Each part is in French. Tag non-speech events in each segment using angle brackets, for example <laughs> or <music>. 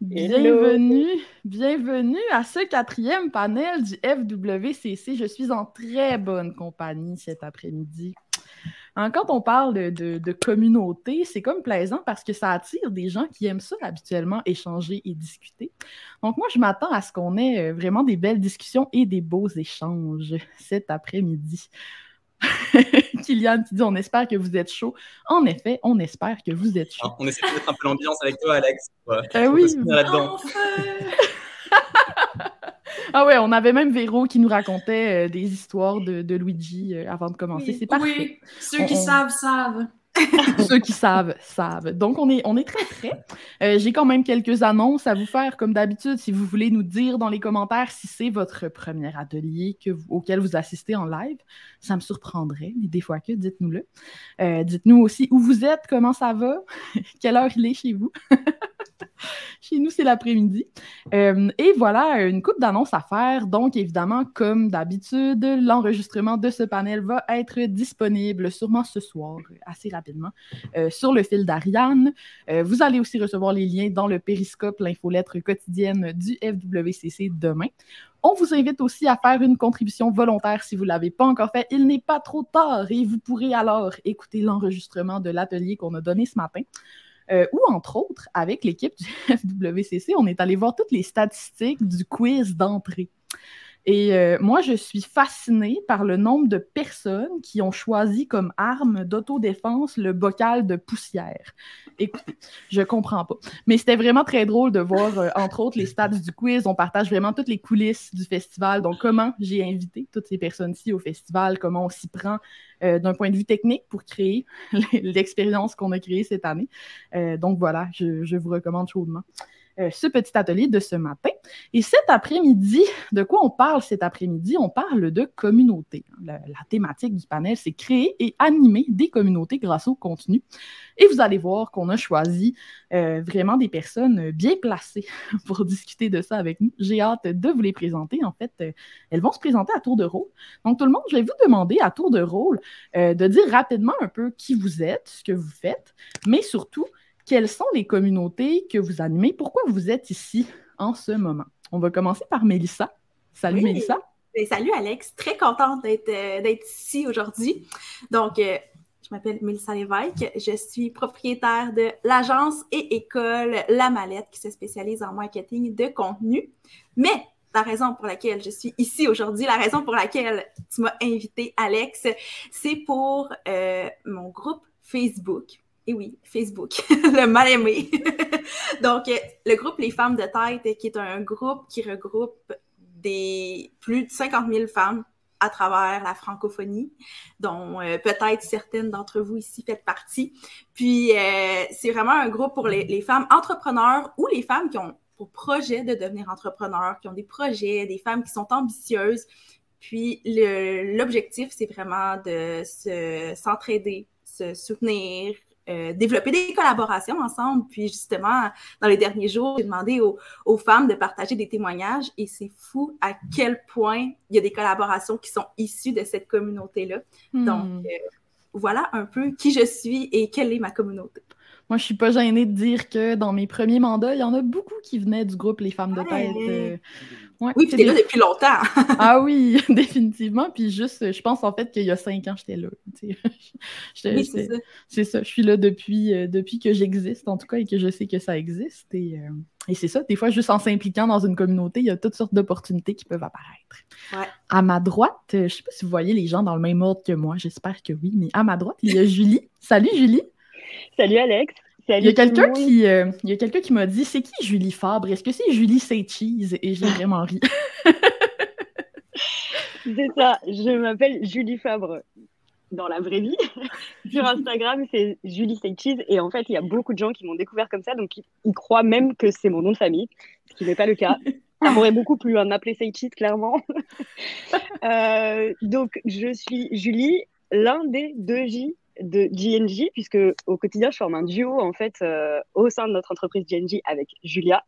Bienvenue, bienvenue à ce quatrième panel du FWCC. Je suis en très bonne compagnie cet après-midi. Quand on parle de, communauté, c'est comme plaisant parce que ça attire des gens qui aiment ça habituellement, échanger et discuter. Donc moi, je m'attends à ce qu'on ait euh, vraiment des belles discussions et des beaux échanges cet après-midi. <laughs> Kylian qui dit on espère que vous êtes chaud. En effet, on espère que vous êtes chaud. on essaie de mettre un peu l'ambiance avec toi, Alex. Euh, oui. <laughs> ah ouais, on avait même Véro qui nous racontait euh, des histoires de, Luigi euh, avant de commencer. C'est parfait. Oui, ceux qui savent, savent. <laughs> Ceux qui savent, savent. Donc, on est, on est très prêts. Euh, j'ai quand même quelques annonces à vous faire, comme d'habitude. Si vous voulez nous dire dans les commentaires si c'est votre premier atelier auquel vous assistez en live, ça me surprendrait, mais des fois que, dites-nous-le. Euh, dites-nous aussi où vous êtes, comment ça va, <laughs> quelle heure il est chez vous. <laughs> <laughs> Chez nous, c'est l'après-midi. Euh, et voilà, une coupe d'annonces à faire. Donc, évidemment, comme d'habitude, l'enregistrement de ce panel va être disponible sûrement ce soir, assez rapidement, euh, sur le fil d'Ariane. Euh, vous allez aussi recevoir les liens dans le périscope, l'infolettre quotidienne du FWCC demain. On vous invite aussi à faire une contribution volontaire si vous ne l'avez pas encore fait. Il n'est pas trop tard et vous pourrez alors écouter l'enregistrement de l'atelier qu'on a donné ce matin. Euh, ou entre autres, avec l'équipe du <laughs> FWCC, on est allé voir toutes les statistiques du quiz d'entrée. Et euh, moi, je suis fascinée par le nombre de personnes qui ont choisi comme arme d'autodéfense le bocal de poussière. Écoutez, je comprends pas. Mais c'était vraiment très drôle de voir, euh, entre autres, les stats du quiz. On partage vraiment toutes les coulisses du festival. Donc, comment j'ai invité toutes ces personnes-ci au festival, comment on s'y prend euh, d'un point de vue technique pour créer <laughs> l'expérience qu'on a créée cette année? donc, voilà, je vous recommande chaudement. Euh, ce petit atelier de ce matin. Et cet après-midi, de quoi on parle cet après-midi? On parle de communauté. La, thématique du panel, c'est créer et animer des communautés grâce au contenu. Et vous allez voir qu'on a choisi euh, vraiment des personnes bien placées <laughs> pour discuter de ça avec nous. J'ai hâte de vous les présenter. En fait, euh, elles vont se présenter à tour de rôle. Donc, tout le monde, je vais vous demander à tour de rôle de dire rapidement un peu qui vous êtes, ce que vous faites, mais surtout, quelles sont les communautés que vous animez? Pourquoi vous êtes ici en ce moment? On va commencer par Mélissa. Salut Mélissa. Ben, salut Alex, très contente d'être euh, ici aujourd'hui. Donc, euh, je m'appelle Mélissa Lévesque, je suis propriétaire de l'agence et école La Mallette qui se spécialise en marketing de contenu. Mais la raison pour laquelle je suis ici aujourd'hui, la raison pour laquelle tu m'as invité, Alex, c'est pour euh, mon groupe Facebook oui, Facebook, <laughs> le mal aimé. <laughs> Donc, le groupe Les Femmes de Tête, qui est un groupe qui regroupe des plus de 50 000 femmes à travers la francophonie, dont euh, peut-être certaines d'entre vous ici faites partie. Puis, euh, c'est vraiment un groupe pour les, les, femmes entrepreneurs ou les femmes qui ont pour projet de devenir entrepreneurs, qui ont des projets, des femmes qui sont ambitieuses. Puis, l'objectif, c'est vraiment de s'entraider, se soutenir, euh, développer des collaborations ensemble. Puis justement, dans les derniers jours, j'ai demandé aux, femmes de partager des témoignages et c'est fou à quel point il y a des collaborations qui sont issues de cette communauté-là. Hmm. Donc, euh, voilà un peu qui je suis et quelle est ma communauté. Moi, je suis pas gênée de dire que dans mes premiers mandats, il y en a beaucoup qui venaient du groupe Les Femmes de Tête. Euh, oui, puis t'es là depuis longtemps. <laughs> ah oui, <laughs> définitivement. Puis juste, je pense en fait qu'il y a cinq ans, j'étais là. <laughs> c'est ça. C'est ça. Je suis là depuis, euh, depuis que j'existe, en tout cas, et que je sais que ça existe. Et, euh, et c'est ça. Des fois, juste en s'impliquant dans une communauté, il y a toutes sortes d'opportunités qui peuvent apparaître. Ouais. À ma droite, je sais pas si vous voyez les gens dans le même ordre que moi. J'espère que oui. Mais à ma droite, il y a Julie. Salut, Julie. Salut Alex. il y a quelqu'un qui, euh, qui m'a dit c'est qui Julie Fabre? Est-ce que c'est Julie Say Cheese Et j'ai vraiment ri. <laughs> c'est ça, je m'appelle Julie Fabre dans la vraie vie. <laughs> Sur Instagram, c'est Julie Say Cheese. Et en fait, il y a beaucoup de gens qui m'ont découvert comme ça, donc ils, croient même que c'est mon nom de famille, ce qui n'est pas le cas. Ça m'aurait beaucoup plu à m'appeler Say Cheese, clairement. <laughs> Euh, donc, je suis Julie, l'un des deux J de GNG, puisque au quotidien, je forme un duo en fait euh, au sein de notre entreprise GNG avec Julia.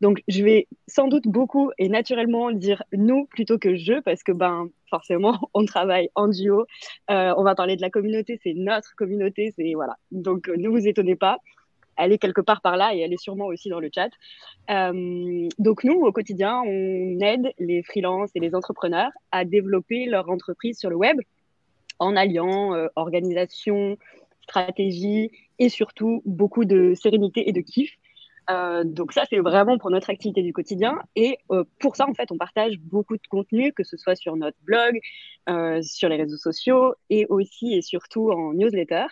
Donc, je vais sans doute beaucoup et naturellement dire nous plutôt que je, parce que ben forcément, <laughs> on travaille en duo. Euh, on va parler de la communauté, c'est notre communauté, c'est voilà. Donc, ne vous étonnez pas. elle est quelque part par là et elle est sûrement aussi dans le chat. Euh, donc nous, au quotidien, on aide les freelances et les entrepreneurs à développer leur entreprise sur le web en alliant euh, organisation, stratégie et surtout beaucoup de sérénité et de kiff. Euh, donc ça, c'est vraiment pour notre activité du quotidien. Et euh, pour ça, en fait, on partage beaucoup de contenu, que ce soit sur notre blog, sur les réseaux sociaux et aussi et surtout en newsletter.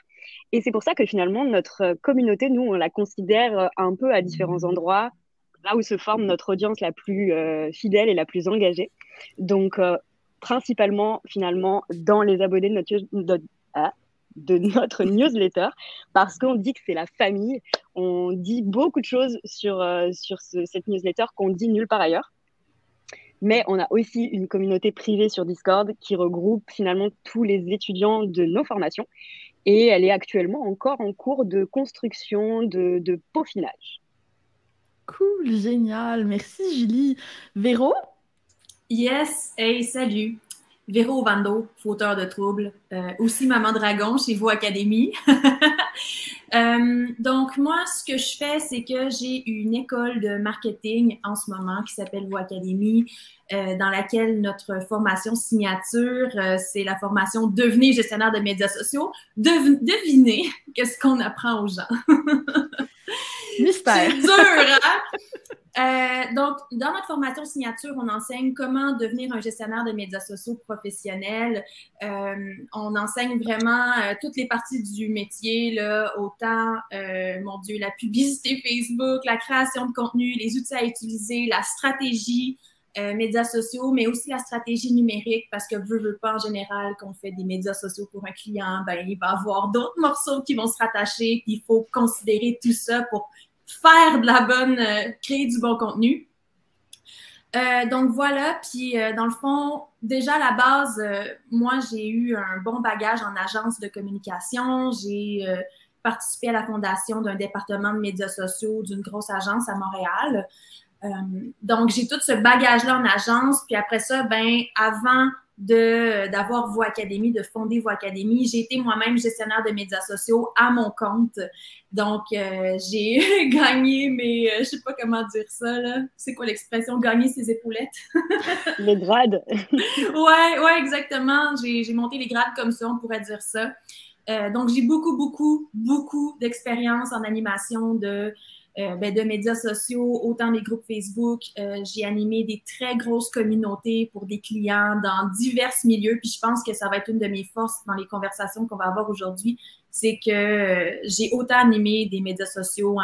Et c'est pour ça que finalement, notre communauté, nous, on la considère un peu à différents endroits, là où se forme notre audience la plus fidèle et la plus engagée. Donc, principalement, finalement, dans les abonnés de notre, notre, ah, de notre newsletter parce qu'on dit que c'est la famille. On dit beaucoup de choses sur, euh, sur cette newsletter qu'on dit nulle part ailleurs. Mais on a aussi une communauté privée sur Discord qui regroupe finalement tous les étudiants de nos formations. Et elle est actuellement encore en cours de construction, de, de peaufinage. Cool, génial. Merci Julie. Véro? Yes, hey, salut. Véro Vando, fauteur de troubles, euh, aussi maman dragon chez Vous Académie. <laughs> Euh, donc, moi, ce que je fais, c'est que j'ai une école de marketing en ce moment qui s'appelle Vous Académie, euh, dans laquelle notre formation signature, c'est la formation Devenez gestionnaire de médias sociaux. devinez <laughs> qu'est-ce qu'on apprend aux gens. <laughs> Mystère. C'est dur, hein? Euh, donc, dans notre formation signature, on enseigne comment devenir un gestionnaire de médias sociaux professionnels. Euh, on enseigne vraiment euh, toutes les parties du métier, là, autant, mon Dieu, la publicité Facebook, la création de contenu, les outils à utiliser, la stratégie, médias sociaux, mais aussi la stratégie numérique, parce que veut, veut pas en général qu'on fait des médias sociaux pour un client, ben, il va avoir d'autres morceaux qui vont se rattacher, puis il faut considérer tout ça pour faire de la bonne, euh, créer du bon contenu. Euh, donc voilà, puis euh, dans le fond, déjà à la base, moi j'ai eu un bon bagage en agence de communication. J'ai participé à la fondation d'un département de médias sociaux d'une grosse agence à Montréal. donc j'ai tout ce bagage-là en agence. Puis après ça, ben avant d'avoir Voix Académie, de fonder Voix Académie. J'ai été moi-même gestionnaire de médias sociaux à mon compte. Donc, euh, j'ai <laughs> gagné mais euh, je sais pas comment dire ça, là. C'est quoi l'expression? Gagner ses épaulettes? <laughs> les grades. <laughs> ouais, ouais, exactement. J'ai monté les grades comme ça, on pourrait dire ça. Euh, donc, j'ai beaucoup, beaucoup, beaucoup d'expérience en animation de euh, ben, de médias sociaux, autant des groupes Facebook. Euh, j'ai animé des très grosses communautés pour des clients dans divers milieux. Puis je pense que ça va être une de mes forces dans les conversations qu'on va avoir aujourd'hui. C'est que euh, j'ai autant animé des médias sociaux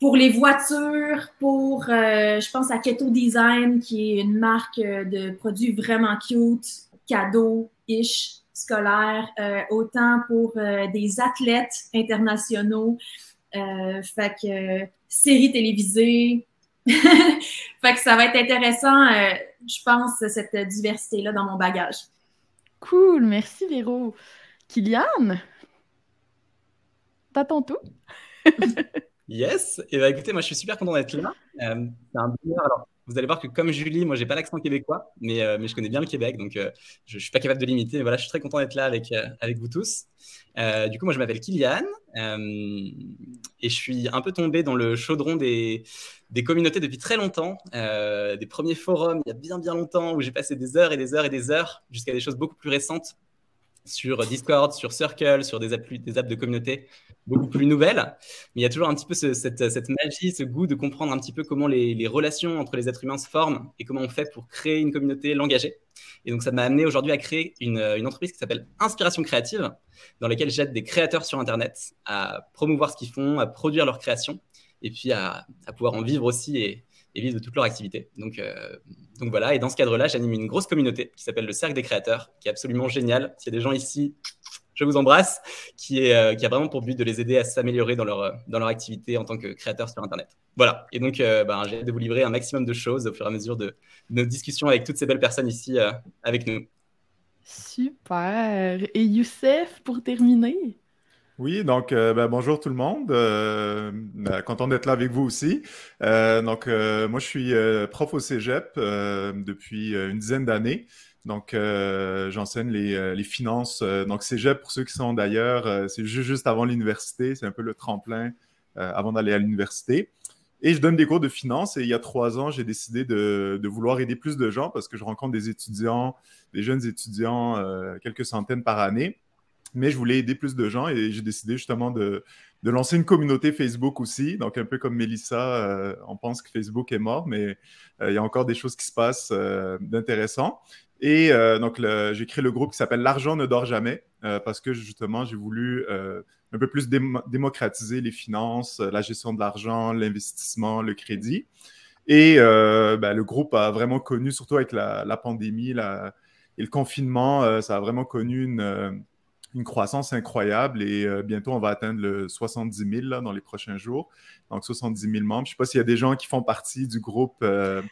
pour les voitures, pour, je pense à Keto Design, qui est une marque de produits vraiment cute, cadeaux-ish, scolaires, autant pour des athlètes internationaux. Euh, fait que série télévisée. <laughs> fait que ça va être intéressant, euh, je pense, cette diversité-là dans mon bagage. Cool, merci Véro. Kylian, t'attends tout? <laughs> yes, et bah, écoutez, moi je suis super content d'être là. Euh, c'est un bonheur. Alors, vous allez voir que comme Julie, moi, j'ai pas l'accent québécois, mais, euh, je connais bien le Québec, donc euh, je, ne suis pas capable de l'imiter. Voilà, je suis très content d'être là avec, euh, vous tous. du coup, moi, je m'appelle Kylian et je suis un peu tombé dans le chaudron des communautés depuis très longtemps, des premiers forums il y a bien bien longtemps où j'ai passé des heures et des heures et des heures jusqu'à des choses beaucoup plus récentes sur Discord, sur Circle, sur des apps, des apps de communauté beaucoup plus nouvelles. Mais il y a toujours un petit peu cette, magie, ce goût de comprendre un petit peu comment les, relations entre les êtres humains se forment et comment on fait pour créer une communauté, l'engager. Et donc, ça m'a amené aujourd'hui à créer une, une entreprise qui s'appelle Inspiration Créative, dans laquelle j'aide des créateurs sur Internet à promouvoir ce qu'ils font, à produire leurs créations et puis à, à pouvoir en vivre aussi et, et vivre de toute leur activité. Donc, euh, donc voilà, et dans ce cadre-là, j'anime une grosse communauté qui s'appelle le Cercle des créateurs, qui est absolument génial. S'il y a des gens ici, je vous embrasse, qui, est, euh, qui a vraiment pour but de les aider à s'améliorer dans leur, dans leur activité en tant que créateurs sur Internet. Voilà, et donc euh, ben, j'ai hâte de vous livrer un maximum de choses au fur et à mesure de, nos discussions avec toutes ces belles personnes ici avec nous. Super. Et Youssef, pour terminer? Oui, donc euh, ben, bonjour tout le monde. Euh, ben, content d'être là avec vous aussi. Euh, donc moi je suis prof au Cégep depuis une dizaine d'années. Donc j'enseigne les, les finances. donc Cégep pour ceux qui sont d'ailleurs, c'est juste avant l'université, c'est un peu le tremplin avant d'aller à l'université. Et je donne des cours de finance et il y a trois ans, j'ai décidé de, vouloir aider plus de gens parce que je rencontre des étudiants, des jeunes étudiants, quelques centaines par année mais je voulais aider plus de gens et j'ai décidé justement de, de, lancer une communauté Facebook aussi. Donc, un peu comme Mélissa, euh, on pense que Facebook est mort, mais euh, il y a encore des choses qui se passent euh, d'intéressant. Et donc, j'ai créé le groupe qui s'appelle L'argent ne dort jamais parce que justement, j'ai voulu un peu plus démocratiser les finances, la gestion de l'argent, l'investissement, le crédit. Et ben, le groupe a vraiment connu, surtout avec la, la pandémie la, et le confinement, ça a vraiment connu une une croissance incroyable et euh, bientôt on va atteindre le 70 000 dans les prochains jours. Donc 70 000 membres. Je ne sais pas s'il y a des gens qui font partie du groupe euh,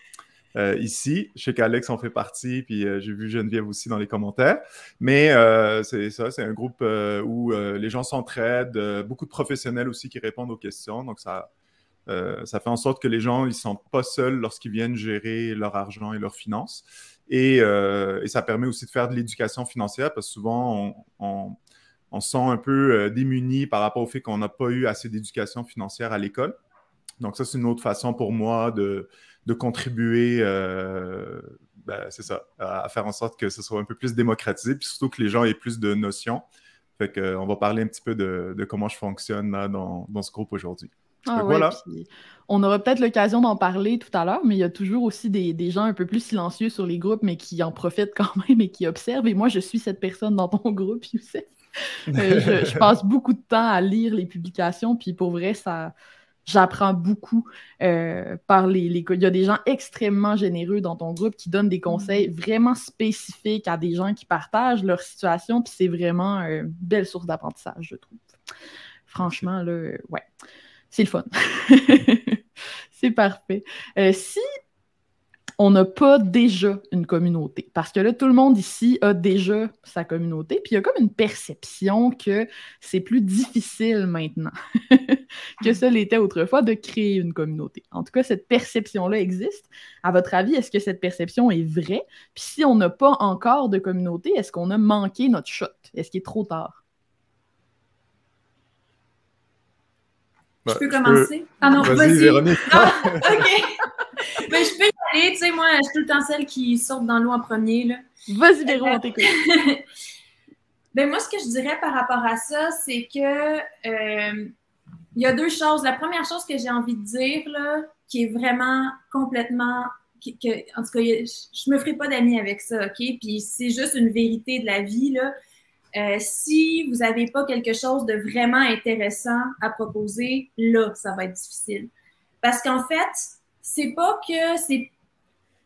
euh, ici. Je sais qu'Alex en fait partie, puis j'ai vu Geneviève aussi dans les commentaires. Mais c'est ça, c'est un groupe où les gens s'entraident, beaucoup de professionnels aussi qui répondent aux questions. Donc ça, ça fait en sorte que les gens ils ne sont pas seuls lorsqu'ils viennent gérer leur argent et leurs finances. Euh, et, ça permet aussi de faire de l'éducation financière parce que souvent, on, on, sent un peu euh, démuni par rapport au fait qu'on n'a pas eu assez d'éducation financière à l'école. Donc, ça, c'est une autre façon pour moi de, contribuer, euh, ben, c'est ça, à, faire en sorte que ce soit un peu plus démocratisé, puis surtout que les gens aient plus de notions. Fait qu'on va parler un petit peu de, comment je fonctionne là, dans ce groupe aujourd'hui. Ah voilà. on aura peut-être l'occasion d'en parler tout à l'heure, mais il y a toujours aussi des, gens un peu plus silencieux sur les groupes, mais qui en profitent <laughs> quand même et qui observent. Et moi, je suis cette personne dans ton <laughs> groupe, Youssef. Euh, je, <laughs> passe beaucoup de temps à lire les publications, puis pour vrai, ça, j'apprends beaucoup euh, par les, les, Il y a des gens extrêmement généreux dans ton groupe qui donnent des conseils vraiment spécifiques à des gens qui partagent leur situation, puis c'est vraiment une belle source d'apprentissage, je trouve. Franchement, là, ouais c'est le fun. <laughs> c'est parfait. Euh, si on n'a pas déjà une communauté, parce que là, tout le monde ici a déjà sa communauté, puis il y a comme une perception que c'est plus difficile maintenant <laughs> que ça l'était autrefois de créer une communauté. En tout cas, cette perception-là existe. À votre avis, est-ce que cette perception est vraie? Puis si on n'a pas encore de communauté, est-ce qu'on a manqué notre shot? Est-ce qu'il est trop tard? Je bah, peux commencer? Ah non, vas-y. Ah, OK. Mais <laughs> je peux y aller. Tu sais, moi, je suis tout le temps celle qui sort dans l'eau en premier. Là. Vas-y, Véro, on t'écoute. <laughs> ben, moi, ce que je dirais par rapport à ça, c'est que euh, il y a deux choses. La première chose que j'ai envie de dire, là, qui est vraiment complètement. que, en tout cas, je, ne me ferai pas d'amis avec ça, OK? Puis c'est juste une vérité de la vie, là. Euh, si vous n'avez pas quelque chose de vraiment intéressant à proposer, là, ça va être difficile. Parce qu'en fait, c'est pas que c'est.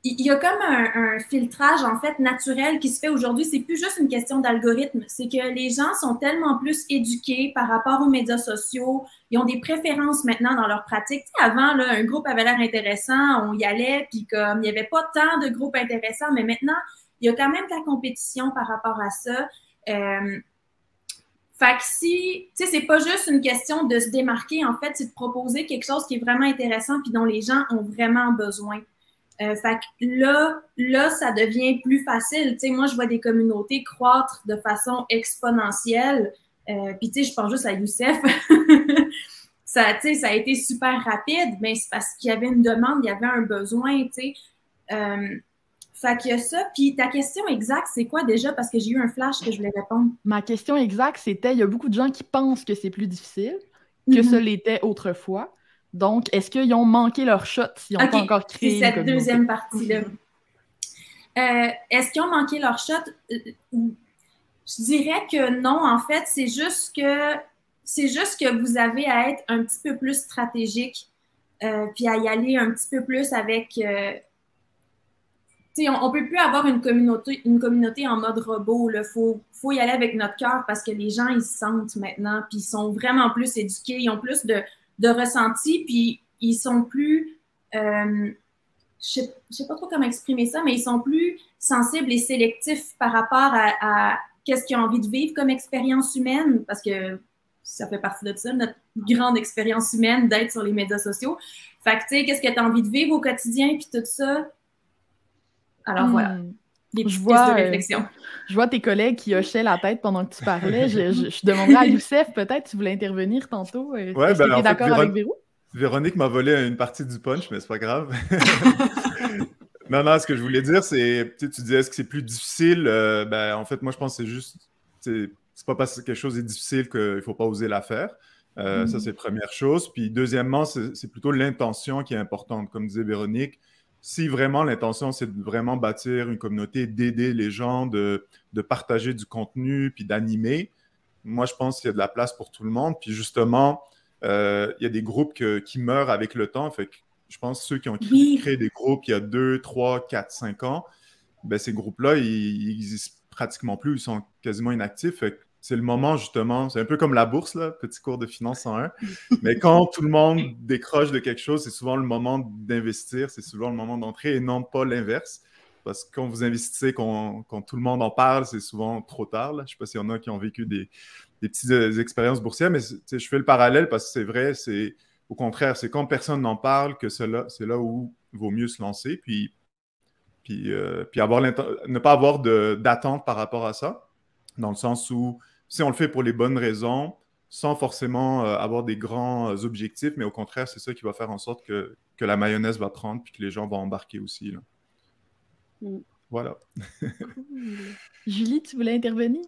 Il y a comme un, filtrage, en fait, naturel qui se fait aujourd'hui. C'est plus juste une question d'algorithme. C'est que les gens sont tellement plus éduqués par rapport aux médias sociaux. Ils ont des préférences maintenant dans leur pratique. avant, là, un groupe avait l'air intéressant, on y allait, puis comme il n'y avait pas tant de groupes intéressants, mais maintenant, il y a quand même de la compétition par rapport à ça. Euh, fait que si, tu sais, c'est pas juste une question de se démarquer, en fait, c'est de proposer quelque chose qui est vraiment intéressant puis dont les gens ont vraiment besoin. Euh, fait que là, là, ça devient plus facile. Tu sais, moi, je vois des communautés croître de façon exponentielle. Euh, puis, tu sais, je pense juste à Youssef. <laughs> ça, tu sais, ça a été super rapide, mais c'est parce qu'il y avait une demande, il y avait un besoin, tu sais. Euh, fait qu'il y a ça. Puis ta question exacte, c'est quoi déjà? Parce que j'ai eu un flash que je voulais répondre. Ma question exacte, c'était il y a beaucoup de gens qui pensent que c'est plus difficile que ce mhm. l'était autrefois. Donc, est-ce qu'ils ont manqué leur shot s'ils n'ont pas encore créé C'est cette deuxième partie-là. Euh, est-ce qu'ils ont manqué leur shot? Euh, je dirais que non, en fait, c'est juste que c'est juste que vous avez à être un petit peu plus stratégique, euh, puis à y aller un petit peu plus avec on, ne peut plus avoir une communauté, en mode robot. Il faut, faut, y aller avec notre cœur parce que les gens, ils se sentent maintenant, puis ils sont vraiment plus éduqués, ils ont plus de, de ressenti, puis ils sont plus. Euh, je ne sais, pas trop comment exprimer ça, mais ils sont plus sensibles et sélectifs par rapport à, à qu'est-ce qu'ils ont envie de vivre comme expérience humaine, parce que ça fait partie de ça, notre grande expérience humaine d'être sur les médias sociaux. Fait que, tu sais, qu'est-ce que tu as envie de vivre au quotidien, puis tout ça. Alors Hmm. voilà, des petites Je vois, de euh, réflexion. Je vois tes collègues qui hochaient la tête pendant que tu parlais. Je, je, je demanderais à Youssef, peut-être, tu voulais intervenir tantôt. Euh, Ouais, Est-ce ben, d'accord Véron- avec Véro? Véronique m'a volé une partie du punch, mais c'est pas grave. <laughs> non, non, ce que je voulais dire, c'est, tu sais, tu disais, est-ce que c'est plus difficile? Euh, ben, en fait, moi, je pense que c'est juste, c'est c'est pas parce que quelque chose est difficile qu'il faut pas oser la faire. Euh, Ça, c'est première chose. Puis, deuxièmement, c'est c'est plutôt l'intention qui est importante. Comme disait Véronique, si vraiment l'intention, c'est de vraiment bâtir une communauté, d'aider les gens, de, de partager du contenu, puis d'animer, moi, je pense qu'il y a de la place pour tout le monde. Puis, justement, euh, il y a des groupes que- qui meurent avec le temps. Fait que je pense que ceux qui ont Oui. créé des groupes il y a 2, 3, 4, 5 ans, ben, ces groupes-là, ils n'existent pratiquement plus. Ils sont quasiment inactifs. Fait que c'est le moment, justement, c'est un peu comme la bourse, là, petit cours de finance 101. Mais quand tout le monde décroche de quelque chose, c'est souvent le moment d'investir, c'est souvent le moment d'entrer et non pas l'inverse. Parce que quand vous investissez, quand, tout le monde en parle, c'est souvent trop tard. Je ne sais pas s'il y en a qui ont vécu des, petites euh, expériences boursières, mais je fais le parallèle parce que c'est vrai, c'est au contraire, c'est quand personne n'en parle que c'est là, où vaut mieux se lancer, puis, euh, ne pas avoir d'attente par rapport à ça, dans le sens où si on le fait pour les bonnes raisons, sans forcément euh, avoir des grands euh, objectifs, mais au contraire, c'est ça qui va faire en sorte que, que la mayonnaise va prendre, puis que les gens vont embarquer aussi. là. Mm. Voilà. <laughs> Julie, tu voulais intervenir?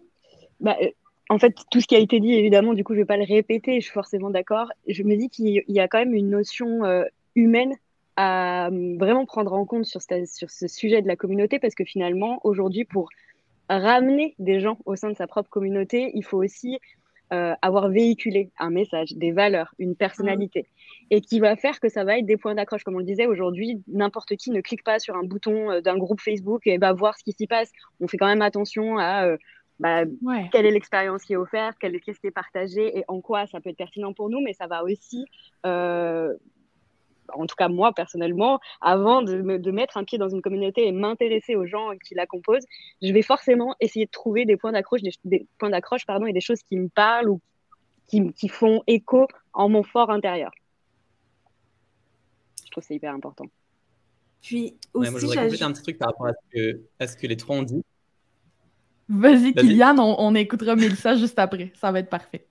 Bah, euh, en fait, tout ce qui a été dit, évidemment, du coup, je ne vais pas le répéter, je suis forcément d'accord. Je me dis qu'il y- a quand même une notion euh, humaine à euh, vraiment prendre en compte sur, ce- sur ce sujet de la communauté, parce que finalement, aujourd'hui, pour ramener des gens au sein de sa propre communauté, il faut aussi euh, avoir véhiculé un message, des valeurs, une personnalité, et qui va faire que ça va être des points d'accroche. Comme on le disait aujourd'hui, n'importe qui ne clique pas sur un bouton euh, d'un groupe Facebook et va voir ce qui s'y passe. On fait quand même attention à euh, bah, Ouais. quelle est l'expérience qui est offerte, quelle- qu'est-ce qui est partagé et en quoi ça peut être pertinent pour nous, mais ça va aussi, euh, en tout cas moi personnellement, avant de, me- de mettre un pied dans une communauté et m'intéresser aux gens qui la composent, je vais forcément essayer de trouver des points d'accroche, des, des points d'accroche pardon, et des choses qui me parlent ou qui, qui font écho en mon fort intérieur. Je trouve que c'est hyper important. Puis Ouais, aussi, moi, je voudrais compléter un petit truc par rapport à ce que, à ce que les trois ont dit. Vas-y, Vas-y. Kylian, on, on écoutera Mélissa juste après. Ça va être parfait.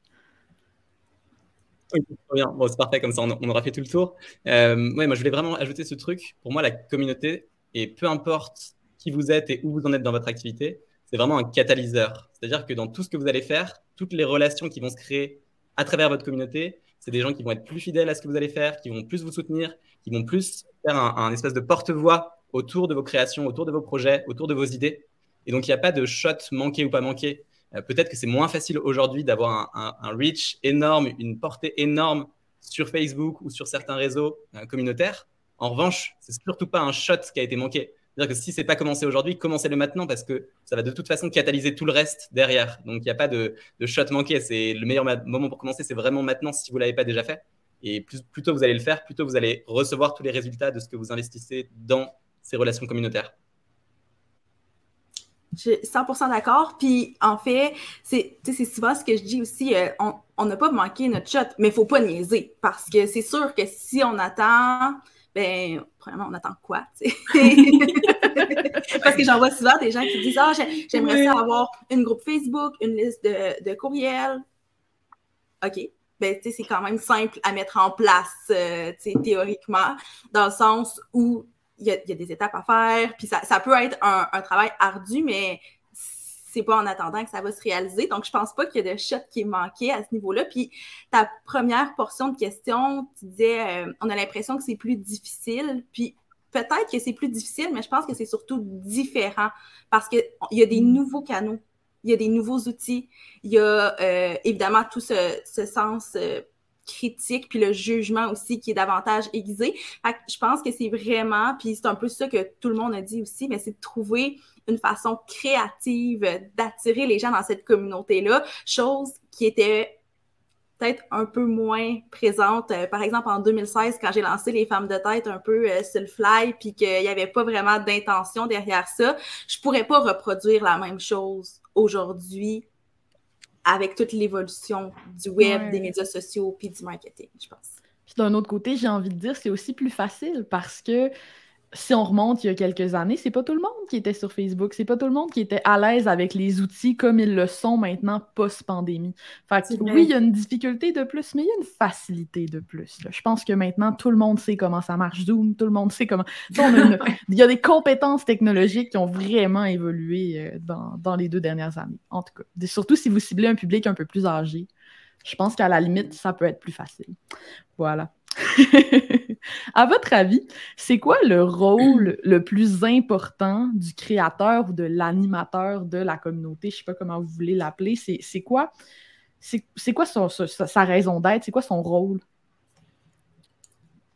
<laughs> C'est parfait, comme ça on, aura fait tout le tour. Euh, moi je voulais vraiment ajouter ce truc. Pour moi, la communauté, et peu importe qui vous êtes et où vous en êtes dans votre activité, c'est vraiment un catalyseur. C'est-à-dire que dans tout ce que vous allez faire, toutes les relations qui vont se créer à travers votre communauté, c'est des gens qui vont être plus fidèles à ce que vous allez faire, qui vont plus vous soutenir, qui vont plus faire un espèce de porte-voix autour de vos créations, autour de vos projets, autour de vos idées. Et donc, il n'y a pas de shot manqué ou pas manqué. Euh, Peut-être que c'est moins facile aujourd'hui d'avoir un, reach énorme, une portée énorme sur Facebook ou sur certains réseaux euh, communautaires. En revanche, c'est surtout pas un shot qui a été manqué. C'est-à-dire que si c'est pas commencé aujourd'hui, commencez-le maintenant parce que ça va de toute façon catalyser tout le reste derrière. Donc il n'y a pas de, shot manqué. C'est le meilleur moment pour commencer, c'est vraiment maintenant si vous l'avez pas déjà fait. Et plus, plus tôt vous allez le faire, plus tôt vous allez recevoir tous les résultats de ce que vous investissez dans ces relations communautaires. Je suis 100% d'accord. Puis, en fait, c'est souvent ce que je dis aussi. euh, on- n'a pas manqué notre shot, mais il ne faut pas niaiser. Parce que c'est sûr que si on attend, ben, premièrement, on attend quoi? <laughs> parce que j'en vois souvent des gens qui disent Ah, j'ai- j'aimerais ça avoir une groupe Facebook, une liste de, de courriels. OK. Ben, tu sais, c'est quand même simple à mettre en place, euh, théoriquement, dans le sens où y, y a des étapes à faire, puis ça, ça peut être un, un travail ardu, mais c'est pas en attendant que ça va se réaliser. Donc, je pense pas qu'il y a de shot qui est manqué à ce niveau-là. Puis, ta première portion de question, tu disais, euh, on a l'impression que c'est plus difficile. Puis, peut-être que c'est plus difficile, mais je pense que c'est surtout différent parce qu'il y a des nouveaux canaux, il y a des nouveaux outils, il y a euh, évidemment tout ce, ce sens euh, critique, puis le jugement aussi qui est davantage aiguisé. Je pense que c'est vraiment, puis c'est un peu ça que tout le monde a dit aussi, mais c'est de trouver une façon créative d'attirer les gens dans cette communauté-là, chose qui était peut-être un peu moins présente. Euh, par exemple, en 2016, quand j'ai lancé les femmes de tête un peu euh, sur le fly, puis qu'il n'y avait pas vraiment d'intention derrière ça, je pourrais pas reproduire la même chose aujourd'hui avec toute l'évolution du web, des médias sociaux, puis du marketing, je pense. Puis d'un autre côté, j'ai envie de dire, c'est aussi plus facile parce que si on remonte il y a quelques années, c'est pas tout le monde qui était sur Facebook, c'est pas tout le monde qui était à l'aise avec les outils comme ils le sont maintenant post-pandémie. Fait que, oui, il y a une difficulté de plus, mais il y a une facilité de plus. Je pense que maintenant, tout le monde sait comment ça marche Zoom, tout le monde sait comment... <laughs> il y a des compétences technologiques qui ont vraiment évolué euh, dans, dans les deux dernières années, en tout cas. Surtout si vous ciblez un public un peu plus âgé. Je pense qu'à la limite, ça peut être plus facile. Voilà. <laughs> <laughs> à votre avis, c'est quoi le rôle <clears throat> le plus important du créateur ou de l'animateur de la communauté? Je ne sais pas comment vous voulez l'appeler. C'est quoi, c'est quoi sa, raison d'être? C'est quoi son rôle?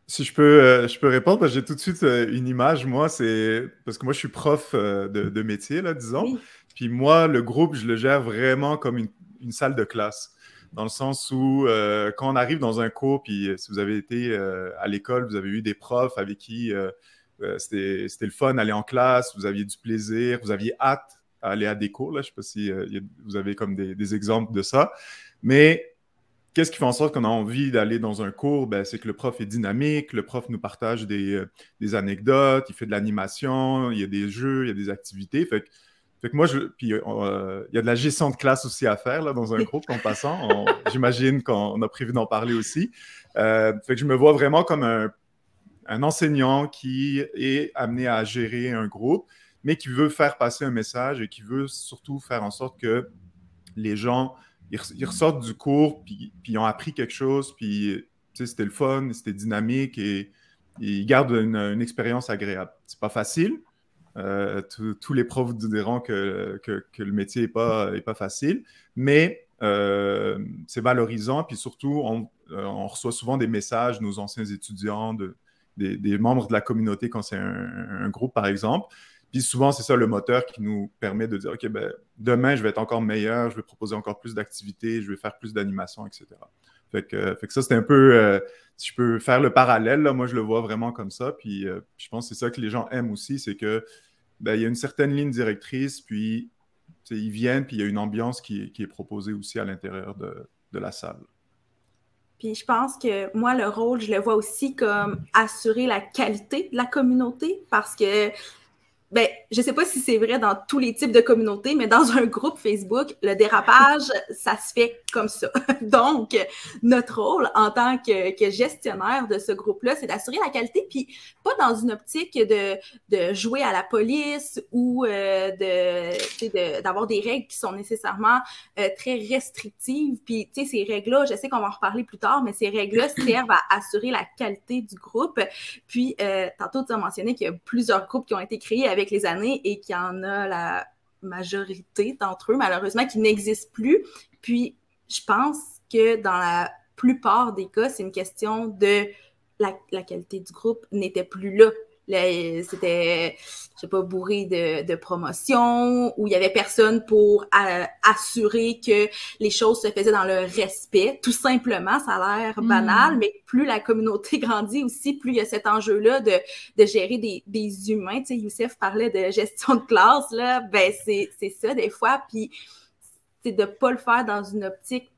Si je peux, euh, je peux répondre, j'ai tout de suite euh, une image. Moi, c'est parce que moi, je suis prof euh, de, métier, là, disons. Puis moi, le groupe, je le gère vraiment comme une salle de classe dans le sens où euh, quand on arrive dans un cours, puis euh, si vous avez été euh, à l'école, vous avez eu des profs avec qui c'était le fun d'aller en classe, vous aviez du plaisir, vous aviez hâte à aller à des cours. Là. Je ne sais pas si vous avez comme des, exemples de ça. Mais qu'est-ce qui fait en sorte qu'on a envie d'aller dans un cours? Ben, c'est que le prof est dynamique, le prof nous partage des, des anecdotes, il fait de l'animation, il y a des jeux, il y a des activités. Fait que moi, je, puis euh, il y a de la gestion de classe aussi à faire là, dans un <laughs> groupe en passant. J'imagine qu'on a prévu d'en parler aussi. Euh, fait que je me vois vraiment comme un, un, enseignant qui est amené à gérer un groupe, mais qui veut faire passer un message et qui veut surtout faire en sorte que les gens ils, ressortent du cours, puis, puis, ils ont appris quelque chose, puis c'était le fun, c'était dynamique et, ils gardent une, une expérience agréable. C'est pas facile, euh, tous les profs diront que, que, le métier n'est pas, est pas facile, mais euh, c'est valorisant. Puis surtout, on, euh, on, reçoit souvent des messages, nos anciens étudiants, de, des, membres de la communauté quand c'est un, groupe, par exemple. Puis souvent, c'est ça le moteur qui nous permet de dire, OK, ben, demain, je vais être encore meilleur, je vais proposer encore plus d'activités, je vais faire plus d'animations, etc. Fait que, fait que ça, c'est un peu, si je peux faire le parallèle, là, moi, je le vois vraiment comme ça. Puis, je pense que c'est ça que les gens aiment aussi, c'est que ben, il y a une certaine ligne directrice, puis ils viennent, puis il y a une ambiance qui, est proposée aussi à l'intérieur de, de, la salle. Puis je pense que moi, le rôle, je le vois aussi comme assurer la qualité de la communauté parce que ben, je sais pas si c'est vrai dans tous les types de communautés, mais dans un groupe Facebook, le dérapage, <laughs> ça se fait comme ça. <laughs> Donc, notre rôle en tant que, gestionnaire de ce groupe-là, c'est d'assurer la qualité, puis pas dans une optique de, de jouer à la police ou euh, de d'avoir des règles qui sont nécessairement euh, très restrictives. Puis, tu sais, ces règles-là, je sais qu'on va en reparler plus tard, mais ces règles-là <clears throat> servent à assurer la qualité du groupe. Puis, euh, tantôt, tu as mentionné qu'il y a plusieurs groupes qui ont été créés avec les et qu'il y en a la majorité d'entre eux, malheureusement, qui n'existent plus. Puis, je pense que dans la plupart des cas, c'est une question de la, la qualité du groupe n'était plus là c'était, je sais pas, bourré de, de promotion, où il y avait personne pour assurer que les choses se faisaient dans le respect. Tout simplement, ça a l'air hmm. banal, mais plus la communauté <laughs> grandit aussi, plus il y a cet enjeu-là de, de gérer des, des humains. Tu sais, Youssef parlait de gestion de classe, là, ben c'est, c'est ça des fois, puis c'est de pas le faire dans une optique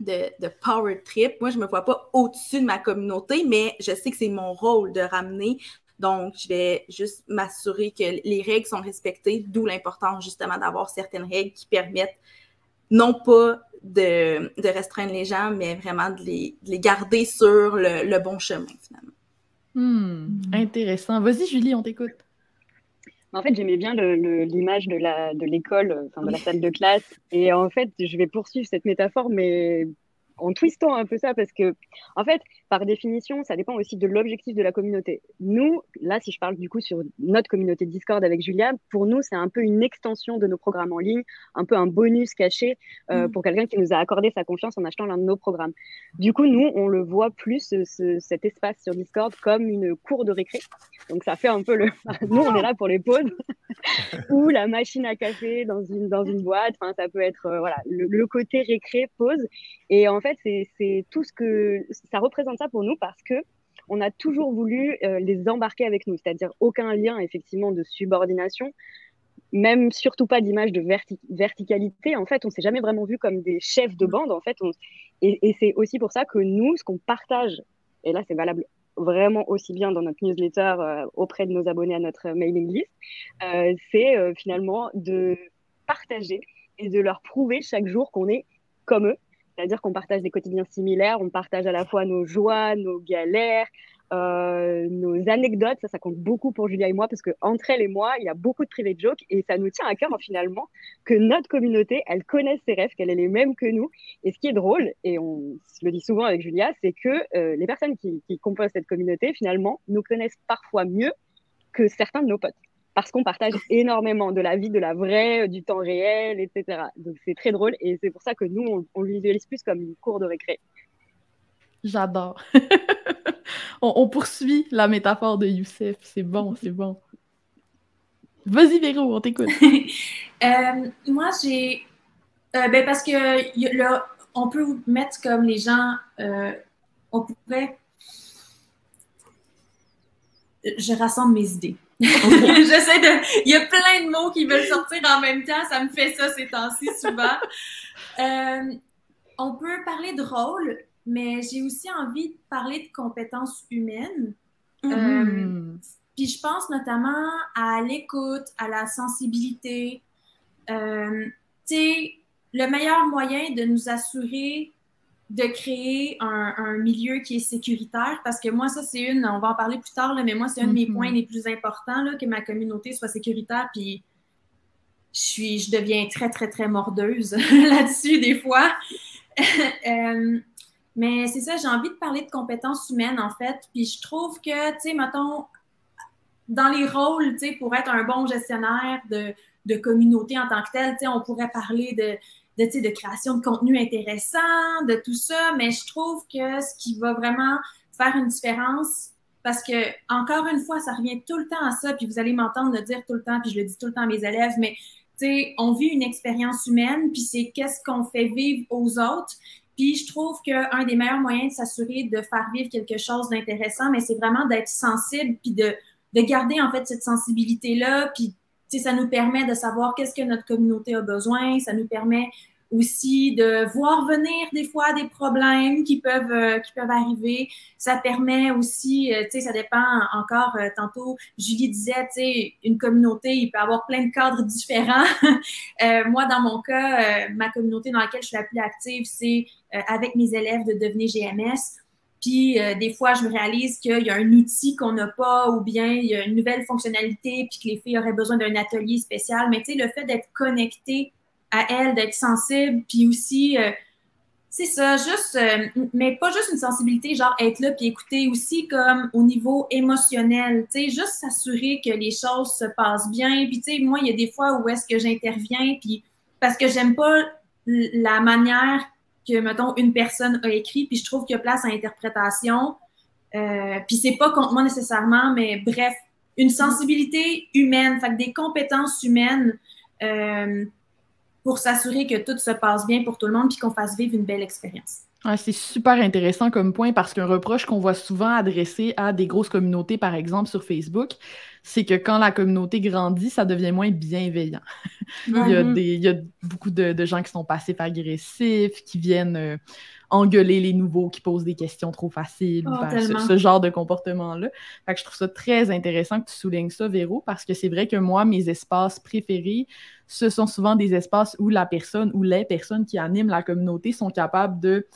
de, de, power trip. Moi, je me vois pas au-dessus de ma communauté, mais je sais que c'est mon rôle de ramener donc, je vais juste m'assurer que les règles sont respectées, d'où l'importance justement d'avoir certaines règles qui permettent non pas de, restreindre les gens, mais vraiment de les, garder sur le, bon chemin finalement. Hmm, intéressant. Vas-y, Julie, on t'écoute. En fait, j'aimais bien l'image de l'école, enfin de la salle de classe. Et en fait, je vais poursuivre cette métaphore, mais en twistant un peu ça parce que, en fait, par définition, ça dépend aussi de l'objectif de la communauté. Nous, là, si je parle du coup sur notre communauté Discord avec Julia, pour nous, c'est un peu une extension de nos programmes en ligne, un peu un bonus caché euh, mm. pour quelqu'un qui nous a accordé sa confiance en achetant l'un de nos programmes. Du coup, nous, on le voit plus, cet espace sur Discord, comme une cour de récré. Donc, ça fait un peu le. <laughs> nous, on est là pour les pauses <laughs> ou la machine à café dans une, dans une boîte. Enfin, ça peut être euh, voilà, le, le côté récré, pause. Et en fait, c'est tout ce que ça représente ça pour nous parce que on a toujours voulu euh, les embarquer avec nous, c'est-à-dire aucun lien effectivement de subordination. même surtout pas d'image de verticalité. En fait, on s'est jamais vraiment vu comme des chefs de bande. En fait, et, c'est aussi pour ça que nous, ce qu'on partage, et là c'est valable vraiment aussi bien dans notre newsletter euh, auprès de nos abonnés à notre mailing list, euh, c'est finalement de partager et de leur prouver chaque jour qu'on est comme eux. C'est-à-dire qu'on partage des quotidiens similaires, on partage à la fois nos joies, nos galères, euh, nos anecdotes, ça, ça compte beaucoup pour Julia et moi parce que entre elle et moi, il y a beaucoup de private jokes et ça nous tient à cœur finalement que notre communauté, elle connaisse ses rêves, qu'elle ait les mêmes que nous. Et ce qui est drôle, et on le dit souvent avec Julia, c'est que euh, les personnes qui composent cette communauté, finalement, nous connaissent parfois mieux que certains de nos potes parce qu'on partage énormément de la vie, de la vraie, du temps réel, etc. Donc c'est très drôle et c'est pour ça que nous, on, on le visualise plus comme une cour de récré. J'adore. <laughs> on, poursuit la métaphore de Youssef. C'est bon, c'est bon. Vas-y, Véro, on t'écoute. <laughs> Euh, moi, j'ai. Euh, ben, parce que là, on peut mettre comme les gens. Euh, on pourrait. Je rassemble mes idées. <laughs> J'essaie de. Il y a plein de mots qui veulent sortir en même temps. Ça me fait ça ces temps-ci souvent. <laughs> on peut parler de rôle, mais j'ai aussi envie de parler de compétences humaines. Mm-hmm. Euh, puis je pense notamment à l'écoute, à la sensibilité. Euh, tu sais, le meilleur moyen de nous assurer de créer un, milieu qui est sécuritaire, parce que moi, ça, c'est une, on va en parler plus tard, là, mais moi, c'est un de mes mm-hmm. points les plus importants, là, que ma communauté soit sécuritaire, puis je, suis, je deviens très, très, très mordeuse <laughs> là-dessus des fois. <laughs> euh, mais c'est ça, j'ai envie de parler de compétences humaines, en fait. Puis je trouve que, tu sais, mettons, dans les rôles, tu sais, pour être un bon gestionnaire de, de communauté en tant que tel, tu sais, on pourrait parler de, de, de création de contenu intéressant, de tout ça, mais je trouve que ce qui va vraiment faire une différence, parce que, encore une fois, ça revient tout le temps à ça, puis vous allez m'entendre le dire tout le temps, puis je le dis tout le temps à mes élèves, mais tu sais, on vit une expérience humaine, puis c'est qu'est-ce qu'on fait vivre aux autres. Puis je trouve qu'un des meilleurs moyens de s'assurer de faire vivre quelque chose d'intéressant, mais c'est vraiment d'être sensible, puis de, de garder en fait cette sensibilité-là, puis ça nous permet de savoir qu'est-ce que notre communauté a besoin, ça nous permet aussi de voir venir des fois des problèmes qui peuvent, euh, qui peuvent arriver. Ça permet aussi, euh, tu sais, ça dépend encore, euh, tantôt, Julie disait, tu sais, une communauté, il peut avoir plein de cadres différents. <laughs> moi, dans mon cas, ma communauté dans laquelle je suis la plus active, c'est avec mes élèves de devenir GMS. Puis des fois, je me réalise qu'il y a un outil qu'on n'a pas ou bien il y a une nouvelle fonctionnalité puis que les filles auraient besoin d'un atelier spécial. Mais tu sais, le fait d'être connecté à elle d'être sensible, puis aussi, euh, c'est ça, juste, euh, mais pas juste une sensibilité, genre être là puis écouter, aussi comme au niveau émotionnel, tu sais, juste s'assurer que les choses se passent bien. Puis, tu sais, moi, il y a des fois où est-ce que j'interviens, puis parce que j'aime pas la manière que, mettons, une personne a écrit, puis je trouve qu'il y a place à interprétation. Euh, puis c'est pas contre moi nécessairement, mais bref, une sensibilité humaine, fait des compétences humaines. Euh, pour s'assurer que tout se passe bien pour tout le monde puis qu'on fasse vivre une belle expérience. C'est super intéressant comme point parce qu'un reproche qu'on voit souvent adressé à des grosses communautés, par exemple sur Facebook, c'est que quand la communauté grandit, ça devient moins bienveillant. <laughs> il, y a des, il, y a beaucoup de, gens qui sont passifs agressifs, qui viennent euh, engueuler les nouveaux qui posent des questions trop faciles, oh, ce, genre de comportement-là. Fait que je trouve ça très intéressant que tu soulignes ça, Véro, parce que c'est vrai que moi, mes espaces préférés, ce sont souvent des espaces où la personne ou les personnes qui animent la communauté sont capables de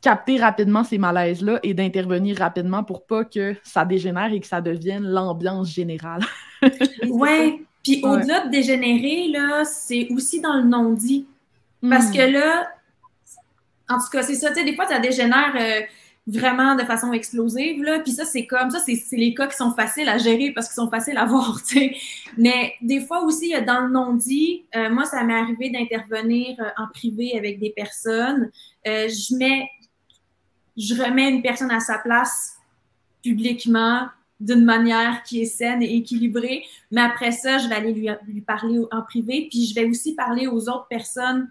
capter rapidement ces malaises-là et d'intervenir rapidement pour pas que ça dégénère et que ça devienne l'ambiance générale. <laughs> ouais, puis au-delà de dégénérer, là, c'est aussi dans le non-dit. Parce hmm. que là, en tout cas, c'est ça, tu sais, des fois, ça dégénère euh, vraiment de façon explosive, là. Puis ça, c'est comme ça, c'est les cas qui sont faciles à gérer parce qu'ils sont faciles à voir, tu sais. Mais des fois aussi, dans le non-dit, euh, moi, ça m'est arrivé d'intervenir euh, en privé avec des personnes. je mets, je remets une personne à sa place publiquement d'une manière qui est saine et équilibrée. Mais après ça, je vais aller lui, parler en privé, puis je vais aussi parler aux autres personnes.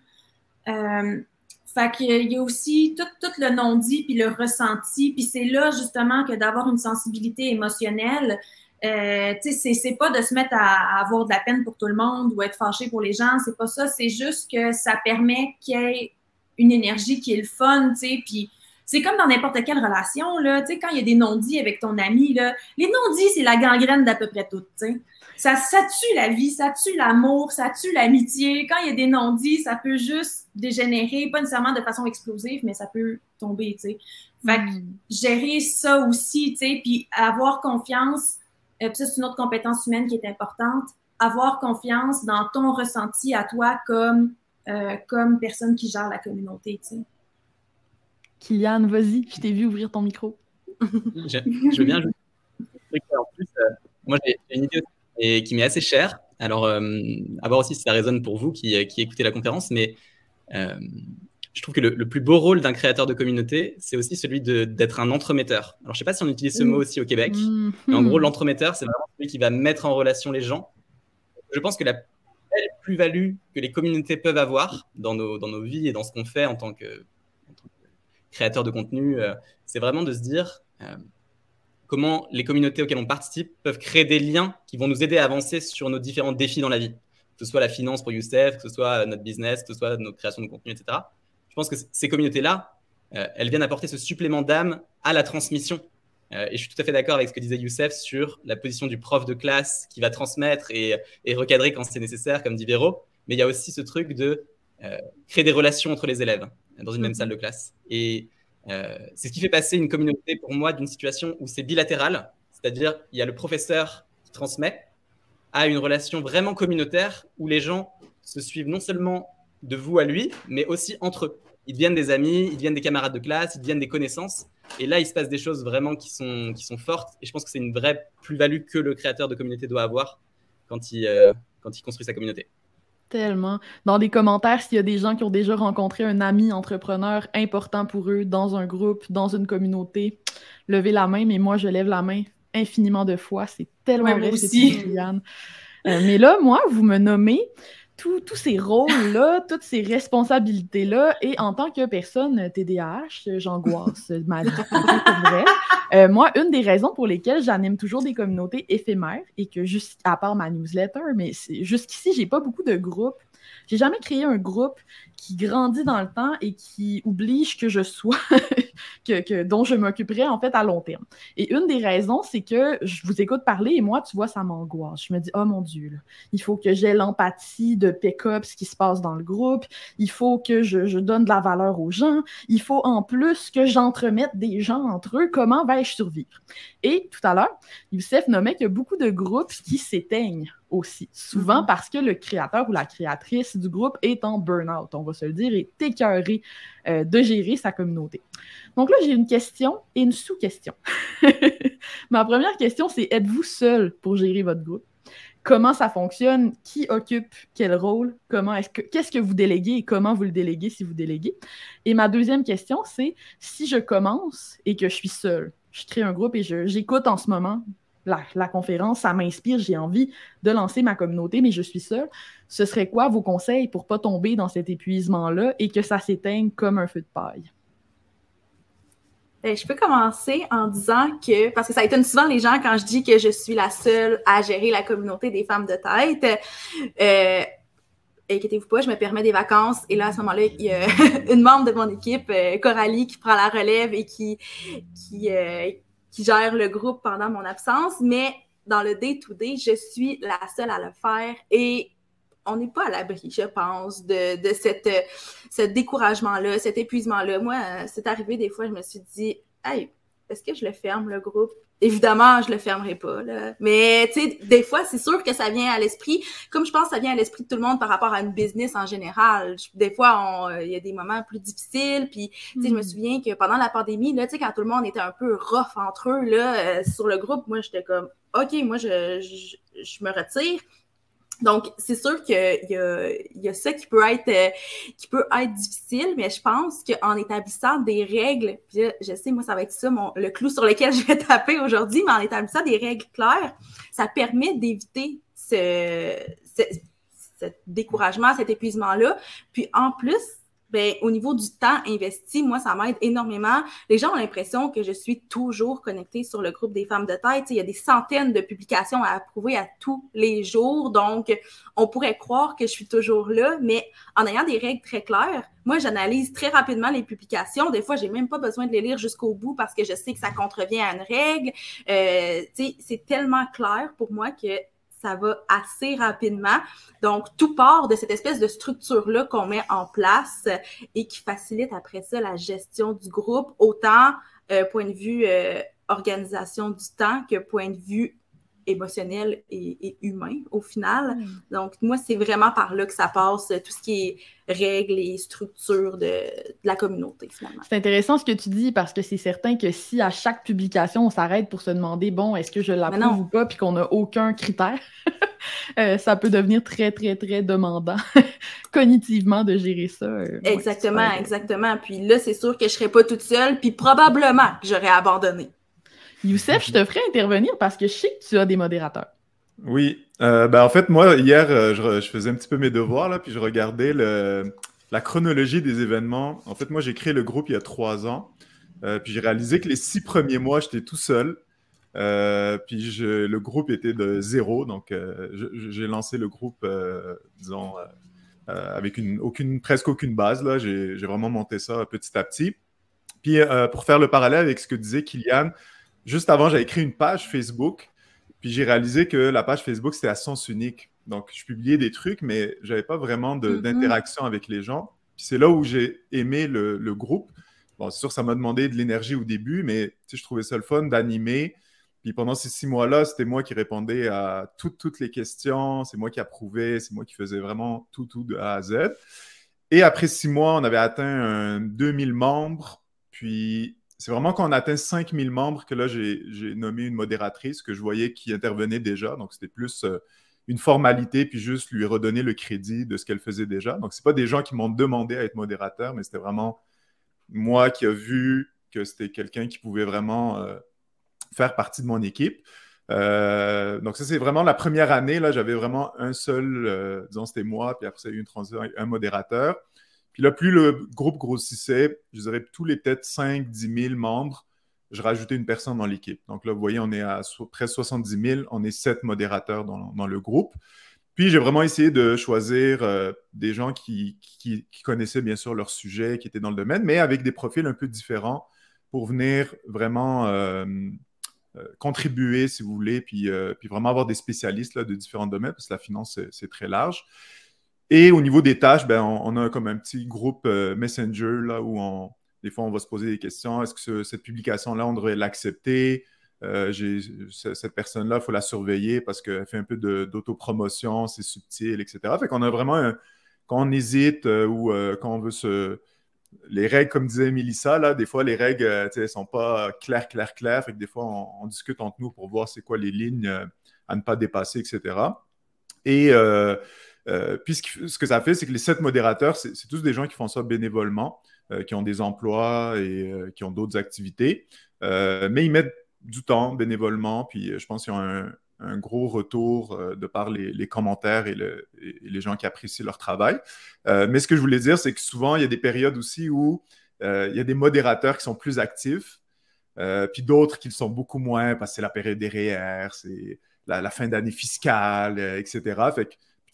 Euh, fait qu'il y a aussi tout, le non-dit puis le ressenti. Puis c'est là justement que d'avoir une sensibilité émotionnelle, Euh, c'est pas de se mettre à, avoir de la peine pour tout le monde ou être fâché pour les gens, c'est pas ça. C'est juste que ça permet qu'il y ait une énergie qui est le fun, tu sais, puis c'est comme dans n'importe quelle relation, là, tu sais, quand il y a des non-dits avec ton ami, là, les non-dits, c'est la gangrène d'à peu près tout, tu sais. Ça, ça tue la vie, ça tue l'amour, ça tue l'amitié. Quand il y a des non-dits, ça peut juste dégénérer, pas nécessairement de façon explosive, mais ça peut tomber, tu sais. Fait que hmm. gérer ça aussi, tu sais, puis avoir confiance, euh, c'est une autre compétence humaine qui est importante, avoir confiance dans ton ressenti à toi comme, euh, comme personne qui gère la communauté, tu sais. Kylian, vas-y, je t'ai vu ouvrir ton micro. je, veux bien ajouter. En plus, euh, moi, j'ai une idée et qui m'est assez chère. Alors, euh, à voir aussi si ça résonne pour vous qui, qui écoutez la conférence, mais euh, je trouve que le, plus beau rôle d'un créateur de communauté, c'est aussi celui d'être un entremetteur. Alors, je ne sais pas si on utilise ce mot aussi au Québec, mmh. mais en gros, l'entremetteur, c'est vraiment celui qui va mettre en relation les gens. Je pense que la plus-value que les communautés peuvent avoir dans nos, dans nos vies et dans ce qu'on fait en tant que, créateur de contenu, euh, c'est vraiment de se dire comment les communautés auxquelles on participe peuvent créer des liens qui vont nous aider à avancer sur nos différents défis dans la vie, que ce soit la finance pour Youssef, que ce soit notre business, que ce soit notre création de contenu, etc. Je pense que ces communautés-là, euh, elles viennent apporter ce supplément d'âme à la transmission. Euh, et je suis tout à fait d'accord avec ce que disait Youssef sur la position du prof de classe qui va transmettre et, recadrer quand c'est nécessaire, comme dit Véro. Mais il y a aussi ce truc de euh, créer des relations entre les élèves dans une même salle de classe. Et euh, c'est ce qui fait passer une communauté pour moi d'une situation où c'est bilatéral, c'est-à-dire il y a le professeur qui transmet, à une relation vraiment communautaire où les gens se suivent non seulement de vous à lui, mais aussi entre eux. Ils deviennent des amis, ils deviennent des camarades de classe, ils deviennent des connaissances. Et là, il se passe des choses vraiment qui sont, qui sont fortes. Et je pense que c'est une vraie plus-value que le créateur de communauté doit avoir quand il, euh, quand il construit sa communauté. Tellement. Dans les commentaires, s'il y a des gens qui ont déjà rencontré un ami entrepreneur important pour eux dans un groupe, dans une communauté, levez la main, mais moi, je lève la main infiniment de fois. C'est tellement vrai, aussi. Euh, mais là, moi, vous me nommez tous ces rôles-là, <laughs> toutes ces responsabilités-là, et en tant que personne TDAH, j'angoisse <laughs> ma vie. vrai. Euh, moi, une des raisons pour lesquelles j'anime toujours des communautés éphémères, et que juste à part ma newsletter, mais jusqu'ici, j'ai pas beaucoup de groupes j'ai jamais créé un groupe qui grandit dans le temps et qui oblige que je sois, <laughs> dont je m'occuperai en fait à long terme. Et une des raisons, c'est que je vous écoute parler et moi, tu vois, ça m'angoisse. Je me dis, oh mon Dieu, il faut que j'ai l'empathie de pick-up ce qui se passe dans le groupe. Il faut que je, je, donne de la valeur aux gens. Il faut en plus que j'entremette des gens entre eux. Comment vais-je survivre? Et tout à l'heure, Youssef nommait qu'il y a beaucoup de groupes qui s'éteignent aussi. Souvent mm-hmm. parce que le créateur ou la créatrice du groupe est en burn-out, on va se le dire, est écœuré euh, de gérer sa communauté. Donc là, j'ai une question et une sous-question. <laughs> Ma première question, c'est êtes-vous seul pour gérer votre groupe? Comment ça fonctionne? Qui occupe quel rôle? Comment est-ce que qu'est-ce que vous déléguez et comment vous le déléguez si vous déléguez? Et ma deuxième question, c'est si je commence et que je suis seul, je crée un groupe et j'écoute en ce moment la, conférence, ça m'inspire, j'ai envie de lancer ma communauté, mais je suis seule. Ce serait quoi vos conseils pour pas tomber dans cet épuisement-là et que ça s'éteigne comme un feu de paille? Ben, je peux commencer en disant que, parce que ça étonne souvent les gens quand je dis que je suis la seule à gérer la communauté des femmes de tête. Euh, inquiétez-vous pas, je me permets des vacances. Et là, à ce moment-là, il y a <laughs> une membre de mon équipe, euh, Coralie, qui prend la relève et qui, qui, euh, qui gère le groupe pendant mon absence, mais dans le day-to-day, je suis la seule à le faire et on n'est pas à l'abri, je pense, de, ce découragement-là, cet épuisement-là. Moi, c'est arrivé des fois, je me suis dit, hey, est-ce que je le ferme, le groupe? Évidemment, je le fermerai pas. Là. Mais tu sais, des fois, c'est sûr que ça vient à l'esprit. Comme je pense que ça vient à l'esprit de tout le monde par rapport à une business en général. Des fois, il y a des moments plus difficiles. Puis, tu sais, je me hmm. souviens que pendant la pandémie, là, tu sais, quand tout le monde était un peu rough entre eux là, euh, sur le groupe, moi, j'étais comme, OK, moi, je, je me retire. Donc, c'est sûr qu'il y a, y a ça qui peut être euh, qui peut être difficile, mais je pense qu'en établissant des règles, puis je sais, moi, ça va être ça mon, le clou sur lequel <laughs> je vais taper aujourd'hui, mais en établissant des règles claires, ça permet d'éviter ce, ce, découragement, cet épuisement-là. Puis en plus, ben, au niveau du temps investi, moi, ça m'aide énormément. Les gens ont l'impression que je suis toujours connectée sur le groupe des femmes de tête. il y a des centaines de publications à approuver à tous les jours. Donc, on pourrait croire que je suis toujours là, mais en ayant des règles très claires, moi, j'analyse très rapidement les publications. Des fois, j'ai même pas besoin de les lire jusqu'au bout parce que je sais que ça contrevient à une règle. Euh, c'est tellement clair pour moi que ça va assez rapidement. Donc, tout part de cette espèce de structure-là qu'on met en place et qui facilite après ça la gestion du groupe, autant euh, point de vue euh, organisation du temps que point de vue émotionnel et, humain au final. Hmm. Donc, moi, c'est vraiment par là que ça passe, tout ce qui est règles et structures de, la communauté, finalement. C'est intéressant ce que tu dis parce que c'est certain que si à chaque publication, on s'arrête pour se demander, bon, est-ce que je l'approuve ou pas, puis qu'on n'a aucun critère, <laughs> euh, ça peut devenir très, très, très demandant <laughs> cognitivement de gérer ça. Euh, exactement, exactement. Puis là, c'est sûr que je ne serais pas toute seule, puis probablement que j'aurais abandonné. Youssef, je te ferai intervenir parce que je sais que tu as des modérateurs. Oui, euh, ben en fait, moi, hier, euh, je, faisais un petit peu mes devoirs, là, puis je regardais le, la chronologie des événements. En fait, moi, j'ai créé le groupe il y a trois ans, euh, puis j'ai réalisé que les six premiers mois, j'étais tout seul. puis je, le groupe était de zéro, donc j'ai lancé le groupe, disons, avec une, aucune, presque aucune base. Là, j'ai vraiment monté ça petit à petit. Puis pour faire le parallèle avec ce que disait Kylian, juste avant, j'avais écrit une page Facebook, puis j'ai réalisé que la page Facebook, c'était à sens unique. Donc, je publiais des trucs, mais je n'avais pas vraiment mm-hmm. d'interaction avec les gens. Puis c'est là où j'ai aimé le, groupe. Bon, c'est sûr, ça m'a demandé de l'énergie au début, mais je trouvais ça le fun d'animer. Puis pendant ces six mois-là, c'était moi qui répondais à toutes, toutes les questions, c'est moi qui approuvais, c'est moi qui faisais vraiment tout, tout de A à Z. Et après six mois, on avait atteint 2000 membres. Puis c'est vraiment quand on atteint 5000 membres que là, j'ai nommé une modératrice que je voyais qui intervenait déjà. Donc, c'était plus euh, une formalité, puis juste lui redonner le crédit de ce qu'elle faisait déjà. Donc, ce pas des gens qui m'ont demandé à être modérateur, mais c'était vraiment moi qui ai vu que c'était quelqu'un qui pouvait vraiment euh, faire partie de mon équipe. Euh, donc, ça, c'est vraiment la première année. Là, j'avais vraiment un seul, disons, c'était moi, puis après, a eu une transition, un modérateur. Puis là, plus le groupe grossissait, je dirais tous les peut-être 5, 10 000 membres, je rajoutais une personne dans l'équipe. Donc là, vous voyez, on est à près 70 000, on est sept modérateurs dans, le groupe. Puis j'ai vraiment essayé de choisir euh, des gens qui, connaissaient bien sûr leur sujet, qui étaient dans le domaine, mais avec des profils un peu différents pour venir vraiment euh, euh, contribuer, si vous voulez, puis, vraiment avoir des spécialistes de différents domaines, parce que la finance, c'est très large. Et au niveau des tâches, ben, on, a comme un petit groupe euh, Messenger là, où on, des fois on va se poser des questions. Est-ce que cette publication-là, on devrait l'accepter? Euh, cette personne-là, il faut la surveiller parce qu'elle fait un peu d'autopromotion, c'est subtil, etc. Fait qu'on a vraiment, quand on hésite euh, ou quand on veut se. Les règles, comme disait Mélissa, là, des fois, les règles, ne sont pas claires, claires, claires. Fait que des fois, on, discute entre nous pour voir c'est quoi les lignes à ne pas dépasser, etc. Et euh, puis ce, que ça fait, c'est que les sept modérateurs, c'est tous des gens qui font ça bénévolement, euh, qui ont des emplois et euh, qui ont d'autres activités. mais ils mettent du temps bénévolement, puis je pense qu'ils ont un, gros retour de par les, commentaires et, les gens qui apprécient leur travail. mais ce que je voulais dire, c'est que souvent, il y a des périodes aussi où il y a des modérateurs qui sont plus actifs, puis d'autres qui le sont beaucoup moins parce que c'est la période des REER, c'est la, fin d'année fiscale, etc.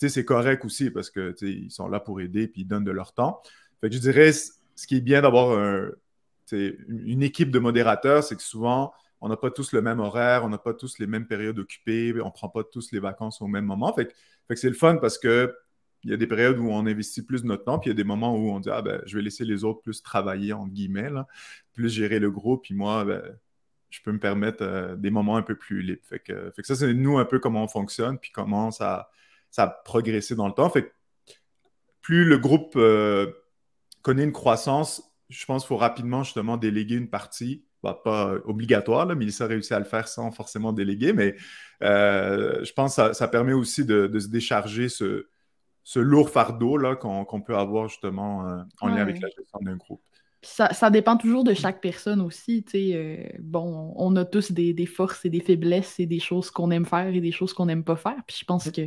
c'est correct aussi parce qu'ils sont là pour aider et ils donnent de leur temps. Je dirais, ce qui est bien d'avoir une équipe de modérateurs, c'est que souvent, on n'a pas tous le même horaire, on n'a pas tous les mêmes périodes occupées, on ne prend pas tous les vacances au même moment. Que c'est le fun parce que il y a des périodes où on investit plus de notre temps, puis il y a des moments où on dit ah ben je vais laisser les autres plus travailler entre guillemets, plus gérer le groupe, puis moi ben, je peux me permettre euh, des moments un peu plus libres. Que, fait que ça c'est nous un peu comment on fonctionne, puis comment ça ça a progressé dans le temps. Fait plus le groupe euh, connaît une croissance, je pense qu'il faut rapidement justement déléguer une partie. Bah, pas obligatoire, là, Mélissa réussi à le faire sans forcément déléguer, mais euh, je pense que ça, permet aussi de, se décharger ce, lourd fardeau qu'on peut avoir justement euh, en lien avec la gestion d'un groupe. Ça, dépend toujours de chaque personne aussi. Euh, bon, on a tous des, forces et des faiblesses et des choses qu'on aime faire et des choses qu'on n'aime pas faire. Puis je pense que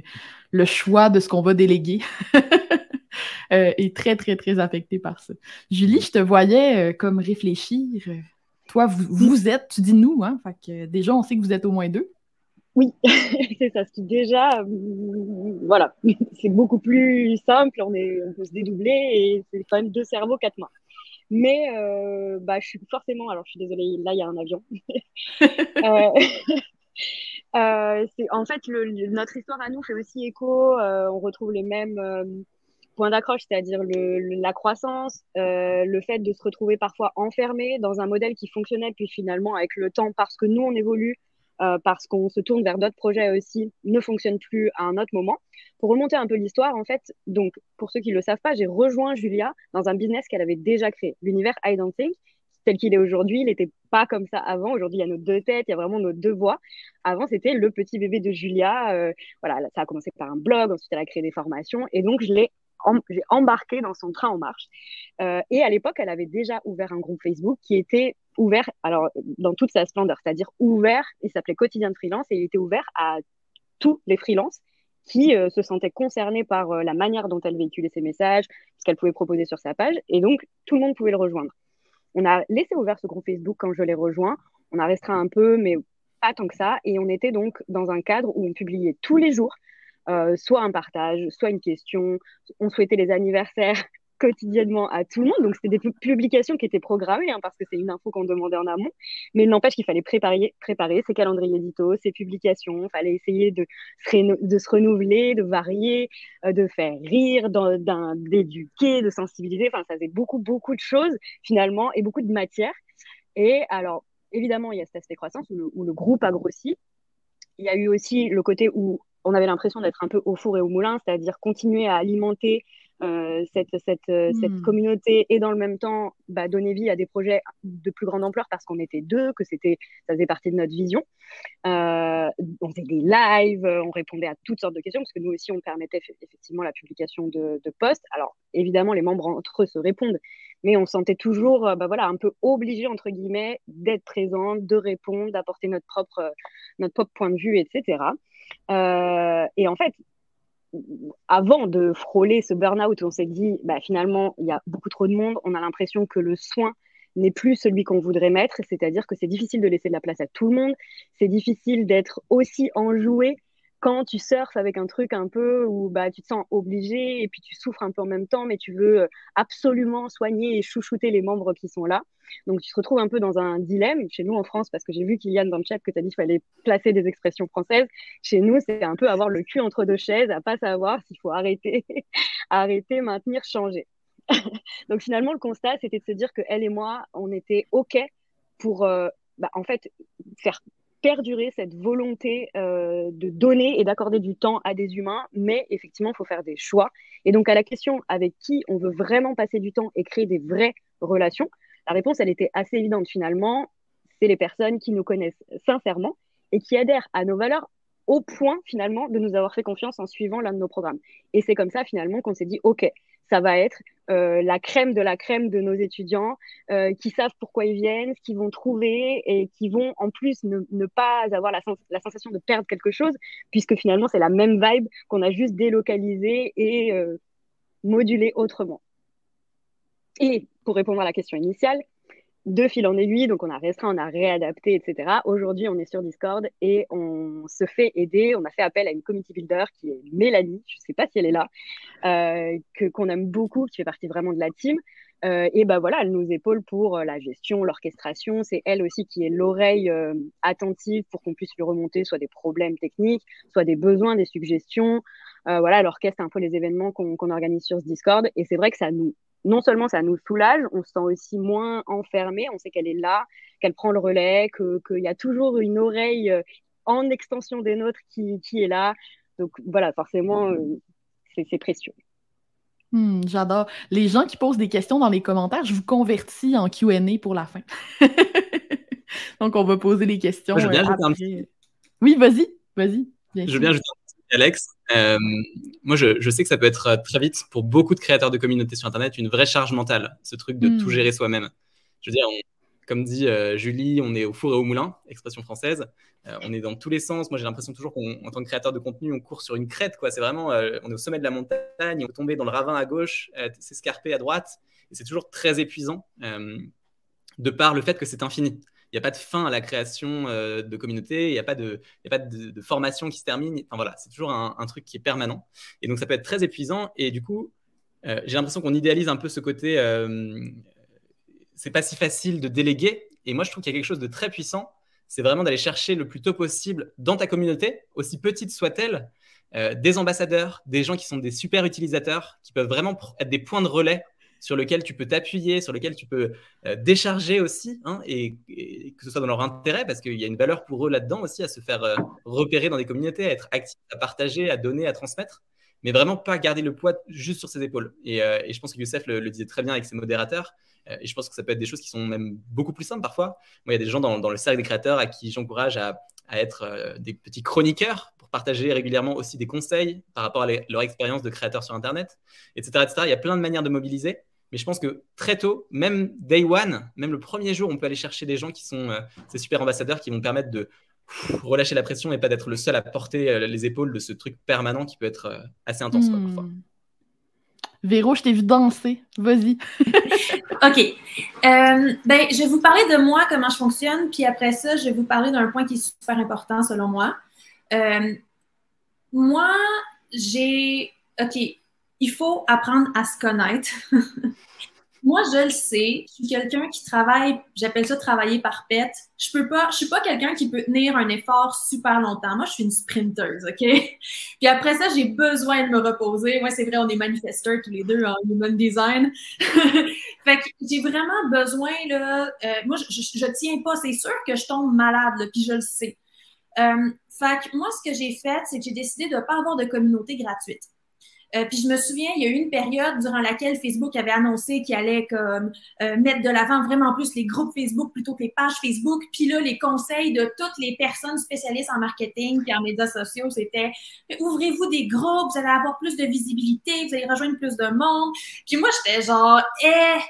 le choix de ce qu'on va déléguer <laughs> est très, très, très affecté par ça. Julie, je te voyais comme réfléchir. Toi, vous, vous êtes, tu dis nous, hein? Fait que déjà, on sait que vous êtes au moins deux. Oui, <laughs> c'est ça. Ce qui déjà, voilà, <laughs> c'est beaucoup plus simple. On, est, on peut se dédoubler et c'est quand même deux cerveaux, quatre mains. Mais euh, bah, je suis forcément, alors je suis désolée, là il y a un avion. <laughs> euh, <laughs> euh, en fait, le, notre histoire à nous fait aussi écho. Euh, on retrouve les mêmes euh, points d'accroche, c'est-à-dire la croissance, le fait de se retrouver parfois enfermé dans un modèle qui fonctionnait, puis finalement avec le temps, parce que nous on évolue, euh, parce qu'on se tourne vers d'autres projets aussi, ne fonctionne plus à un autre moment. Pour remonter un peu l'histoire, en fait, donc pour ceux qui ne le savent pas, j'ai rejoint Julia dans un business qu'elle avait déjà créé, l'univers I Don't Think, tel qu'il est aujourd'hui. Il n'était pas comme ça avant. Aujourd'hui, il y a nos deux têtes, il y a vraiment nos deux voix. Avant, c'était le petit bébé de Julia. Euh, voilà, ça a commencé par un blog, ensuite elle a créé des formations, et donc je l'ai embarqué dans son train en marche. Euh, et à l'époque, elle avait déjà ouvert un groupe Facebook qui était ouvert, alors dans toute sa splendeur, c'est-à-dire ouvert, il s'appelait Quotidien de freelance et il était ouvert à tous les freelances qui euh, se sentaient concernés par euh, la manière dont elle véhiculait ses messages, ce qu'elle pouvait proposer sur sa page, et donc tout le monde pouvait le rejoindre. On a laissé ouvert ce groupe Facebook quand je l'ai rejoint, on a restreint un peu, mais pas tant que ça, et on était donc dans un cadre où on publiait tous les jours euh, soit un partage, soit une question. On souhaitait les anniversaires quotidiennement à tout le monde. Donc, c'était des publications qui étaient programmées hein, parce que c'est une info qu'on demandait en amont. Mais n'empêche qu'il fallait préparer, préparer ses calendriers édito, ses publications. Il fallait essayer de se, de se renouveler, de varier, euh, de faire rire, d'éduquer, de sensibiliser. Enfin, ça faisait beaucoup, beaucoup de choses finalement et beaucoup de matière. Et alors, évidemment, il y a cet aspect croissance où le, où le groupe a grossi. Il y a eu aussi le côté où on avait l'impression d'être un peu au four et au moulin, c'est-à-dire continuer à alimenter euh, cette, cette, euh, cette, hmm. communauté et dans le même temps bah, donner vie à des projets de plus grande ampleur parce qu'on était deux, que c'était, ça faisait partie de notre vision. Euh, on faisait des lives, on répondait à toutes sortes de questions parce que nous aussi on permettait effectivement la publication de, de posts. Alors évidemment les membres entre eux se répondent, mais on se sentait toujours bah, voilà, un peu obligé entre guillemets d'être présent, de répondre, d'apporter notre propre, notre propre point de vue, etc. Euh, et en fait, avant de frôler ce burn-out, on s'est dit, bah, finalement, il y a beaucoup trop de monde, on a l'impression que le soin n'est plus celui qu'on voudrait mettre, c'est-à-dire que c'est difficile de laisser de la place à tout le monde, c'est difficile d'être aussi enjoué quand tu surfes avec un truc un peu où bah, tu te sens obligé et puis tu souffres un peu en même temps, mais tu veux euh, absolument soigner et chouchouter les membres qui sont là. Donc tu te retrouves un peu dans un dilemme. Chez nous en France, parce que j'ai vu Kylian dans le chat que tu as dit qu'il fallait placer des expressions françaises. Chez nous, c'est un peu avoir le cul entre deux chaises, à pas savoir s'il faut arrêter, <laughs> arrêter, maintenir, changer. <laughs> Donc finalement, le constat, c'était de se dire que elle et moi, on était OK pour euh, bah, en fait faire perdurer cette volonté euh, de donner et d'accorder du temps à des humains, mais effectivement, il faut faire des choix. Et donc, à la question avec qui on veut vraiment passer du temps et créer des vraies relations, la réponse, elle était assez évidente finalement. C'est les personnes qui nous connaissent sincèrement et qui adhèrent à nos valeurs au point finalement de nous avoir fait confiance en suivant l'un de nos programmes. Et c'est comme ça finalement qu'on s'est dit, OK, ça va être euh, la crème de la crème de nos étudiants euh, qui savent pourquoi ils viennent, ce qu'ils vont trouver et qui vont en plus ne, pas avoir la, sensation de perdre quelque chose, puisque finalement c'est la même vibe qu'on a juste délocalisé et euh, modulé autrement. Et pour répondre à la question initiale, de fil en aiguille, donc on a restreint, on a réadapté, etc. Aujourd'hui, on est sur Discord et on se fait aider. On a fait appel à une community builder qui est Mélanie, je ne sais pas si elle est là, euh, que qu'on aime beaucoup, qui fait partie vraiment de la team. Euh, et ben voilà, elle nous épaule pour euh, la gestion, l'orchestration. C'est elle aussi qui est l'oreille attentive pour qu'on puisse lui remonter soit des problèmes techniques, soit des besoins, des suggestions. Voilà, elle orchestre un peu les événements qu'on organise sur ce Discord. Et c'est vrai que ça nous non seulement ça nous soulage, on se sent aussi moins enfermé, on sait qu'elle est là, qu'elle prend le relais, qu'il y a toujours une oreille euh, en extension des nôtres qui, qui est là. Donc voilà, forcément, euh, c'est précieux. Hmm, j'adore. Les gens qui posent des questions dans les commentaires, je vous convertis en QA pour la fin. <laughs> Donc, on va poser les questions. je euh, Oui, vas-y, vas-y. Je veux bien ajouter Alex. Euh, moi, je, je, sais que ça peut être euh, très vite, pour beaucoup de créateurs de communautés sur Internet, une vraie charge mentale, ce truc de tout hmm. gérer soi-même. Je veux dire, comme dit Julie, on est au four et au moulin, expression française. on est dans tous les sens. Moi, j'ai l'impression toujours qu'en tant que créateur de contenu, on court sur une crête. Quoi. C'est vraiment, on est au sommet de la montagne, on peut tomber dans le ravin à gauche, s'escarper à droite. Et c'est toujours très épuisant de par le fait que c'est infini. Il n'y a pas de fin à la création euh, de communauté, il n'y a pas, de, a pas de, formation qui se termine. Enfin voilà, c'est toujours un, truc qui est permanent. Et donc ça peut être très épuisant. Et du coup, euh, j'ai l'impression qu'on idéalise un peu ce côté. Euh, c'est pas si facile de déléguer. Et moi, je trouve qu'il y a quelque chose de très puissant. C'est vraiment d'aller chercher le plus tôt possible dans ta communauté, aussi petite soit-elle, des ambassadeurs, des gens qui sont des super utilisateurs, qui peuvent vraiment être des points de relais sur lequel tu peux t'appuyer, sur lequel tu peux euh, décharger aussi, hein, et, que ce soit dans leur intérêt, parce qu'il y a une valeur pour eux là-dedans aussi à se faire euh, repérer dans des communautés, à être actifs, à partager, à donner, à transmettre, mais vraiment pas garder le poids juste sur ses épaules. Et, euh, je pense que Youssef le, disait très bien avec ses modérateurs, et je pense que ça peut être des choses qui sont même beaucoup plus simples parfois. Il y a des gens dans, le cercle des créateurs à qui j'encourage à, être des petits chroniqueurs pour partager régulièrement aussi des conseils par rapport à leur expérience de créateur sur Internet, etc., etc. Il y a plein de manières de mobiliser. Mais je pense que très tôt, même day one, même le premier jour, on peut aller chercher des gens qui sont euh, ces super ambassadeurs qui vont permettre de relâcher la pression et pas d'être le seul à porter euh, les épaules de ce truc permanent qui peut être euh, assez intense parfois. Véro, je t'ai vu danser. Vas-y. <laughs> OK. ben, je vais vous parler de moi, comment je fonctionne, puis après ça, je vais vous parler d'un point qui est super important selon moi. moi, j'ai. OK il faut apprendre à se connaître. <laughs> Moi, je le sais, je suis quelqu'un qui travaille, j'appelle ça travailler par pète. Je peux pas, je suis pas quelqu'un qui peut tenir un effort super longtemps. Moi, je suis une sprinteuse, OK? <laughs> Puis après ça, j'ai besoin de me reposer. Moi, c'est vrai, on est manifesteurs tous les deux en human design. <laughs> fait que j'ai vraiment besoin, là, euh, moi, je, je, tiens pas, c'est sûr que je tombe malade, là, puis je le sais. Euh, fait que moi, ce que j'ai fait, c'est que j'ai décidé de ne pas avoir de communauté gratuite. Euh, puis je me souviens, il y a eu une période durant laquelle Facebook avait annoncé qu'il allait comme euh, mettre de l'avant vraiment plus les groupes Facebook plutôt que les pages Facebook. Puis là, les conseils de toutes les personnes spécialistes en marketing et en médias sociaux, c'était ouvrez-vous des groupes, vous allez avoir plus de visibilité, vous allez rejoindre plus de monde. Puis moi, j'étais genre, eh,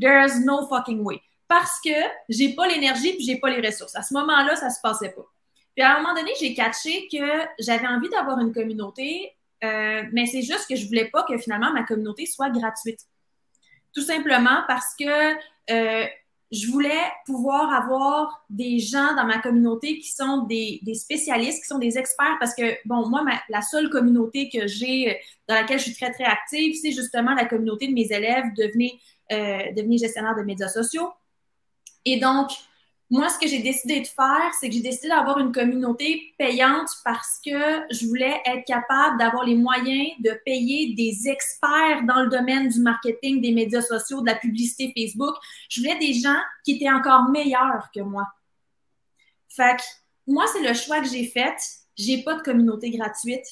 there's no fucking way. Parce que j'ai pas l'énergie puis j'ai pas les ressources. À ce moment-là, ça se passait pas. Puis à un moment donné, j'ai catché que j'avais envie d'avoir une communauté euh, mais c'est juste que je voulais pas que finalement ma communauté soit gratuite. Tout simplement parce que euh, je voulais pouvoir avoir des gens dans ma communauté qui sont des, des spécialistes, qui sont des experts, parce que, bon, moi, la seule communauté que j'ai, dans laquelle je suis très, très active, c'est justement la communauté de mes élèves, devenir, euh, devenir gestionnaire de médias sociaux. Et donc, moi, ce que j'ai décidé de faire, c'est que j'ai décidé d'avoir une communauté payante parce que je voulais être capable d'avoir les moyens de payer des experts dans le domaine du marketing, des médias sociaux, de la publicité Facebook. Je voulais des gens qui étaient encore meilleurs que moi. Fait que moi, c'est le choix que j'ai fait. J'ai pas de communauté gratuite.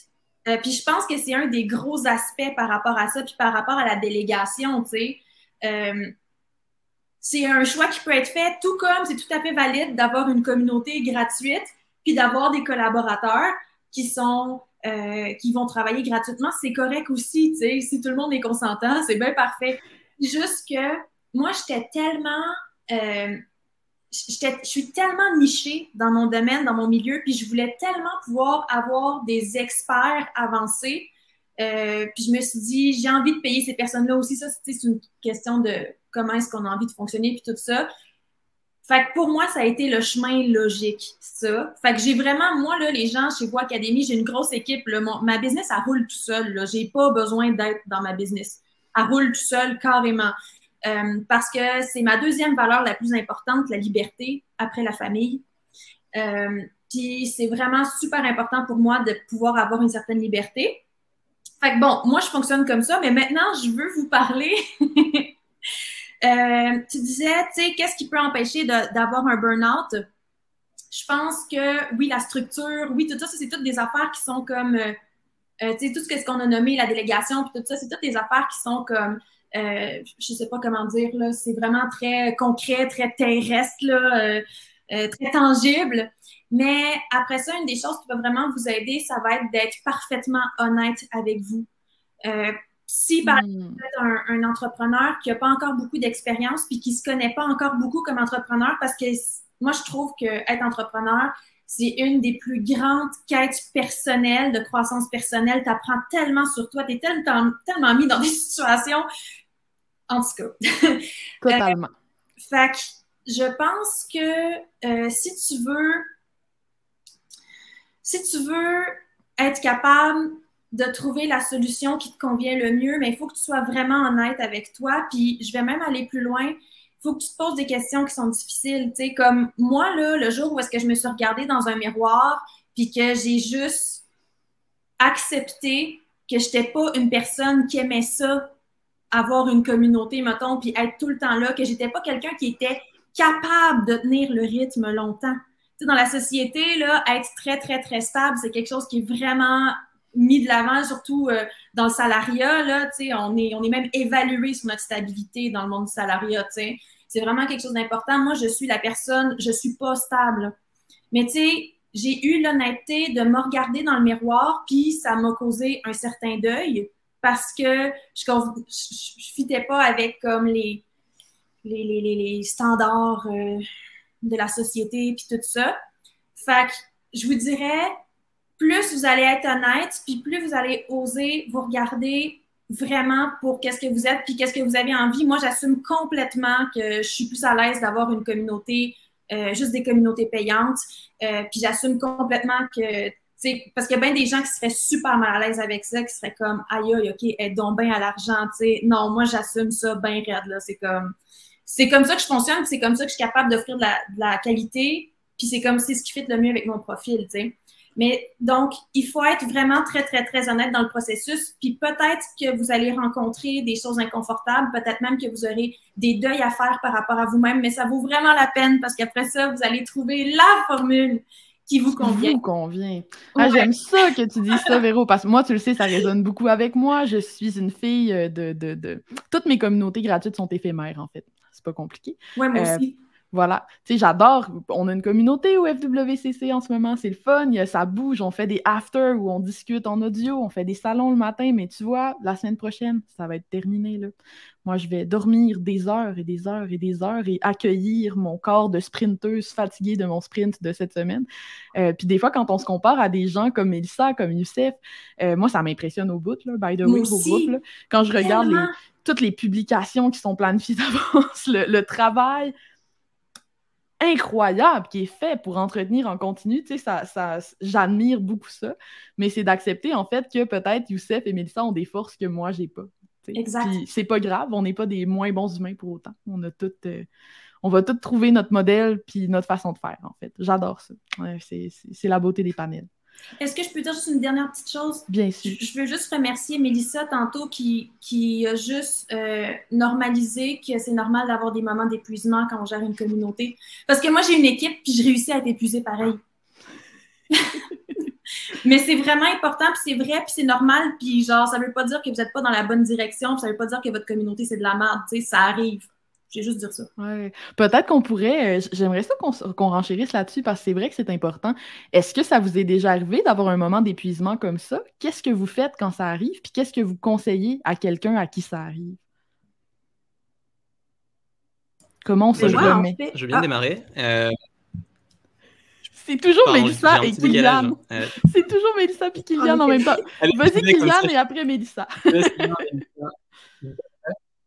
Euh, puis je pense que c'est un des gros aspects par rapport à ça, puis par rapport à la délégation, tu sais. Euh, c'est un choix qui peut être fait, tout comme c'est tout à fait valide d'avoir une communauté gratuite, puis d'avoir des collaborateurs qui sont euh, qui vont travailler gratuitement, c'est correct aussi, tu sais, si tout le monde est consentant, c'est bien parfait. Juste que moi, j'étais tellement euh, je suis tellement nichée dans mon domaine, dans mon milieu, puis je voulais tellement pouvoir avoir des experts avancés. Euh, puis je me suis dit, j'ai envie de payer ces personnes-là aussi. Ça, c'est une question de comment est-ce qu'on a envie de fonctionner, puis tout ça. Fait que pour moi, ça a été le chemin logique, ça. Fait que j'ai vraiment, moi, là, les gens chez Voix Académie, j'ai une grosse équipe. ma business, elle roule tout seul. Là. J'ai pas besoin d'être dans ma business. Elle roule tout seul, carrément. Euh, parce que c'est ma deuxième valeur la plus importante, la liberté, après la famille. Euh, puis c'est vraiment super important pour moi de pouvoir avoir une certaine liberté. Fait que bon, moi, je fonctionne comme ça, mais maintenant, je veux vous parler <laughs> Euh, tu disais, tu sais, qu'est-ce qui peut empêcher d'avoir un burn-out? Je pense que oui, la structure, oui, tout ça, c'est toutes des affaires qui sont comme, euh, euh, tu sais, tout ce qu'on a nommé, la délégation, puis tout ça, c'est toutes des affaires qui sont comme, euh, je sais pas comment dire, là, c'est vraiment très concret, très terrestre, très tangible. Mais après ça, une des choses qui va vraiment vous aider, ça va être d'être parfaitement honnête avec vous. Si, par exemple, un, un entrepreneur qui n'a pas encore beaucoup d'expérience puis qui ne se connaît pas encore beaucoup comme entrepreneur, parce que moi, je trouve qu'être entrepreneur, c'est une des plus grandes quêtes personnelles, de croissance personnelle. Tu apprends tellement sur toi, tu es tellement, tellement mis dans des situations. En tout cas. <laughs> Totalement. Euh, fait que je pense que euh, si tu veux, si tu veux être capable de trouver la solution qui te convient le mieux, mais il faut que tu sois vraiment honnête avec toi. Puis je vais même aller plus loin faut que tu te poses des questions qui sont difficiles. Tu sais, comme moi, là, le jour où est-ce que je me suis regardée dans un miroir, puis que j'ai juste accepté que je n'étais pas une personne qui aimait ça, avoir une communauté, mettons, puis être tout le temps là, que j'étais pas quelqu'un qui était capable de tenir le rythme longtemps. Tu sais, dans la société, là, être très, très, très stable, c'est quelque chose qui est vraiment mis de l'avant, surtout euh, dans le salariat. Là, on, est, on est même évalué sur notre stabilité dans le monde du salariat. C'est vraiment quelque chose d'important. Moi, je suis la personne, je suis pas stable. Mais tu sais, j'ai eu l'honnêteté de me regarder dans le miroir, puis ça m'a causé un certain deuil parce que je ne fitais pas avec comme les, les, les, les standards euh, de la société, puis tout ça. Fait je vous dirais, plus vous allez être honnête, puis plus vous allez oser vous regarder vraiment pour qu'est-ce que vous êtes, puis qu'est-ce que vous avez envie. Moi, j'assume complètement que je suis plus à l'aise d'avoir une communauté, euh, juste des communautés payantes. Euh, puis j'assume complètement que, parce qu'il y a bien des gens qui seraient super mal à l'aise avec ça, qui seraient comme, aïe, aïe, OK, aide donc bien à l'argent, tu sais. Non, moi, j'assume ça bien raide, là. C'est comme, c'est comme ça que je fonctionne, c'est comme ça que je suis capable d'offrir de la, de la qualité, puis c'est comme, c'est ce qui fait le mieux avec mon profil, tu sais. Mais donc, il faut être vraiment très, très, très honnête dans le processus. Puis peut-être que vous allez rencontrer des choses inconfortables, peut-être même que vous aurez des deuils à faire par rapport à vous-même, mais ça vaut vraiment la peine parce qu'après ça, vous allez trouver la formule qui vous convient. Qui vous convient. Ah, J'aime ça que tu dis ça, <laughs> Véro, parce que moi, tu le sais, ça résonne beaucoup avec moi. Je suis une fille de... de, de... Toutes mes communautés gratuites sont éphémères, en fait. C'est pas compliqué. Oui, moi euh, aussi. Voilà. Tu sais, j'adore. On a une communauté au FWCC en ce moment, c'est le fun. ça bouge. On fait des after où on discute en audio, on fait des salons le matin, mais tu vois, la semaine prochaine, ça va être terminé. Là. Moi, je vais dormir des heures et des heures et des heures et accueillir mon corps de sprinteuse fatiguée de mon sprint de cette semaine. Euh, puis des fois, quand on se compare à des gens comme Elissa, comme Youssef, euh, moi, ça m'impressionne au bout, là, by the way, au groupe. Quand je regarde toutes les publications qui sont planifiées <laughs> d'avance, le travail incroyable qui est fait pour entretenir en continu. Tu sais, ça, ça, j'admire beaucoup ça. Mais c'est d'accepter, en fait, que peut-être Youssef et Mélissa ont des forces que moi, j'ai pas. Exact. c'est pas grave, on n'est pas des moins bons humains pour autant. On a. Euh, on va tous trouver notre modèle puis notre façon de faire, en fait. J'adore ça. c'est la beauté des panels. Est-ce que je peux dire juste une dernière petite chose? Bien sûr. Je veux juste remercier Mélissa tantôt qui, qui a juste euh, normalisé que c'est normal d'avoir des moments d'épuisement quand on gère une communauté. Parce que moi, j'ai une équipe puis je réussis à être épuisée pareil. <laughs> Mais c'est vraiment important, puis c'est vrai, puis c'est normal, puis genre, ça veut pas dire que vous n'êtes pas dans la bonne direction, puis ça veut pas dire que votre communauté, c'est de la merde, tu sais, ça arrive. J'ai juste dire ça. Ouais. Peut-être qu'on pourrait, euh, j'aimerais ça qu'on renchérisse là-dessus parce que c'est vrai que c'est important. Est-ce que ça vous est déjà arrivé d'avoir un moment d'épuisement comme ça? Qu'est-ce que vous faites quand ça arrive? Puis qu'est-ce que vous conseillez à quelqu'un à qui ça arrive? Comment on se remet? Je viens de démarrer. Euh, <laughs> c'est toujours Mélissa et Kylian. Euh, c'est toujours Mélissa et Kylian en même temps. Vas-y, Kylian, et après Mélissa. <laughs>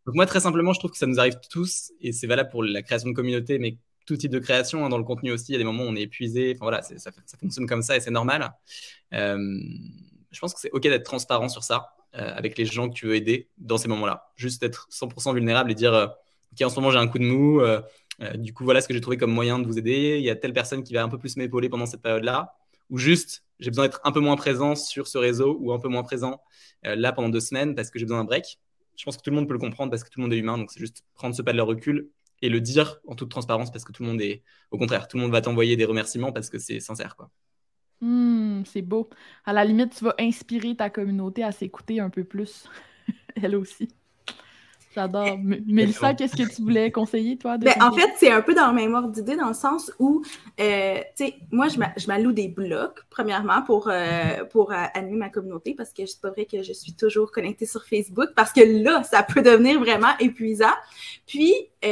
Donc moi, très simplement, je trouve que ça nous arrive tous, et c'est valable pour la création de communauté, mais tout type de création, hein, dans le contenu aussi, il y a des moments où on est épuisé, enfin voilà, ça, fonctionne comme ça et c'est normal. Euh, je pense que c'est OK d'être transparent sur ça, euh, avec les gens que tu veux aider dans ces moments-là. Juste être 100% vulnérable et dire, euh, OK, en ce moment j'ai un coup de mou, du coup voilà ce que j'ai trouvé comme moyen de vous aider, il y a telle personne qui va un peu plus m'épauler pendant cette période-là, ou juste j'ai besoin d'être un peu moins présent sur ce réseau ou un peu moins présent là pendant deux semaines parce que j'ai besoin d'un break je pense que tout le monde peut le comprendre parce que tout le monde est humain. Donc, c'est juste prendre ce pas de leur recul et le dire en toute transparence parce que tout le monde est, au contraire, tout le monde va t'envoyer des remerciements parce que c'est sincère. quoi. Hmm, c'est beau. À la limite, tu vas inspirer ta communauté à s'écouter un peu plus, <laughs> elle aussi. J'adore. <laughs> Mélissa, qu'est-ce que tu voulais conseiller, toi? Ben, en fait, c'est un peu dans le même ordre d'idée, dans le sens où, euh, tu sais, moi, je m'alloue des blocs, premièrement, pour, euh, pour euh, animer ma communauté, parce que c'est pas vrai que je suis toujours connectée sur Facebook, parce que là, ça peut devenir vraiment épuisant. Puis, tu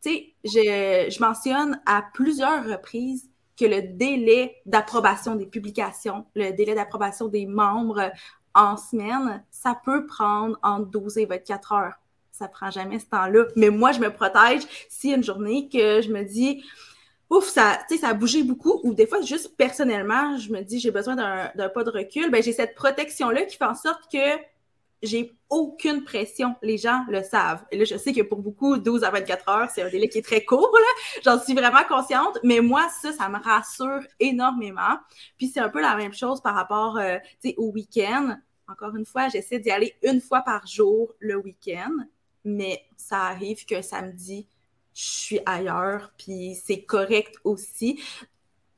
sais, je, je mentionne à plusieurs reprises que le délai d'approbation des publications, le délai d'approbation des membres en semaine, ça peut prendre entre 12 et 24 heures ça prend jamais ce temps-là. Mais moi, je me protège si une journée que je me dis, ouf, ça, ça a bougé beaucoup, ou des fois, juste personnellement, je me dis, j'ai besoin d'un pas de recul, ben, j'ai cette protection-là qui fait en sorte que j'ai aucune pression. Les gens le savent. Et là, je sais que pour beaucoup, 12 à 24 heures, c'est un délai qui est très court. J'en suis vraiment consciente. Mais moi, ça, ça me rassure énormément. Puis c'est un peu la même chose par rapport, euh, au week-end. Encore une fois, j'essaie d'y aller une fois par jour le week-end mais ça arrive que samedi, je suis ailleurs, puis c'est correct aussi.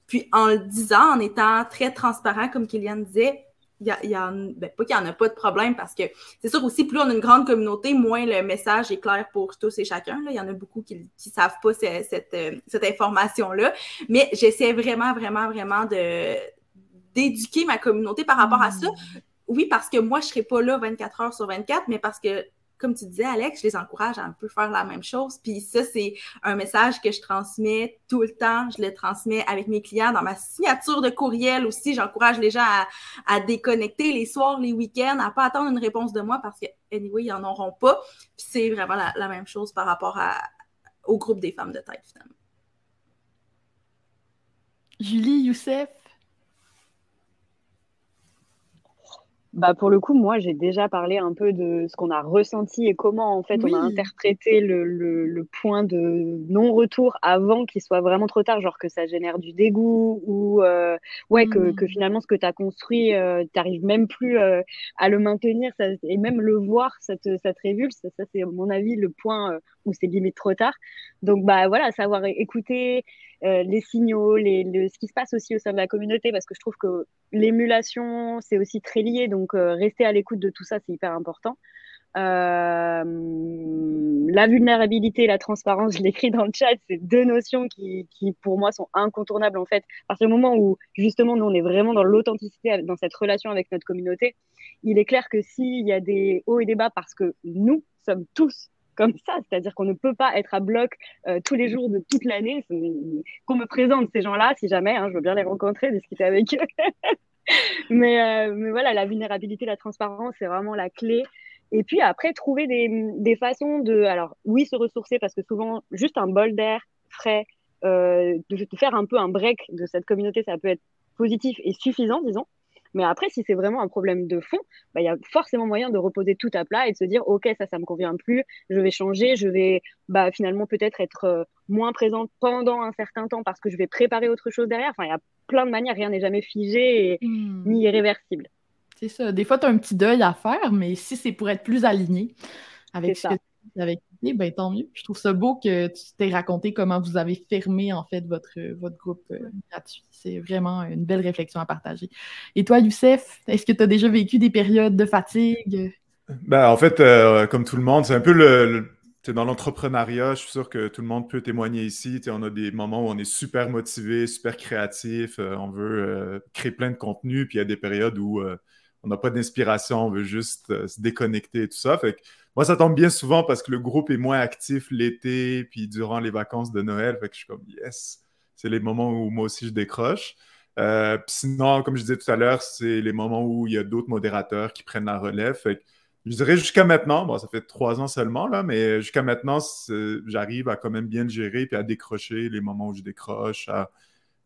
Puis en le disant, en étant très transparent, comme Kylian disait, il y a, y a ben, pas qu'il n'y en a pas de problème parce que c'est sûr aussi, plus on a une grande communauté, moins le message est clair pour tous et chacun. Là. Il y en a beaucoup qui ne savent pas cette, euh, cette information-là. Mais j'essaie vraiment, vraiment, vraiment de d'éduquer ma communauté par rapport à ça. Mmh. Oui, parce que moi, je ne serai pas là 24 heures sur 24, mais parce que comme tu disais, Alex, je les encourage à un peu faire la même chose. Puis ça, c'est un message que je transmets tout le temps. Je le transmets avec mes clients dans ma signature de courriel aussi. J'encourage les gens à, déconnecter les soirs, les week-ends, à pas attendre une réponse de moi parce que, anyway, ils n'en auront pas. Puis c'est vraiment la, même chose par rapport au groupe des femmes de tête, finalement. Julie, Youssef, Bah pour le coup, moi, j'ai déjà parlé un peu de ce qu'on a ressenti et comment, en fait, on a interprété le, le, le point de non-retour avant qu'il soit vraiment trop tard, genre que ça génère du dégoût ou euh, ouais, que, que, mmh. finalement, ce que tu as construit, euh, tu n'arrives même plus euh, à le maintenir ça, et même le voir, ça te, ça te révulse. Ça, ça c'est, à mon avis, le point euh, où c'est limite trop tard. Donc, bah voilà, savoir écouter, euh, les signaux, les, ce qui se passe aussi au sein de la communauté, parce que je trouve que l'émulation, c'est aussi très lié. Donc, euh, rester à l'écoute de tout ça, c'est hyper important. Euh, la vulnérabilité et la transparence, je l'écris dans le chat, c'est deux notions qui, pour moi, sont incontournables en fait. À partir du moment où, justement, nous, on est vraiment dans l'authenticité, dans cette relation avec notre communauté, il est clair que s'il y a des hauts et des bas, parce que nous sommes tous comme ça, c'est-à-dire qu'on ne peut pas être à bloc euh, tous les jours de toute l'année. Qu'on me présente ces gens-là, si jamais, hein, je veux bien les rencontrer, discuter avec eux. <laughs> mais, euh, mais voilà, la vulnérabilité, la transparence, c'est vraiment la clé. Et puis après, trouver des, des, façons de, alors oui, se ressourcer parce que souvent, juste un bol d'air frais, euh, de faire un peu un break de cette communauté, ça peut être positif et suffisant, disons. Mais après, si c'est vraiment un problème de fond, bah, il y a forcément moyen de reposer tout à plat et de se dire, OK, ça, ça me convient plus, je vais changer, je vais bah, finalement peut-être être euh, moins présente pendant un certain temps parce que je vais préparer autre chose derrière. Enfin, il y a plein de manières, rien n'est jamais figé et, hmm. ni irréversible. C'est ça. Des fois, tu as un petit deuil à faire, mais si c'est pour être plus aligné avec ce que avec ben, tant mieux. Je trouve ça beau que tu t'es raconté comment vous avez fermé en fait votre, votre groupe euh, gratuit. C'est vraiment une belle réflexion à partager. Et toi, Youssef, est-ce que tu as déjà vécu des périodes de fatigue? Ben, en fait, euh, comme tout le monde, c'est un peu le, dans l'entrepreneuriat, je suis sûr que tout le monde peut témoigner ici. on a des moments où on est super motivé, super créatif, euh, on veut créer plein de contenu, puis il y a des périodes où on n'a pas d'inspiration, on veut juste se déconnecter et tout ça. Fait que moi, ça tombe bien souvent parce que le groupe est moins actif l'été, puis durant les vacances de Noël. Fait que je suis comme, yes, c'est les moments où moi aussi je décroche. Euh, sinon, comme je disais tout à l'heure, c'est les moments où il y a d'autres modérateurs qui prennent la relève. Fait je dirais jusqu'à maintenant, bon, ça fait trois ans seulement, là, mais jusqu'à maintenant, j'arrive à quand même bien le gérer puis à décrocher les moments où je décroche, à,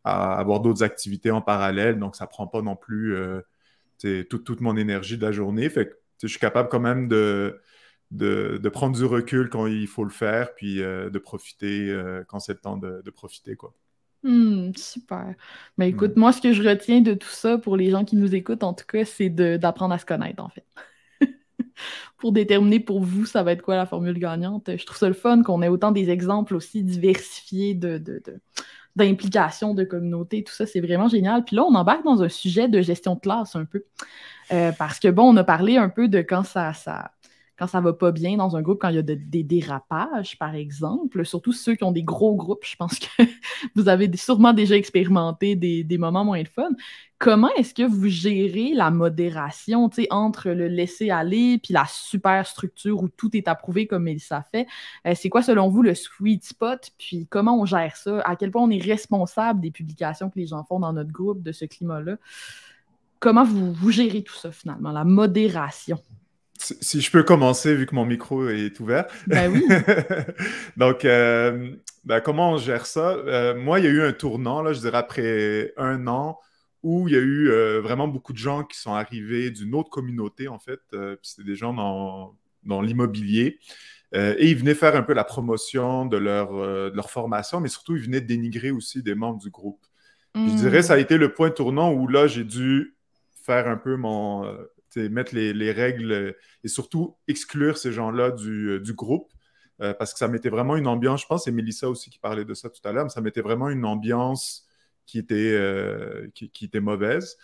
avoir d'autres activités en parallèle. Donc, ça prend pas non plus euh, toute, toute mon énergie de la journée. Fait que je suis capable quand même de, de, prendre du recul quand il faut le faire, puis euh, de profiter euh, quand c'est le temps de, profiter, quoi. Hmm, super. Mais écoute, moi, ce que je retiens de tout ça pour les gens qui nous écoutent, en tout cas, c'est d'apprendre à se connaître, en fait. <laughs> pour déterminer pour vous, ça va être quoi la formule gagnante. Je trouve ça le fun qu'on ait autant des exemples aussi diversifiés de, d'implication de communauté, tout ça, c'est vraiment génial. Puis là, on embarque dans un sujet de gestion de classe un peu. Euh, parce que bon, on a parlé un peu de quand ça, ça, quand ça va pas bien dans un groupe, quand il y a des dérapages, par exemple, surtout ceux qui ont des gros groupes, je pense que <laughs> vous avez sûrement déjà expérimenté des, moments moins de fun. Comment est-ce que vous gérez la modération entre le laisser aller puis la super structure où tout est approuvé comme Mélissa fait? Euh, c'est quoi, selon vous, le sweet spot? Puis comment on gère ça? À quel point on est responsable des publications que les gens font dans notre groupe de ce climat-là? Comment vous gérez tout ça finalement, la modération? Si je peux commencer, vu que mon micro est ouvert. Ben oui. <laughs> Donc, euh, ben, comment on gère ça? Euh, moi, il y a eu un tournant, là, je dirais, après un an, où il y a eu euh, vraiment beaucoup de gens qui sont arrivés d'une autre communauté, en fait. Euh, c'était des gens dans, dans l'immobilier. Et ils venaient faire un peu la promotion de leur, de leur formation, mais surtout, ils venaient dénigrer aussi des membres du groupe. Je hmm. dirais, ça a été le point tournant où là, j'ai dû faire un peu mon. Mettre les, les, règles et surtout exclure ces gens-là du, du, groupe. parce que ça mettait vraiment une ambiance, je pense, c'est Mélissa aussi qui parlait de ça tout à l'heure, ça mettait vraiment une ambiance qui était, euh, qui, était mauvaise.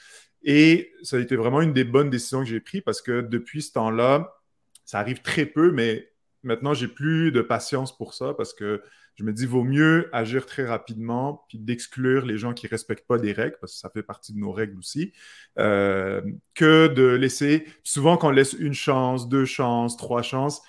Et ça a été vraiment une des bonnes décisions que j'ai prises parce que depuis ce temps-là, ça arrive très peu, mais maintenant, j'ai plus de patience pour ça parce que je me dis, vaut mieux agir très rapidement puis d'exclure les gens qui ne respectent pas des règles, parce que ça fait partie de nos règles aussi, euh, que de laisser. Souvent, quand on laisse une chance, deux chances, trois chances,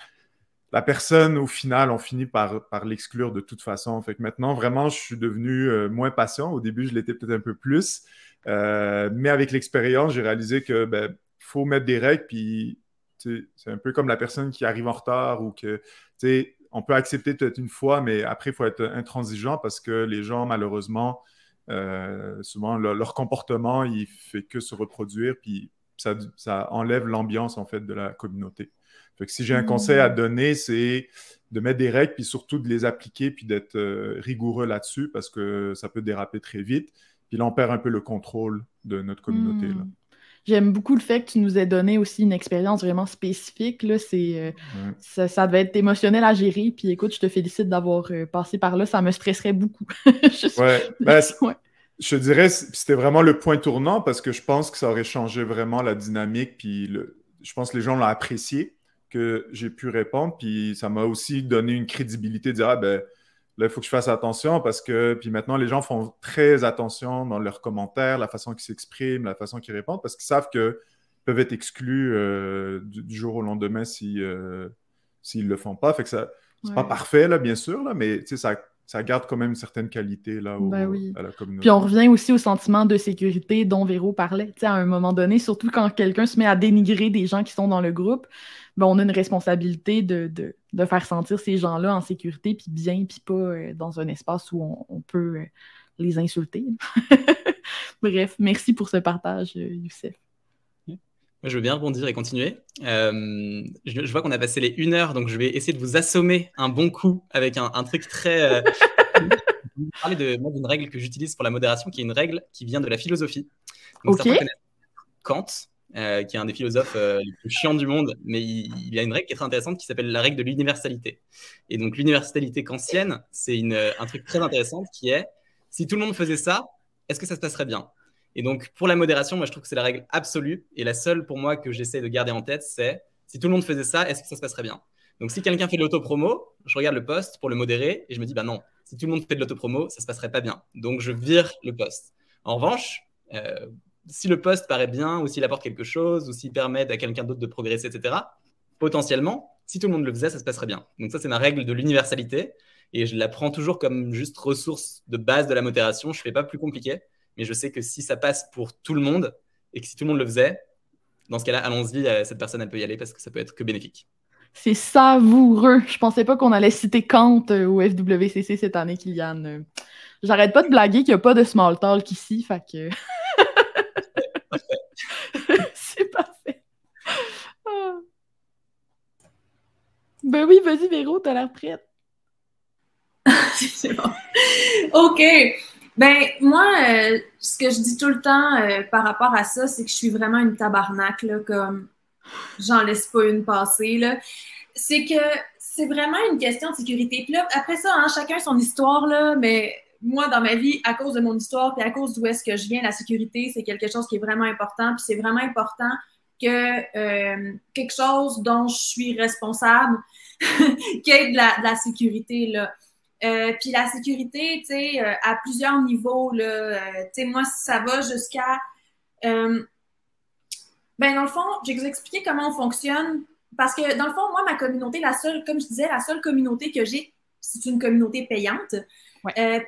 la personne, au final, on finit par, l'exclure de toute façon. Fait maintenant, vraiment, je suis devenu euh, moins patient. Au début, je l'étais peut-être un peu plus. Euh, mais avec l'expérience, j'ai réalisé que ben, faut mettre des règles. Puis, c'est un peu comme la personne qui arrive en retard ou que, on peut accepter peut-être une fois, mais après, il faut être intransigeant parce que les gens, malheureusement, euh, souvent, leur comportement, il fait que se reproduire. Puis, ça, ça enlève l'ambiance, en fait, de la communauté si j'ai un conseil à donner, c'est de mettre des règles, puis surtout de les appliquer, puis d'être euh, rigoureux là-dessus, parce que ça peut déraper très vite. Puis là, on perd un peu le contrôle de notre communauté. Hmm. J'aime beaucoup le fait que tu nous aies donné aussi une expérience vraiment spécifique. Là. Euh, ça, devait être émotionnel à gérer. Puis écoute, je te félicite d'avoir euh, passé par là. Ça me stresserait beaucoup. <laughs> <laughs> Ben, <laughs> ouais. Je dirais c'était vraiment le point tournant parce que je pense que ça aurait changé vraiment la dynamique. Puis je pense que les gens l'ont apprécié que j'ai pu répondre. Puis ça m'a aussi donné une crédibilité de dire, ah ben là, il faut que je fasse attention parce que, puis maintenant, les gens font très attention dans leurs commentaires, la façon qu'ils s'expriment, la façon qu'ils répondent, parce qu'ils savent qu'ils peuvent être exclus euh, du, jour au lendemain si, euh, s'ils ne le font pas. Fait que ça, c'est pas parfait, là, bien sûr, là, mais ça ça garde quand même une certaine qualité là, ben à la communauté. Puis on revient aussi au sentiment de sécurité dont Véro parlait. à un moment donné, surtout quand quelqu'un se met à dénigrer des gens qui sont dans le groupe, ben, on a une responsabilité de, de, faire sentir ces gens-là en sécurité, puis bien, puis pas euh, dans un espace où on, peut euh, les insulter. <laughs> Bref, merci pour ce partage, euh, Je veux bien rebondir et continuer. Euh, je, vois qu'on a passé les une heure, donc je vais essayer de vous assommer un bon coup avec un, truc très. Euh... je vais parler d'une règle que j'utilise pour la modération, qui est une règle qui vient de la philosophie. Donc, okay. Kant, euh, qui est un des philosophes euh, les plus chiants du monde, mais il, il, a une règle qui est très intéressante qui s'appelle la règle de l'universalité. Et donc, l'universalité kantienne, c'est un truc très intéressant qui est si tout le monde faisait ça, est-ce que ça se passerait bien? Et donc, pour la modération, moi, je trouve que c'est la règle absolue. Et la seule pour moi que j'essaie de garder en tête, c'est si tout le monde faisait ça, est-ce que ça se passerait bien? Donc, si quelqu'un fait de l'autopromo, je regarde le poste pour le modérer et je me dis, bah non, si tout le monde fait de l'autopromo, ça se passerait pas bien. Donc, je vire le poste. En revanche, euh, si le poste paraît bien ou s'il apporte quelque chose ou s'il permet à quelqu'un d'autre de progresser, etc., potentiellement, si tout le monde le faisait, ça se passerait bien. Donc, ça, c'est ma règle de l'universalité. Et je la prends toujours comme juste ressource de base de la modération. Je ne fais pas plus compliqué mais je sais que si ça passe pour tout le monde et que si tout le monde le faisait, dans ce cas-là, allons-y, euh, cette personne, elle peut y aller parce que ça peut être que bénéfique. C'est savoureux. Je pensais pas qu'on allait citer Kant euh, au FWCC cette année, Kylian. J'arrête pas de blaguer qu'il n'y a pas de small talk ici, fait que... <laughs> C'est parfait. Ah. Ben oui, vas-y, Véro, t'as l'air prête. <laughs> C'est bon. OK. Ben, moi, euh, ce que je dis tout le temps euh, par rapport à ça, c'est que je suis vraiment une tabarnak, là, comme j'en laisse pas une passer, là. C'est que c'est vraiment une question de sécurité. Puis après ça, hein, chacun son histoire, là, mais moi, dans ma vie, à cause de mon histoire, puis à cause d'où est-ce que je viens, la sécurité, c'est quelque chose qui est vraiment important. Puis c'est vraiment important que euh, quelque chose dont je suis responsable, <laughs> qui est de la, de la sécurité. Là. Euh, puis la sécurité, tu sais, euh, à plusieurs niveaux, là, euh, tu sais, moi, ça va jusqu'à... ben, dans le fond, je vais vous expliquer comment on fonctionne. Parce que, dans le fond, moi, ma communauté, la seule, comme je disais, la seule communauté que j'ai, c'est une communauté payante.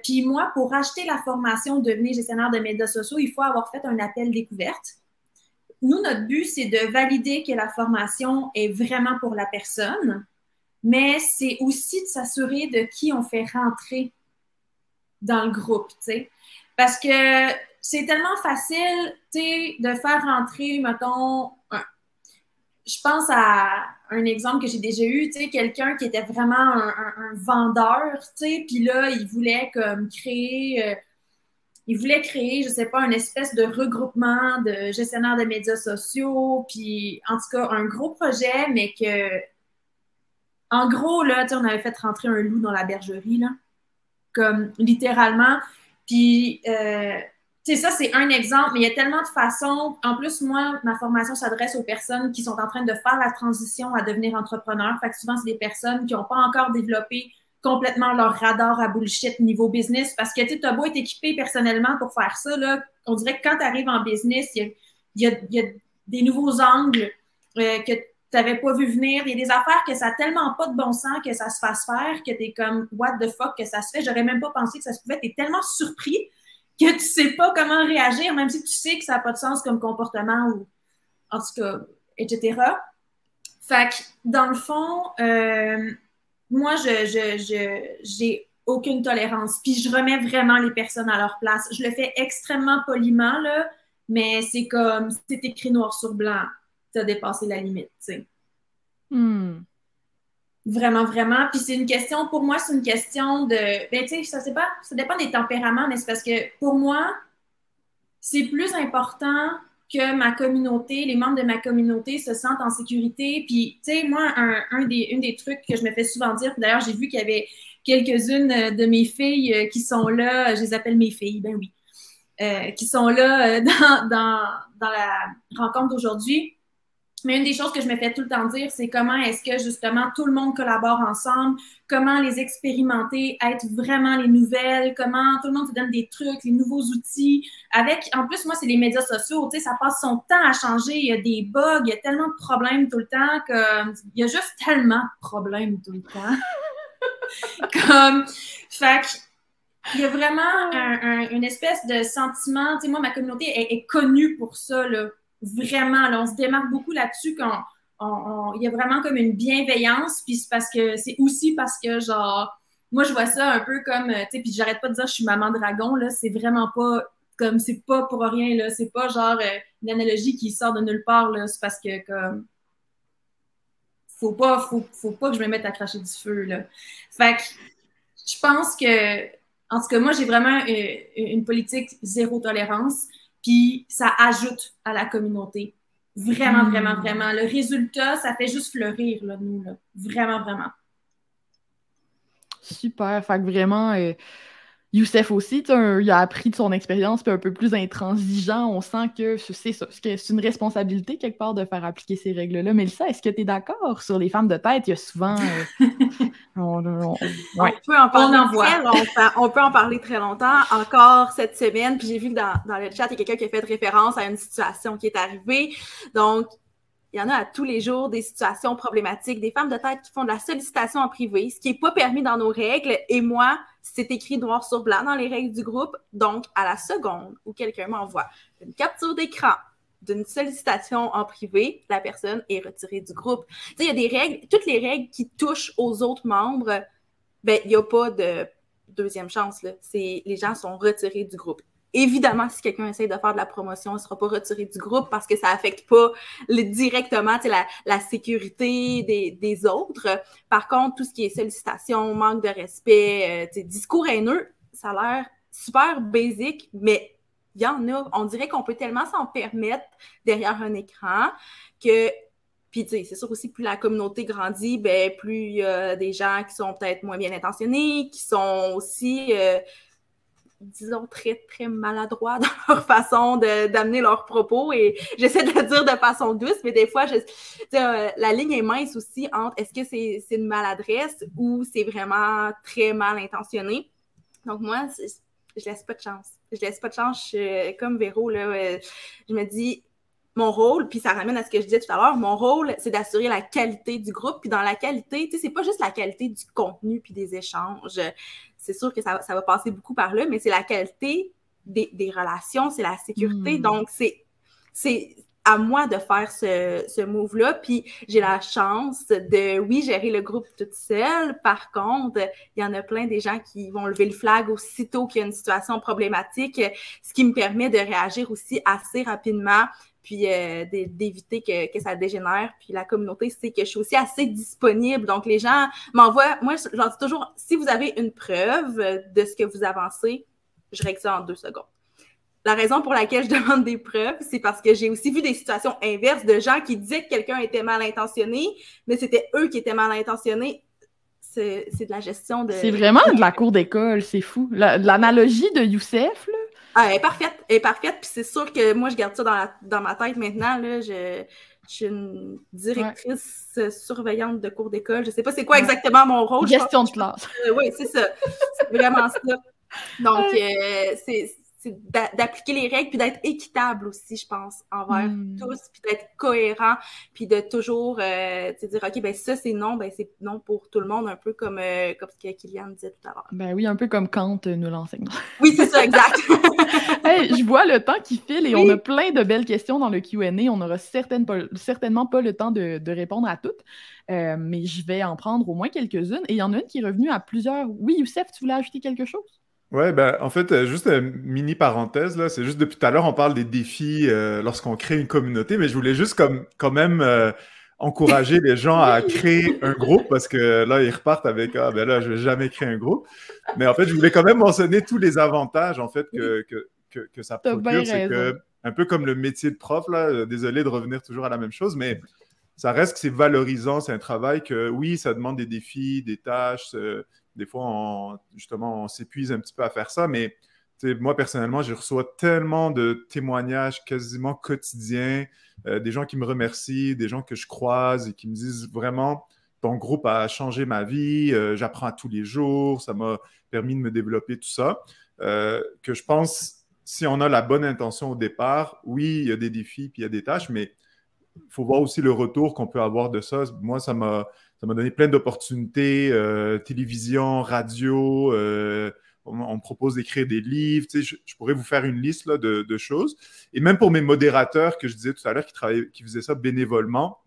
puis moi, pour acheter la formation devenir gestionnaire de médias sociaux, il faut avoir fait un appel découverte. Nous, notre but, c'est de valider que la formation est vraiment pour la personne mais c'est aussi de s'assurer de qui on fait rentrer dans le groupe, tu sais. Parce que c'est tellement facile, tu sais, de faire rentrer, mettons, je pense à un exemple que j'ai déjà eu, tu sais, quelqu'un qui était vraiment un, vendeur, tu sais, puis là, il voulait comme créer, euh, il voulait créer, je sais pas, une espèce de regroupement de gestionnaires de médias sociaux, puis en tout cas, un gros projet, mais que en gros, là, on avait fait rentrer un loup dans la bergerie, là, comme littéralement. Puis, euh, ça, c'est un exemple, mais il y a tellement de façons. En plus, moi, ma formation s'adresse aux personnes qui sont en train de faire la transition à devenir entrepreneur. Fait que souvent, c'est des personnes qui n'ont pas encore développé complètement leur radar à bullshit niveau business parce que tu as beau être équipé personnellement pour faire ça, on dirait que quand tu arrives en business, il y a, des nouveaux angles euh, que t'avais pas vu venir. Il y a des affaires que ça n'a tellement pas de bon sens que ça se fasse faire que tu es comme what the fuck que ça se fait? J'aurais même pas pensé que ça se pouvait. Tu es tellement surpris que tu sais pas comment réagir, même si tu sais que ça n'a pas de sens comme comportement ou en tout cas, etc. Fait que dans le fond, euh, moi, je, je, j'ai aucune tolérance. Puis je remets vraiment les personnes à leur place. Je le fais extrêmement poliment, là, mais c'est comme c'est écrit noir sur blanc tu as dépassé la limite, tu sais. Hmm. Vraiment, vraiment. Puis c'est une question, pour moi, c'est une question de. Ben, tu sais, ça, pas, ça dépend des tempéraments, mais c'est parce que pour moi, c'est plus important que ma communauté, les membres de ma communauté se sentent en sécurité. Puis, tu sais, moi, un, des, une des trucs que je me fais souvent dire, d'ailleurs, j'ai vu qu'il y avait quelques-unes de mes filles euh, qui sont là, je les appelle mes filles, ben oui, euh, qui sont là euh, <laughs> dans, dans, dans la rencontre d'aujourd'hui. Mais une des choses que je me fais tout le temps dire, c'est comment est-ce que justement tout le monde collabore ensemble, comment les expérimenter, être vraiment les nouvelles, comment tout le monde se donne des trucs, les nouveaux outils? Avec, en plus, moi, c'est les médias sociaux, tu sais, ça passe son temps à changer, il y a des bugs, il y a tellement de problèmes tout le temps que il y a juste tellement de problèmes tout le temps. <laughs> Comme, fait il y a vraiment une espèce de sentiment, tu sais, moi, ma communauté est, est connue pour ça, là vraiment, là, on se démarque beaucoup là-dessus quand il y a vraiment comme une bienveillance, puis c'est parce que c'est aussi parce que genre moi je vois ça un peu comme tu sais puis j'arrête pas de dire je suis maman dragon là, c'est vraiment pas comme c'est pas pour rien là, c'est pas genre euh, une analogie qui sort de nulle part là, c'est parce que comme faut pas faut, faut pas que je me mette à cracher du feu là. Fait que je pense que en tout cas moi j'ai vraiment euh, une politique zéro tolérance puis ça ajoute à la communauté. Vraiment, hmm. vraiment, vraiment. Le résultat, ça fait juste fleurir, là, nous, là. Vraiment, vraiment. Super. Fait que vraiment, euh, Youssef aussi, il a appris de son expérience, puis un peu plus intransigeant. On sent que c'est ça, c'est une responsabilité quelque part de faire appliquer ces règles-là. Mélissa, est-ce que tu es d'accord sur les femmes de tête? Il y a souvent. Euh, <laughs> on, peut en parler très longtemps. On peut en parler très longtemps. Encore cette semaine, puis j'ai vu que dans, dans le chat, il y a quelqu'un qui a fait référence à une situation qui est arrivée. Donc, il y en a à tous les jours des situations problématiques, des femmes de tête qui font de la sollicitation en privé, ce qui n'est pas permis dans nos règles. Et moi, c'est écrit noir sur blanc dans les règles du groupe. Donc, à la seconde où quelqu'un m'envoie une capture d'écran d'une sollicitation en privé, la personne est retirée du groupe. Il y a des règles, toutes les règles qui touchent aux autres membres, ben, il n'y a pas de deuxième chance. Là. Les gens sont retirés du groupe. Évidemment, si quelqu'un essaie de faire de la promotion, il ne sera pas retiré du groupe parce que ça n'affecte pas directement la, la sécurité des, autres. Par contre, tout ce qui est sollicitation, manque de respect, euh, discours haineux, ça a l'air super basique, mais il y en a. On dirait qu'on peut tellement s'en permettre derrière un écran que puis, c'est sûr aussi, plus la communauté grandit, ben, plus il y a des gens qui sont peut-être moins bien intentionnés, qui sont aussi euh, disons, très, très maladroits <laughs> dans leur façon d'amener leurs propos et j'essaie de le dire de façon douce, mais des fois, euh, la ligne est mince aussi entre est-ce que c'est une maladresse ou c'est vraiment très mal intentionné. Donc, moi, je laisse pas de chance. Je laisse pas de chance. comme Véro, là, euh, je me dis, mon rôle, puis ça ramène à ce que je disais tout à l'heure, mon rôle, c'est d'assurer la qualité du groupe. Puis dans la qualité, tu sais, c'est pas juste la qualité du contenu puis des échanges. C'est sûr que ça, va passer beaucoup par là, mais c'est la qualité des, relations, c'est la sécurité. Hmm. Donc, c'est, c'est à moi de faire ce, ce move-là. Puis j'ai la chance de, oui, gérer le groupe toute seule. Par contre, il y en a plein des gens qui vont lever le flag aussitôt qu'il y a une situation problématique, ce qui me permet de réagir aussi assez rapidement puis euh, d'éviter que, que, ça dégénère. Puis la communauté sait que je suis aussi assez disponible. Donc, les gens m'envoient, moi, je leur dis toujours, si vous avez une preuve de ce que vous avancez, je règle ça en deux secondes. La raison pour laquelle je <laughs> demande des preuves, c'est parce que j'ai aussi vu des situations inverses de gens qui disaient que quelqu'un était mal intentionné, mais c'était eux qui étaient mal intentionnés. C'est de la gestion de... C'est vraiment de la cour d'école, c'est fou. L'analogie de Youssef, là, ah, elle est parfaite, elle est parfaite. Puis c'est sûr que moi, je garde ça dans, dans ma tête maintenant. Là, je, suis une directrice surveillante de cours d'école. Je sais pas c'est quoi exactement mon rôle. Gestion de classe. oui, c'est ça. C'est vraiment ça. Donc, <laughs> euh, c'est d'appliquer les règles, puis d'être équitable aussi, je pense, envers hmm. tous, puis d'être cohérent, puis de toujours euh, dire, OK, ben ça, c'est non, ben c'est non pour tout le monde, un peu comme, euh, comme ce que Kylian disait tout à l'heure. Ben oui, un peu comme Kant nous l'enseigne. <laughs> oui, c'est ça, exact. <laughs> je vois le temps qui file et on a plein de belles questions dans le Q&A. On n'aura certainement pas le temps de, répondre à toutes, euh, mais je vais en prendre au moins quelques-unes. Et il y en a une qui est revenue à plusieurs. Oui, Youssef, tu voulais ajouter quelque chose? Ouais, ben, en fait, euh, juste une mini parenthèse, là, c'est juste depuis tout à l'heure, on parle des défis euh, lorsqu'on crée une communauté, mais je voulais juste comme, quand même euh, encourager les gens à <laughs> créer un groupe parce que là, ils repartent avec Ah, ben là, je vais jamais créer un groupe. Mais en fait, je voulais quand même mentionner tous les avantages en fait que, que, que, ça procure. C'est que, un peu comme le métier de prof, là, désolé de revenir toujours à la même chose, mais ça reste que c'est valorisant, c'est un travail que, oui, ça demande des défis, des tâches, des fois, justement, on s'épuise un petit peu à faire ça, mais moi, personnellement, je reçois tellement de témoignages quasiment quotidiens, euh, des gens qui me remercient, des gens que je croise et qui me disent vraiment, ton groupe a changé ma vie, euh, j'apprends tous les jours, ça m'a permis de me développer, tout ça. Euh, que je pense, si on a la bonne intention au départ, oui, il y a des défis, puis il y a des tâches, mais il faut voir aussi le retour qu'on peut avoir de ça. Moi, ça m'a ça m'a donné plein d'opportunités, euh, télévision, radio. Euh, on, me propose d'écrire des livres. je, pourrais vous faire une liste de, choses. Et même pour mes modérateurs que je disais tout à l'heure, qui, qui faisaient ça bénévolement,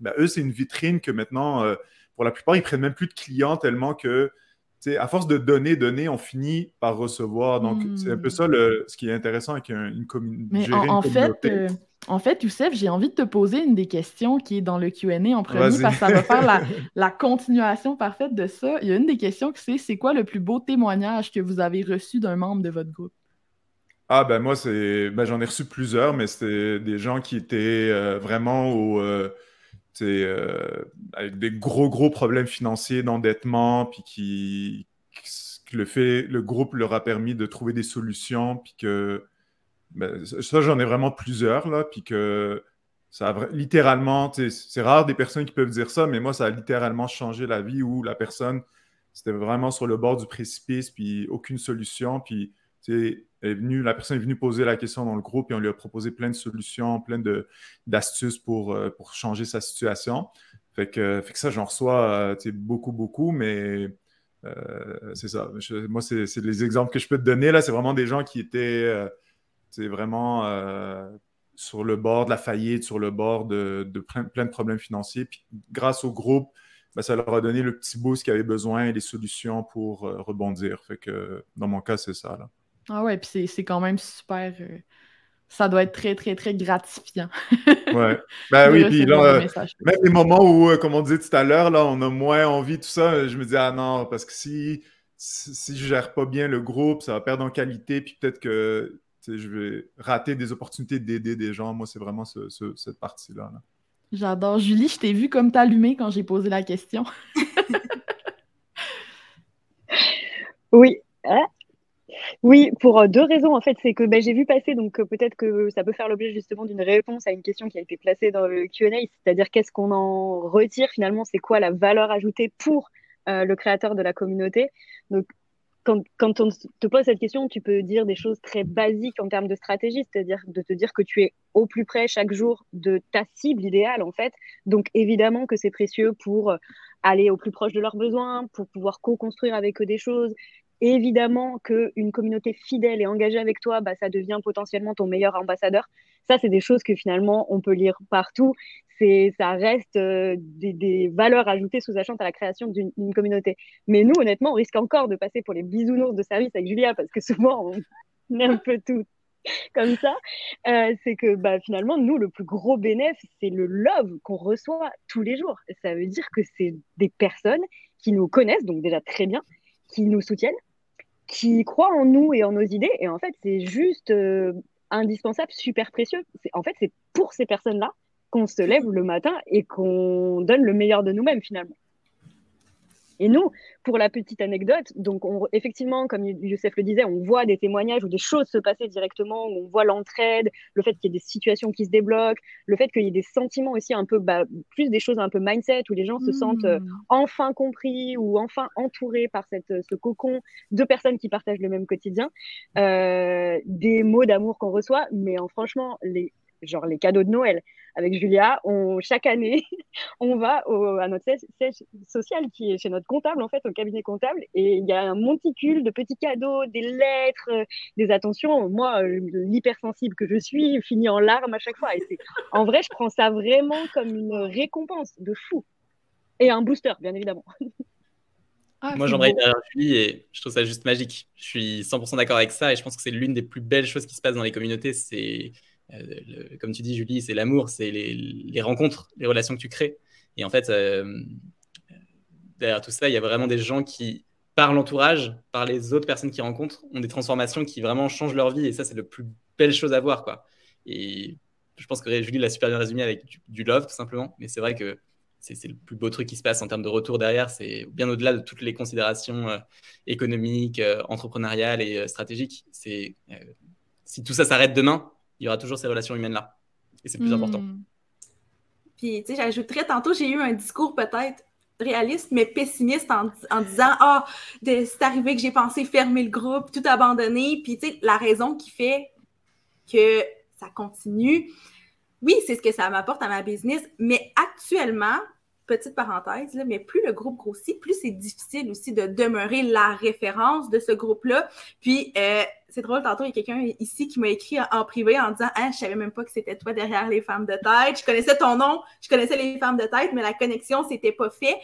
ben, eux, c'est une vitrine que maintenant, euh, pour la plupart, ils prennent même plus de clients tellement que à force de donner, donner, on finit par recevoir. Donc, c'est un peu hmm. ça le, ce qui est intéressant avec une, communauté. en, fait, euh, en fait, Youssef, j'ai envie de te poser une des questions qui est dans le QA en premier parce que ça va faire <laughs> la, continuation parfaite de ça. Il y a une des questions qui c'est c'est quoi le plus beau témoignage que vous avez reçu d'un membre de votre groupe? Ah ben moi c'est ben, j'en ai reçu plusieurs, mais c'était des gens qui étaient euh, vraiment au euh, euh, avec des gros, gros problèmes financiers d'endettement, puis qui, le fait, le groupe leur a permis de trouver des solutions, puis que ben, ça, j'en ai vraiment plusieurs, là, puis que ça a littéralement, c'est rare des personnes qui peuvent dire ça, mais moi, ça a littéralement changé la vie où la personne, c'était vraiment sur le bord du précipice, puis aucune solution, puis est la personne est venue poser la question dans le groupe et on lui a proposé plein de solutions, plein d'astuces pour, euh, pour changer sa situation. Fait que, fait que ça, j'en reçois euh, beaucoup, beaucoup, mais euh, c'est ça. moi, c'est les exemples que je peux te donner. là. C'est vraiment des gens qui étaient c'est vraiment sur le bord de la faillite, sur le bord de, de plein, de problèmes financiers. Puis grâce au groupe, ben, ça leur a donné le petit boost qu'ils avaient besoin et les solutions pour rebondir. Fait que dans mon cas, c'est ça. Ah ouais, puis c'est quand même super. Euh, ça doit être très, très, très gratifiant. ouais. <laughs> Ben oui, puis là, euh, même les moments où, euh, comme on disait tout à l'heure, là, on a moins envie, tout ça, je me dis, ah non, parce que si, si, je gère pas bien le groupe, ça va perdre en qualité, puis peut-être que je vais rater des opportunités d'aider des gens. Moi, c'est vraiment cette partie-là. J'adore. Julie, je t'ai vu comme t'allumer quand j'ai posé la question. <laughs> oui. Oui, pour deux raisons en fait. C'est que ben, j'ai vu passer, donc peut-être que ça peut faire l'objet justement d'une réponse à une question qui a été placée dans le QA, c'est-à-dire qu'est-ce qu'on en retire finalement, c'est quoi la valeur ajoutée pour le créateur de la communauté? Donc quand, quand, on te pose cette question, tu peux dire des choses très basiques en termes de stratégie, c'est-à-dire de te dire que tu es au plus près chaque jour de ta cible idéale, en fait. Donc, évidemment que c'est précieux pour aller au plus proche de leurs besoins, pour pouvoir co-construire avec eux des choses. Évidemment qu'une communauté fidèle et engagée avec toi, bah, ça devient potentiellement ton meilleur ambassadeur. Ça, c'est des choses que finalement, on peut lire partout ça reste euh, des, valeurs ajoutées sous-jacentes à la création d'une communauté. Mais nous, honnêtement, on risque encore de passer pour les bisounours de service avec Julia parce que souvent, on <laughs> est un peu tout comme ça. Euh, c'est que bah, finalement, nous, le plus gros bénéfice, c'est le love qu'on reçoit tous les jours. Ça veut dire que c'est des personnes qui nous connaissent, donc déjà très bien, qui nous soutiennent, qui croient en nous et en nos idées. Et en fait, c'est juste euh, indispensable, super précieux. En fait, c'est pour ces personnes-là qu'on se lève le matin et qu'on donne le meilleur de nous-mêmes finalement. Et nous, pour la petite anecdote, donc on, effectivement, comme Youssef le disait, on voit des témoignages où des choses se passer directement, on voit l'entraide, le fait qu'il y ait des situations qui se débloquent, le fait qu'il y ait des sentiments aussi un peu, bah, plus des choses un peu mindset, où les gens se sentent euh, mmh. enfin compris ou enfin entourés par cette, ce cocon de personnes qui partagent le même quotidien, euh, des mots d'amour qu'on reçoit, mais en, franchement, les, genre les cadeaux de Noël. Avec Julia, on, chaque année, <laughs> on va à notre siège social qui est chez notre comptable, en fait, au cabinet comptable, et il y a un monticule de petits cadeaux, des lettres, des attentions. Moi, euh, l'hypersensible que je suis, finit en larmes à chaque fois. Et en vrai, je prends ça vraiment comme une récompense de fou. Et un booster, bien évidemment. <laughs> Ah, Moi, j'aimerais Julie et je trouve ça juste magique. Je suis 100% d'accord avec ça et je pense que c'est l'une des plus belles choses qui se passent dans les communautés. C'est euh, comme tu dis, Julie, c'est l'amour, c'est les, rencontres, les relations que tu crées. Et en fait, euh, derrière tout ça, il y a vraiment des gens qui, par l'entourage, par les autres personnes qu'ils rencontrent, ont des transformations qui vraiment changent leur vie. Et ça, c'est la plus belle chose à voir. Quoi. Et je pense que Julie l'a super bien résumé avec du, love, tout simplement. Mais c'est vrai que c'est le plus beau truc qui se passe en termes de retour derrière. C'est bien au-delà de toutes les considérations euh, économiques, entrepreneuriales et stratégiques. C'est si tout ça s'arrête demain, il y aura toujours ces relations humaines-là. Et c'est le plus important. Hmm. Puis, tu sais, j'ajouterais, tantôt, j'ai eu un discours peut-être réaliste, mais pessimiste en, disant Ah, c'est arrivé que j'ai pensé fermer le groupe, tout abandonner. Puis, tu sais, la raison qui fait que ça continue, oui, c'est ce que ça m'apporte à ma business, mais actuellement, petite parenthèse, mais plus le groupe grossit, plus c'est difficile aussi de demeurer la référence de ce groupe-là. Puis, euh, c'est drôle, tantôt, il y a quelqu'un ici qui m'a écrit en, privé en disant Ah, je savais même pas que c'était toi derrière les femmes de tête. Je connaissais ton nom, je connaissais les femmes de tête, mais la connexion, c'était pas fait.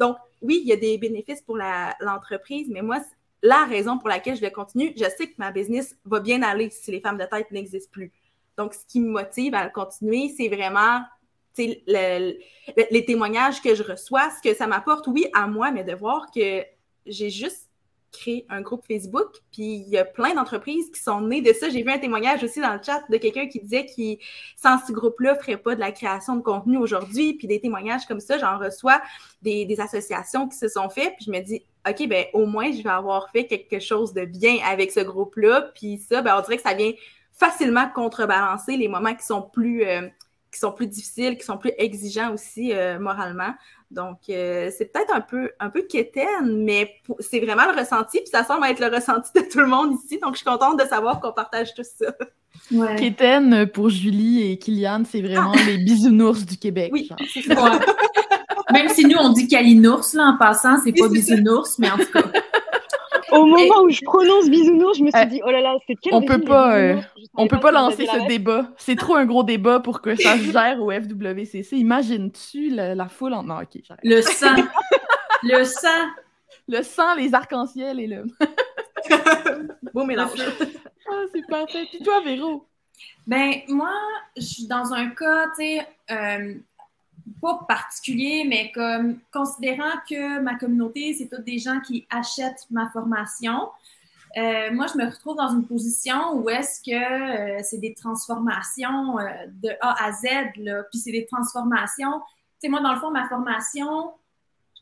Donc, oui, il y a des bénéfices pour l'entreprise, mais moi, la raison pour laquelle je le continue, je sais que ma business va bien aller si les femmes de tête n'existent plus. Donc, ce qui me motive à le continuer, c'est vraiment les témoignages que je reçois, ce que ça m'apporte, oui, à moi, mais de voir que j'ai juste créé un groupe Facebook, puis il y a plein d'entreprises qui sont nées de ça. J'ai vu un témoignage aussi dans le chat de quelqu'un qui disait qu'il, sans ce groupe-là, ne ferait pas de la création de contenu aujourd'hui, puis des témoignages comme ça, j'en reçois des, associations qui se sont faites, puis je me dis, OK, ben au moins, je vais avoir fait quelque chose de bien avec ce groupe-là, puis ça, ben on dirait que ça vient facilement contrebalancer les moments qui sont plus... Euh, qui sont plus difficiles, qui sont plus exigeants aussi euh, moralement. Donc, euh, c'est peut-être un peu, un peu quétaine, mais c'est vraiment le ressenti, puis ça semble être le ressenti de tout le monde ici. Donc, je suis contente de savoir qu'on partage tout ça. Ouais. pour Julie et Kylian, c'est vraiment les bisounours du Québec. Oui, c'est ça. <laughs> Même si nous, on dit Kalinours, là, en passant, c'est pas bisounours, mais en tout cas. <laughs> Au moment où je prononce bisounours, je me suis dit, oh là là, c'est quel On peut pas, euh, on peut pas, lancer ce débat. C'est trop un gros débat pour que ça se gère au FWCC. Imagines-tu la, foule en. Non, ok, Le sang. le sang. Le sang, les arcs-en-ciel et le. <laughs> Beau mélange. ah, c'est parfait. Puis toi, Véro? Ben, moi, je suis dans un cas, tu sais, euh, pas particulier, mais comme considérant que ma communauté, c'est toutes des gens qui achètent ma formation, euh, moi, je me retrouve dans une position où est-ce que euh, c'est des transformations euh, de A à Z, là, puis c'est des transformations. Tu sais, moi, dans le fond, ma formation,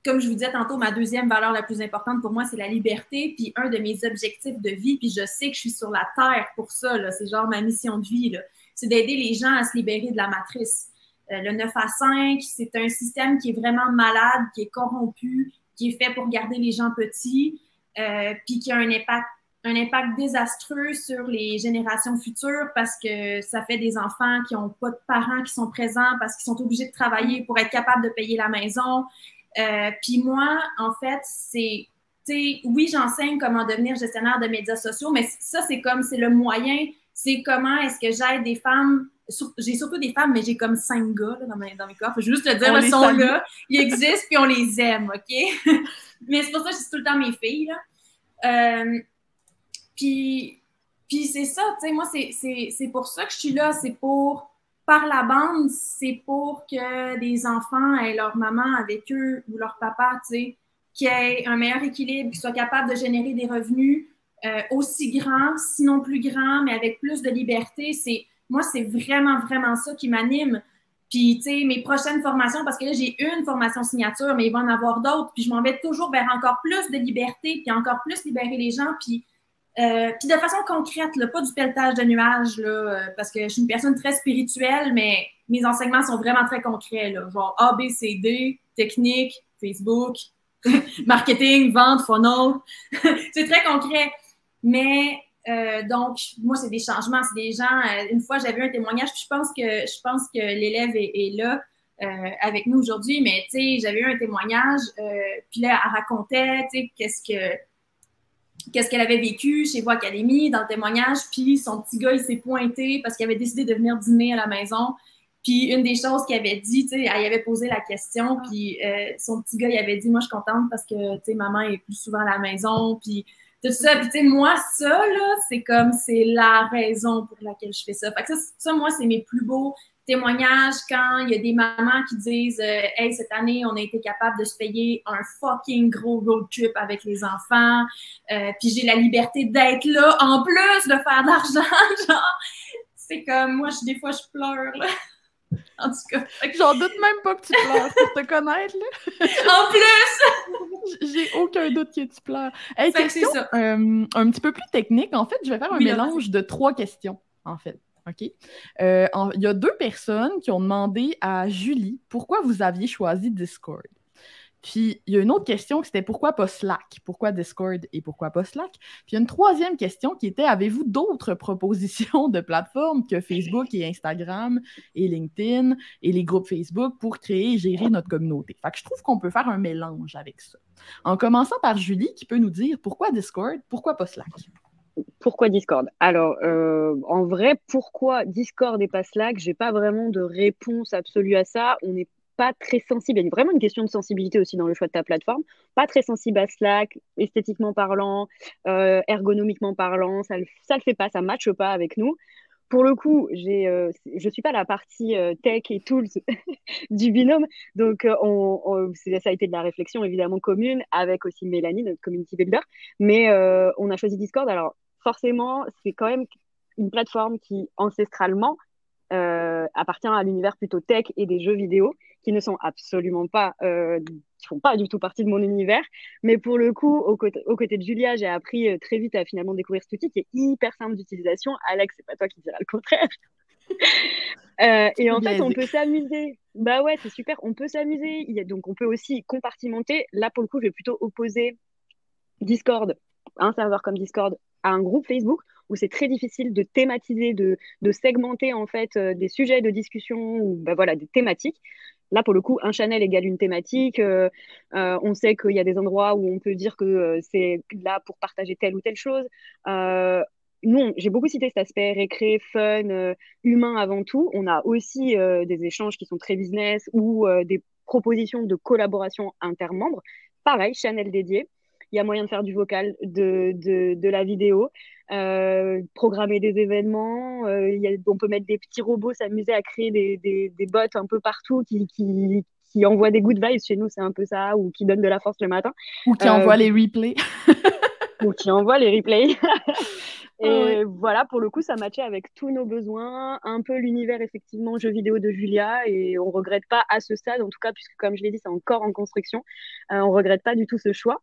comme je vous disais tantôt, ma deuxième valeur la plus importante pour moi, c'est la liberté. Puis un de mes objectifs de vie, puis je sais que je suis sur la terre pour ça, c'est genre ma mission de vie, c'est d'aider les gens à se libérer de la matrice. Euh, le 9 à 5, c'est un système qui est vraiment malade, qui est corrompu, qui est fait pour garder les gens petits, euh, puis qui a un impact, un impact désastreux sur les générations futures parce que ça fait des enfants qui n'ont pas de parents qui sont présents parce qu'ils sont obligés de travailler pour être capables de payer la maison. Euh, puis moi, en fait, c'est, oui, j'enseigne comment devenir gestionnaire de médias sociaux, mais ça, c'est comme, c'est le moyen, c'est comment est-ce que j'aide des femmes j'ai surtout des femmes, mais j'ai comme cinq gars dans, mes, dans mes corps. Faut juste te dire, ils sont là, ils existent, puis on les aime, OK? <laughs> mais c'est pour ça que je dis tout le temps mes filles, là. Euh, puis, puis c'est ça, tu sais, moi, c'est pour ça que je suis là. C'est pour, par la bande, c'est pour que des enfants aient leur maman avec eux ou leur papa, tu sais, qui aient un meilleur équilibre, qui soient capables de générer des revenus euh, aussi grands, sinon plus grands, mais avec plus de liberté. C'est moi, c'est vraiment, vraiment ça qui m'anime. Puis, tu sais, mes prochaines formations, parce que là, j'ai une formation signature, mais il va en avoir d'autres. Puis, je m'en vais toujours vers encore plus de liberté, puis encore plus libérer les gens. Puis, euh, puis de façon concrète, là, pas du pelletage de nuages, là, euh, parce que je suis une personne très spirituelle, mais mes enseignements sont vraiment très concrets, là, genre A, B, C, D, technique, Facebook, <laughs> marketing, vente, funnel. <laughs> c'est très concret. Mais euh, donc, moi, c'est des changements, c'est des gens. Euh, une fois, j'avais un témoignage, puis je pense que je pense que l'élève est, là euh, avec nous aujourd'hui, mais tu sais, j'avais eu un témoignage, puis là, elle racontait, tu sais, qu'est-ce que qu'est-ce qu'elle avait vécu chez Voix Académie dans le témoignage, puis son petit gars, il s'est pointé parce qu'il avait décidé de venir dîner à la maison. Puis une des choses qu'il avait dit, tu sais, elle avait posé la question, puis son petit gars, il avait dit, moi, je suis contente parce que, tu sais, maman est plus souvent à la maison, puis tout ça. Puis, tu moi, ça, là, c'est comme, c'est la raison pour laquelle je fais ça. Fait que ça, ça moi, c'est mes plus beaux témoignages quand il y a des mamans qui disent euh, Hey, cette année, on a été capable de se payer un fucking gros road trip avec les enfants. Euh, puis j'ai la liberté d'être là en plus de faire de l'argent. <laughs> Genre, c'est comme, moi, je, des fois, je pleure, là. <laughs> En tout cas. J'en doute même pas que tu pleures pour te connaître, là. <laughs> en plus! <laughs> J'ai aucun doute que tu pleures. Hey, question euh, un petit peu plus technique. En fait, je vais faire un mélange de trois questions, en fait. OK? Euh, il y a deux personnes qui ont demandé à Julie pourquoi vous aviez choisi Discord. Puis il y a une autre question qui c'était pourquoi pas Slack? Pourquoi Discord et pourquoi pas Slack? Puis il y a une troisième question qui était avez-vous d'autres propositions de plateformes que Facebook et Instagram et LinkedIn et les groupes Facebook pour créer et gérer notre communauté? Fait que je trouve qu'on peut faire un mélange avec ça. En commençant par Julie qui peut nous dire pourquoi Discord, pourquoi pas Slack? Pourquoi Discord? Alors, euh, en vrai, pourquoi Discord et pas Slack? J'ai pas vraiment de réponse absolue à ça. On est pas très sensible. Il y a vraiment une question de sensibilité aussi dans le choix de ta plateforme. Pas très sensible à Slack, esthétiquement parlant, euh, ergonomiquement parlant. Ça ne le fait pas, ça ne matche pas avec nous. Pour le coup, euh, je ne suis pas la partie euh, tech et tools <laughs> du binôme. Donc, on, ça a été de la réflexion évidemment commune avec aussi Mélanie, notre community builder. Mais on a choisi Discord. Alors, forcément, c'est quand même une plateforme qui, ancestralement, appartient à l'univers plutôt tech et des jeux vidéo qui ne sont absolument pas, euh, qui font pas du tout partie de mon univers. Mais pour le coup, aux côtés, de Julia, j'ai appris euh, très vite à finalement découvrir cet outil qui est hyper simple d'utilisation. Alex, c'est pas toi qui diras le contraire. <laughs> Euh, et en fait, on peut s'amuser. Bah ouais, c'est super. On peut s'amuser. Il y a, donc, on peut aussi compartimenter. Là, pour le coup, je vais plutôt opposer Discord, un serveur comme Discord, à un groupe Facebook où c'est très difficile de thématiser, de, segmenter en fait des sujets de discussion ou bah, voilà des thématiques. Là, pour le coup, un channel égale une thématique. Euh, euh, on sait qu'il y a des endroits où on peut dire que euh, c'est là pour partager telle ou telle chose. nous, j'ai beaucoup cité cet aspect récré, fun, humain avant tout. On a aussi des échanges qui sont très business ou des propositions de collaboration intermembres. Pareil, channel dédié il y a moyen de faire du vocal, de, de la vidéo, euh, programmer des événements. Euh, y a, on peut mettre des petits robots, s'amuser à créer des, des, des, bots un peu partout qui, qui, qui envoient des good vibes. Chez nous, c'est un peu ça, ou qui donnent de la force le matin. Ou qui envoient euh, les replays. <laughs> ou qui envoie les replays. <laughs> et voilà, pour le coup, ça matchait avec tous nos besoins, un peu l'univers effectivement jeu vidéo de Julia, et on regrette pas à ce stade, en tout cas, puisque comme je l'ai dit, c'est encore en construction, euh, on regrette pas du tout ce choix.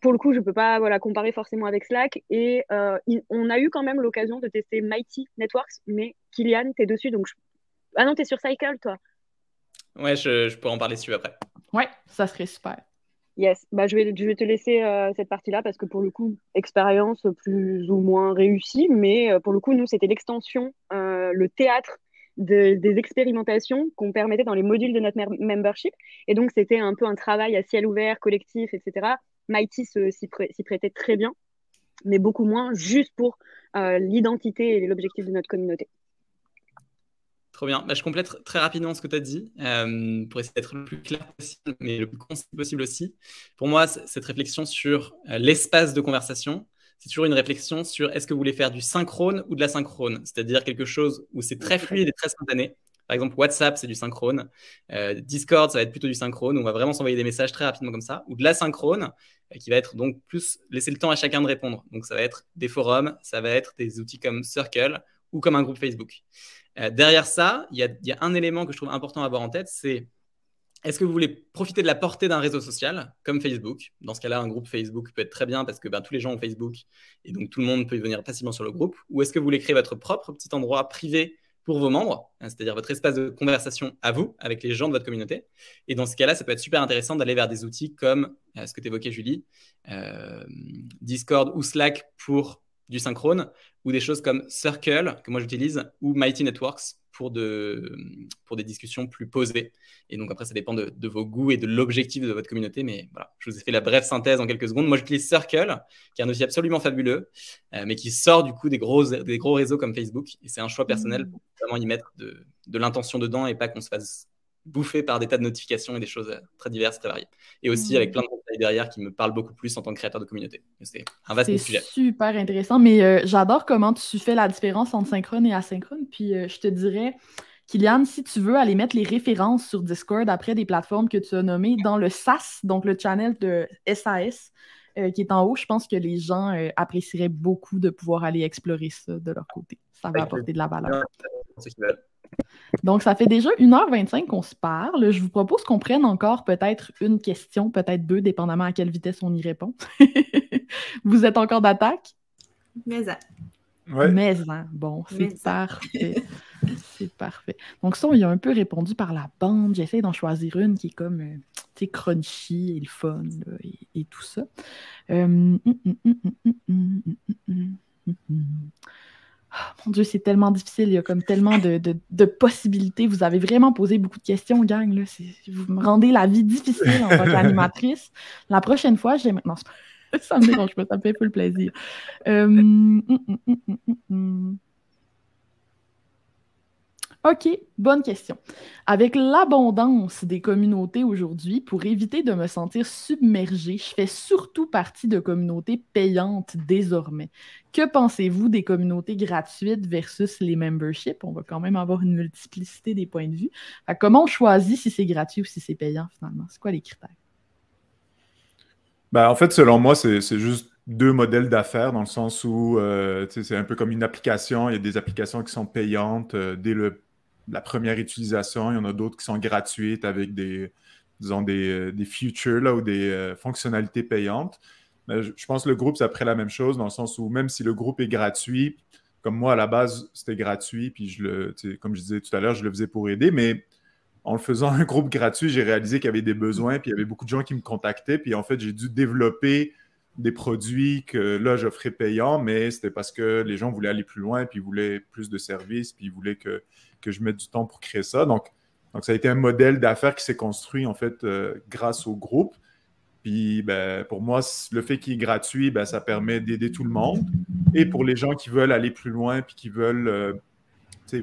Pour le coup, je peux pas voilà, comparer forcément avec Slack, et euh, on a eu quand même l'occasion de tester Mighty Networks, mais Kylian, tu es dessus, donc ah non, tu es sur Cycle, toi. Ouais, je, je pourrais en parler dessus après. Ouais, ça serait super. Yes, bah, je, vais, je vais te laisser euh, cette partie-là parce que pour le coup, expérience plus ou moins réussie, mais euh, pour le coup, nous, c'était l'extension, euh, le théâtre des expérimentations qu'on permettait dans les modules de notre membership. Et donc, c'était un peu un travail à ciel ouvert, collectif, etc. Mighty s'y prêtait très bien, mais beaucoup moins juste pour l'identité et l'objectif de notre communauté. Trop bien. Bah, je complète très rapidement ce que tu as dit euh, pour essayer d'être le plus clair possible, mais le plus concis possible aussi. Pour moi, cette réflexion sur euh, l'espace de conversation, c'est toujours une réflexion sur est-ce que vous voulez faire du synchrone ou de la synchrone, c'est-à-dire quelque chose où c'est très fluide et très spontané. Par exemple, WhatsApp, c'est du synchrone. Euh, Discord, ça va être plutôt du synchrone. On va vraiment s'envoyer des messages très rapidement comme ça. Ou de la synchrone, qui va être donc plus laisser le temps à chacun de répondre. Donc, ça va être des forums, ça va être des outils comme Circle ou comme un groupe Facebook. Euh, derrière ça, il y, a, un élément que je trouve important à avoir en tête, c'est est-ce que vous voulez profiter de la portée d'un réseau social comme Facebook? Dans ce cas-là, un groupe Facebook peut être très bien parce que ben, tous les gens ont Facebook et donc tout le monde peut venir facilement sur le groupe. Ou est-ce que vous voulez créer votre propre petit endroit privé pour vos membres, hein, c'est-à-dire votre espace de conversation à vous, avec les gens de votre communauté. Et dans ce cas-là, ça peut être super intéressant d'aller vers des outils comme euh, ce que tu évoquais, Julie, euh, Discord ou Slack pour du synchrone, ou des choses comme Circle, que moi j'utilise, ou Mighty Networks pour, de, pour des discussions plus posées. Et donc après, ça dépend de, vos goûts et de l'objectif de votre communauté. Mais voilà, je vous ai fait la brève synthèse en quelques secondes. Moi, j'utilise Circle, qui est un outil absolument fabuleux, euh, mais qui sort du coup des gros, des gros réseaux comme Facebook. Et c'est un choix personnel pour vraiment y mettre de, de l'intention dedans et pas qu'on se fasse bouffé par des tas de notifications et des choses euh, très diverses très variées. Et aussi avec mm. plein de conseils derrière qui me parlent beaucoup plus en tant que créateur de communauté. C'est un vaste sujet. C'est super intéressant, mais euh, j'adore comment tu fais la différence entre synchrone et asynchrone. Puis euh, je te dirais, Kylian, si tu veux aller mettre les références sur Discord après des plateformes que tu as nommées dans le SAS, donc le channel de SAS, qui est en haut, je pense que les gens apprécieraient beaucoup de pouvoir aller explorer ça de leur côté. Ça va apporter de la valeur. Donc, ça fait déjà 1h25 qu'on se parle. Je vous propose qu'on prenne encore peut-être une question, peut-être deux, dépendamment à quelle vitesse on y répond. vous êtes encore d'attaque? Mais ouais. Mais bon, c'est parfait. c'est parfait. Donc, ça, il a un peu répondu par la bande. J'essaie d'en choisir une qui est comme, euh, tu sais, crunchy et le fun et, tout ça. Euh, mon Dieu, c'est tellement difficile. Il y a comme tellement de, possibilités. Vous avez vraiment posé beaucoup de questions, gang. Là. Vous me rendez la vie difficile en tant <laughs> qu'animatrice. La prochaine fois, j'ai maintenant. <laughs> Ça me dérange pas, ça me fait le plaisir. Euh, hum, hum, hum, OK, bonne question. Avec l'abondance des communautés aujourd'hui, pour éviter de me sentir submergée, je fais surtout partie de communautés payantes désormais. Que pensez-vous des communautés gratuites versus les memberships? On va quand même avoir une multiplicité des points de vue. comment on choisit si c'est gratuit ou si c'est payant finalement? C'est quoi les critères? Ben, en fait, selon moi, c'est juste deux modèles d'affaires dans le sens où euh, c'est un peu comme une application. Il y a des applications qui sont payantes euh, dès le la première utilisation. Il y en a d'autres qui sont gratuites avec des, disons, des, euh, des features là, ou des euh, fonctionnalités payantes. Mais je, pense que le groupe, c'est après la même chose, dans le sens où même si le groupe est gratuit, comme moi, à la base, c'était gratuit, puis je le, comme je disais tout à l'heure, je le faisais pour aider, mais en le faisant <laughs> un groupe gratuit, j'ai réalisé qu'il y avait des besoins, puis il y avait beaucoup de gens qui me contactaient, puis en fait, j'ai dû développer des produits que là, j'offrais payants, mais c'était parce que les gens voulaient aller plus loin, puis ils voulaient plus de services, puis ils voulaient que que je mette du temps pour créer ça. Donc, donc ça a été un modèle d'affaires qui s'est construit en fait euh, grâce au groupe. Puis ben, pour moi, le fait qu'il est gratuit, ben, ça permet d'aider tout le monde. Et pour les gens qui veulent aller plus loin, puis qui veulent euh,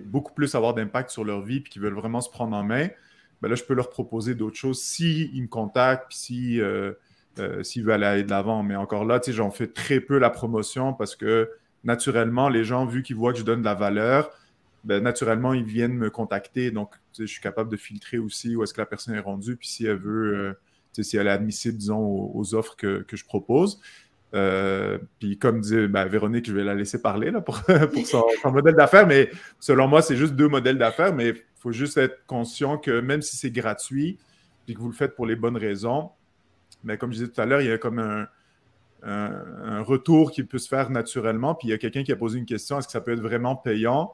beaucoup plus avoir d'impact sur leur vie, puis qui veulent vraiment se prendre en main, ben là, je peux leur proposer d'autres choses s'ils me contactent, puis euh, s'ils veulent aller de l'avant. Mais encore là, j'en fais très peu la promotion parce que naturellement, les gens, vu qu'ils voient que je donne de la valeur, ben, naturellement, ils viennent me contacter. Donc, je suis capable de filtrer aussi où est-ce que la personne est rendue, puis si elle veut, euh, si elle est admissible, disons, aux, offres que, je propose. Euh, puis comme dit ben, Véronique, je vais la laisser parler là, pour, <laughs> son, modèle d'affaires, mais selon moi, c'est juste deux modèles d'affaires, mais il faut juste être conscient que même si c'est gratuit, puis que vous le faites pour les bonnes raisons, mais comme je disais tout à l'heure, il y a comme un, retour qui peut se faire naturellement, puis il y a quelqu'un qui a posé une question, est-ce que ça peut être vraiment payant?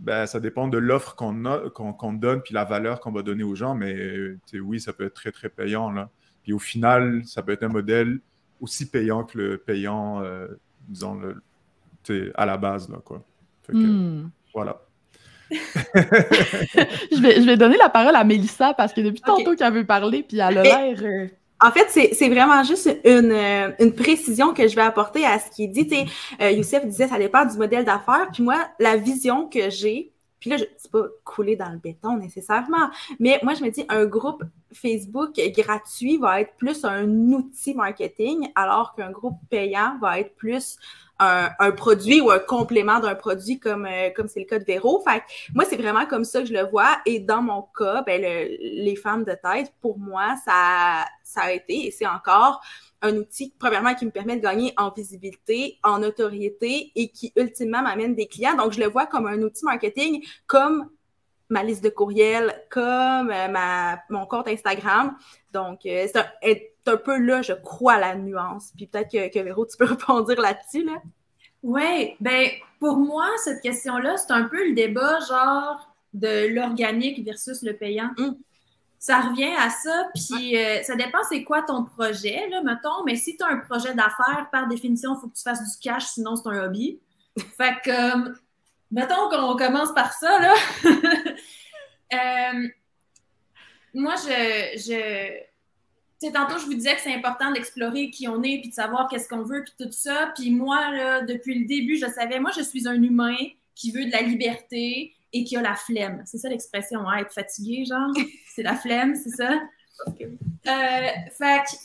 Ben, ça dépend de l'offre qu'on donne, puis la valeur qu'on va donner aux gens, mais oui, ça peut être très, très payant. Là. Puis au final, ça peut être un modèle aussi payant que le payant, euh, disons, le, à la base. Là, quoi. Hmm. Voilà. <laughs> je, vais, je vais donner la parole à Mélissa parce que depuis tantôt qu'elle veut parler, puis elle a l'air. En fait, c'est vraiment juste une, euh, une, précision que je vais apporter à ce qui est dit. Euh, Youssef disait ça dépend du modèle d'affaires. Puis moi, la vision que j'ai, puis là, c'est pas couler dans le béton nécessairement, mais moi, je me dis, un groupe Facebook gratuit va être plus un outil marketing, alors qu'un groupe payant va être plus un, produit ou un complément d'un produit comme euh, comme c'est le cas de Véro. Fait moi, c'est vraiment comme ça que je le vois. Et dans mon cas, ben, les femmes de tête, pour moi, ça, ça a été et c'est encore un outil, premièrement, qui me permet de gagner en visibilité, en notoriété et qui, ultimement, m'amène des clients. Donc, je le vois comme un outil marketing, comme ma liste de courriels, comme euh, ma, mon compte Instagram. Donc, euh, c'est un, un, peu là, je crois, la nuance. Puis peut-être que, que Véro, tu peux <laughs> répondre là-dessus, là. Oui, ben pour moi, cette question-là, c'est un peu le débat genre de l'organique versus le payant. Hum ça revient à ça. Puis euh, ça dépend c'est quoi ton projet, là, mettons. Mais si tu as un projet d'affaires, par définition, il faut que tu fasses du cash, sinon c'est un hobby. <laughs> Fait que, euh, mettons qu'on commence par ça, là. <laughs> Euh, moi, je. je tantôt, je vous disais que c'est important d'explorer qui on est, puis de savoir qu'est-ce qu'on veut, puis tout ça. Puis moi, là, depuis le début, je savais, moi, je suis un humain qui veut de la liberté, et qui a la flemme. C'est ça l'expression, hein, être fatigué, genre? <laughs> C'est la flemme, c'est ça? Euh, fait que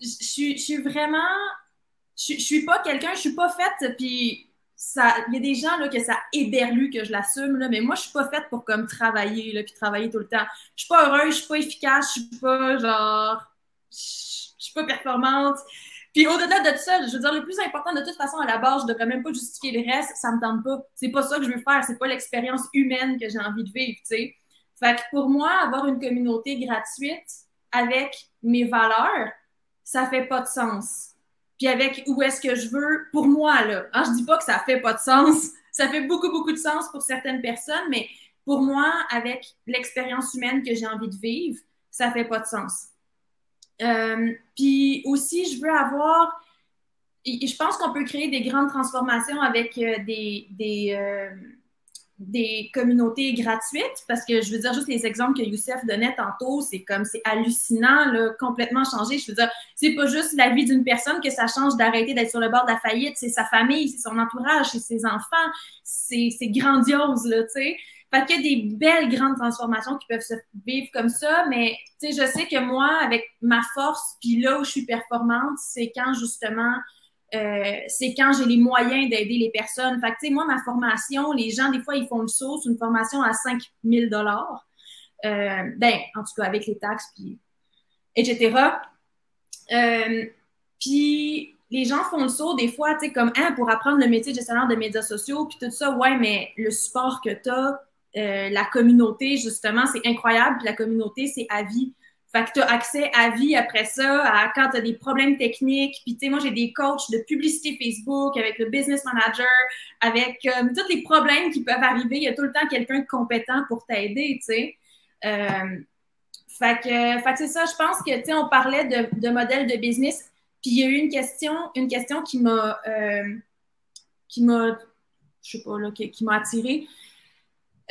je suis vraiment. Je suis pas quelqu'un, je suis pas faite, puis il y a des gens là, que ça éberlu que je l'assume, mais moi, je suis pas faite pour comme travailler, là, puis travailler tout le temps. Je suis pas heureuse, je suis pas efficace, je suis pas genre. Je suis pas performante. Puis au-delà de ça, je veux dire, le plus important de toute façon, à la base, je devrais même pas justifier le reste, ça me tente pas. C'est pas ça que je veux faire, c'est pas l'expérience humaine que j'ai envie de vivre, tu sais. Fait que pour moi, avoir une communauté gratuite avec mes valeurs, ça fait pas de sens. Puis avec où est-ce que je veux, pour moi, là, hein, je dis pas que ça fait pas de sens, ça fait beaucoup, beaucoup de sens pour certaines personnes, mais pour moi, avec l'expérience humaine que j'ai envie de vivre, ça fait pas de sens. Euh, puis aussi, je veux avoir. Je pense qu'on peut créer des grandes transformations avec euh, des, des, euh, des, communautés gratuites, parce que je veux dire, juste les exemples que Youssef donnait tantôt, c'est comme, c'est hallucinant, là, complètement changé. Je veux dire, c'est pas juste la vie d'une personne que ça change d'arrêter d'être sur le bord de la faillite, c'est sa famille, c'est son entourage, c'est ses enfants, c'est grandiose, là, tu sais. Fait qu'il y a des belles grandes transformations qui peuvent se vivre comme ça, mais tu sais, je sais que moi, avec ma force, puis là où je suis performante, c'est quand justement, euh, c'est quand j'ai les moyens d'aider les personnes. Fait que tu sais, moi, ma formation, les gens, des fois, ils font le saut sur une formation à 5000 dollars. Euh, ben, en tout cas, avec les taxes, puis etc. Euh, puis les gens font le saut des fois, tu sais, comme, hein, pour apprendre le métier de gestionnaire de médias sociaux, puis tout ça, ouais, mais le support que tu as, euh, la communauté, justement, c'est incroyable. Puis la communauté, c'est à vie. Fait que tu as accès à vie après ça, à quand tu as des problèmes techniques. Puis, tu sais, moi, j'ai des coachs de publicité Facebook avec le business manager, avec euh, tous les problèmes qui peuvent arriver. Il y a tout le temps quelqu'un de compétent pour t'aider, tu sais. Euh, fait que, fait que c'est ça, je pense que, tu sais, on parlait de, de modèle de business. Puis, il y a eu une question, une question qui m'a, qui m'a, je sais pas, là, qui, qui m'a attirée.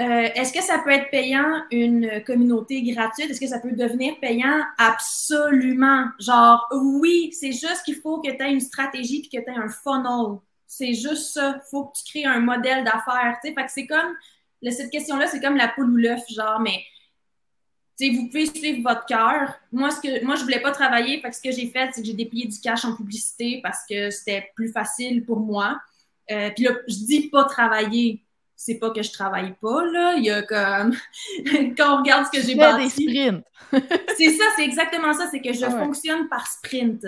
Euh, est-ce que ça peut être payant une communauté gratuite? Est-ce que ça peut devenir payant? Absolument? Genre, oui, c'est juste qu'il faut que tu aies une stratégie et que tu aies un funnel. C'est juste ça. Il faut que tu crées un modèle d'affaires. Fait que c'est comme, cette question-là, c'est comme la poule ou l'œuf, genre, mais vous pouvez suivre votre cœur. Moi, ce que, moi, je voulais pas travailler. Fait que ce que j'ai fait, c'est que j'ai déplié du cash en publicité parce que c'était plus facile pour moi. Euh, puis là, je dis pas travailler c'est pas que je travaille pas, là. Il y a comme. <laughs> Quand on regarde ce que j'ai bâti. des sprints. <laughs> c'est ça, c'est exactement ça. C'est que je fonctionne par sprint.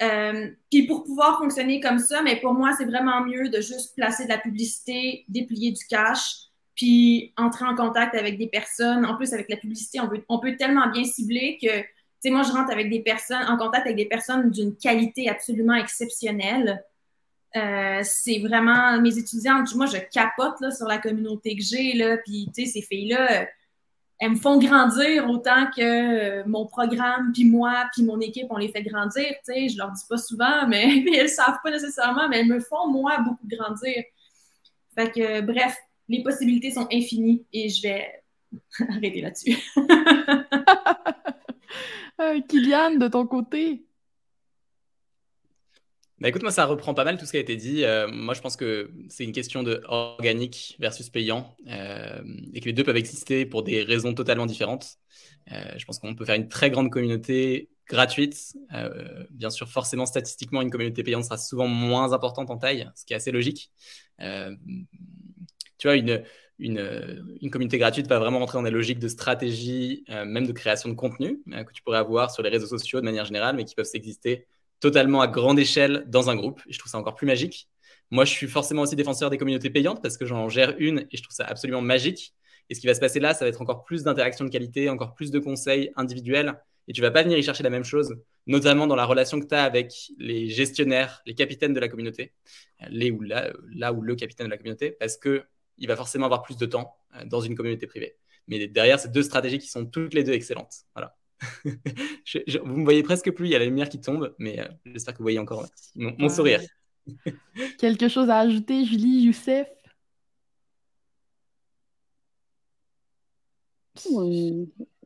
Euh, puis pour pouvoir fonctionner comme ça, mais pour moi, c'est vraiment mieux de juste placer de la publicité, déplier du cash, puis entrer en contact avec des personnes. En plus, avec la publicité, on, on peut tellement bien cibler que, tu sais, moi, je rentre avec des personnes, en contact avec des personnes d'une qualité absolument exceptionnelle. Euh, c'est vraiment mes étudiantes, moi, je capote là, sur la communauté que j'ai, puis, tu sais, ces filles-là elles me font grandir autant que euh, mon programme, puis moi, puis mon équipe, on les fait grandir. Tu sais, je leur dis pas souvent, mais, <laughs> elles elles savent pas nécessairement, mais elles me font, moi, beaucoup grandir. Fait que, bref, les possibilités sont infinies et je vais <laughs> arrêter là-dessus. <laughs> euh, Kylian, de ton côté? Bah écoute, moi, ça reprend pas mal tout ce qui a été dit. Euh, moi, je pense que c'est une question de organique versus payant euh, et que les deux peuvent exister pour des raisons totalement différentes. Euh, je pense qu'on peut faire une très grande communauté gratuite. bien sûr, forcément, statistiquement, une communauté payante sera souvent moins importante en taille, ce qui est assez logique. tu vois, une, une, une, communauté gratuite va vraiment rentrer dans des logiques de stratégie, même de création de contenu que tu pourrais avoir sur les réseaux sociaux de manière générale, mais qui peuvent exister totalement à grande échelle dans un groupe. Je trouve ça encore plus magique. Moi, je suis forcément aussi défenseur des communautés payantes parce que j'en gère une et je trouve ça absolument magique. Et ce qui va se passer là, ça va être encore plus d'interactions de qualité, encore plus de conseils individuels. Et tu vas pas venir y chercher la même chose, notamment dans la relation que tu as avec les gestionnaires, les capitaines de la communauté, les ou là, où le capitaine de la communauté, parce que il va forcément avoir plus de temps euh, dans une communauté privée. Mais derrière, c'est deux stratégies qui sont toutes les deux excellentes. Voilà. <laughs> je, vous me voyez presque plus, il y a la lumière qui tombe, mais euh, j'espère que vous voyez encore mon, sourire. <laughs> Quelque chose à ajouter, Julie, Youssef?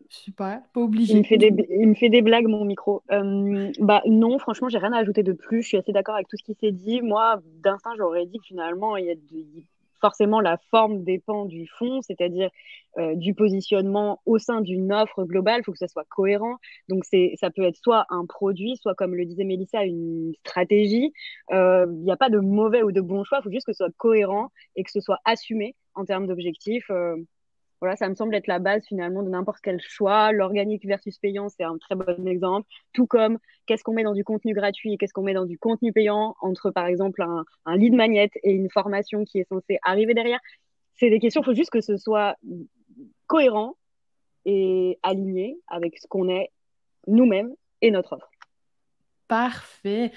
Super, pas obligé. Il me fait des, il me fait des blagues, mon micro. Euh, bah non, franchement, j'ai rien à ajouter de plus. Je suis assez d'accord avec tout ce qui s'est dit. Moi, d'instinct, j'aurais dit que finalement, il y a, de, forcément la forme dépend du fond, c'est-à-dire euh, du positionnement au sein d'une offre globale, il faut que ça soit cohérent. Donc ça peut être soit un produit, soit comme le disait Mélissa, une stratégie. Euh, il n'y a pas de mauvais ou de bon choix, il faut juste que ce soit cohérent et que ce soit assumé en termes d'objectifs. Euh, voilà, ça me semble être la base finalement de n'importe quel choix. L'organique versus payant, c'est un très bon exemple. Tout comme qu'est-ce qu'on met dans du contenu gratuit et qu'est-ce qu'on met dans du contenu payant entre par exemple un, un lead magnet et une formation qui est censée arriver derrière. C'est des questions, il faut juste que ce soit cohérent et aligné avec ce qu'on est nous-mêmes et notre offre. Parfait.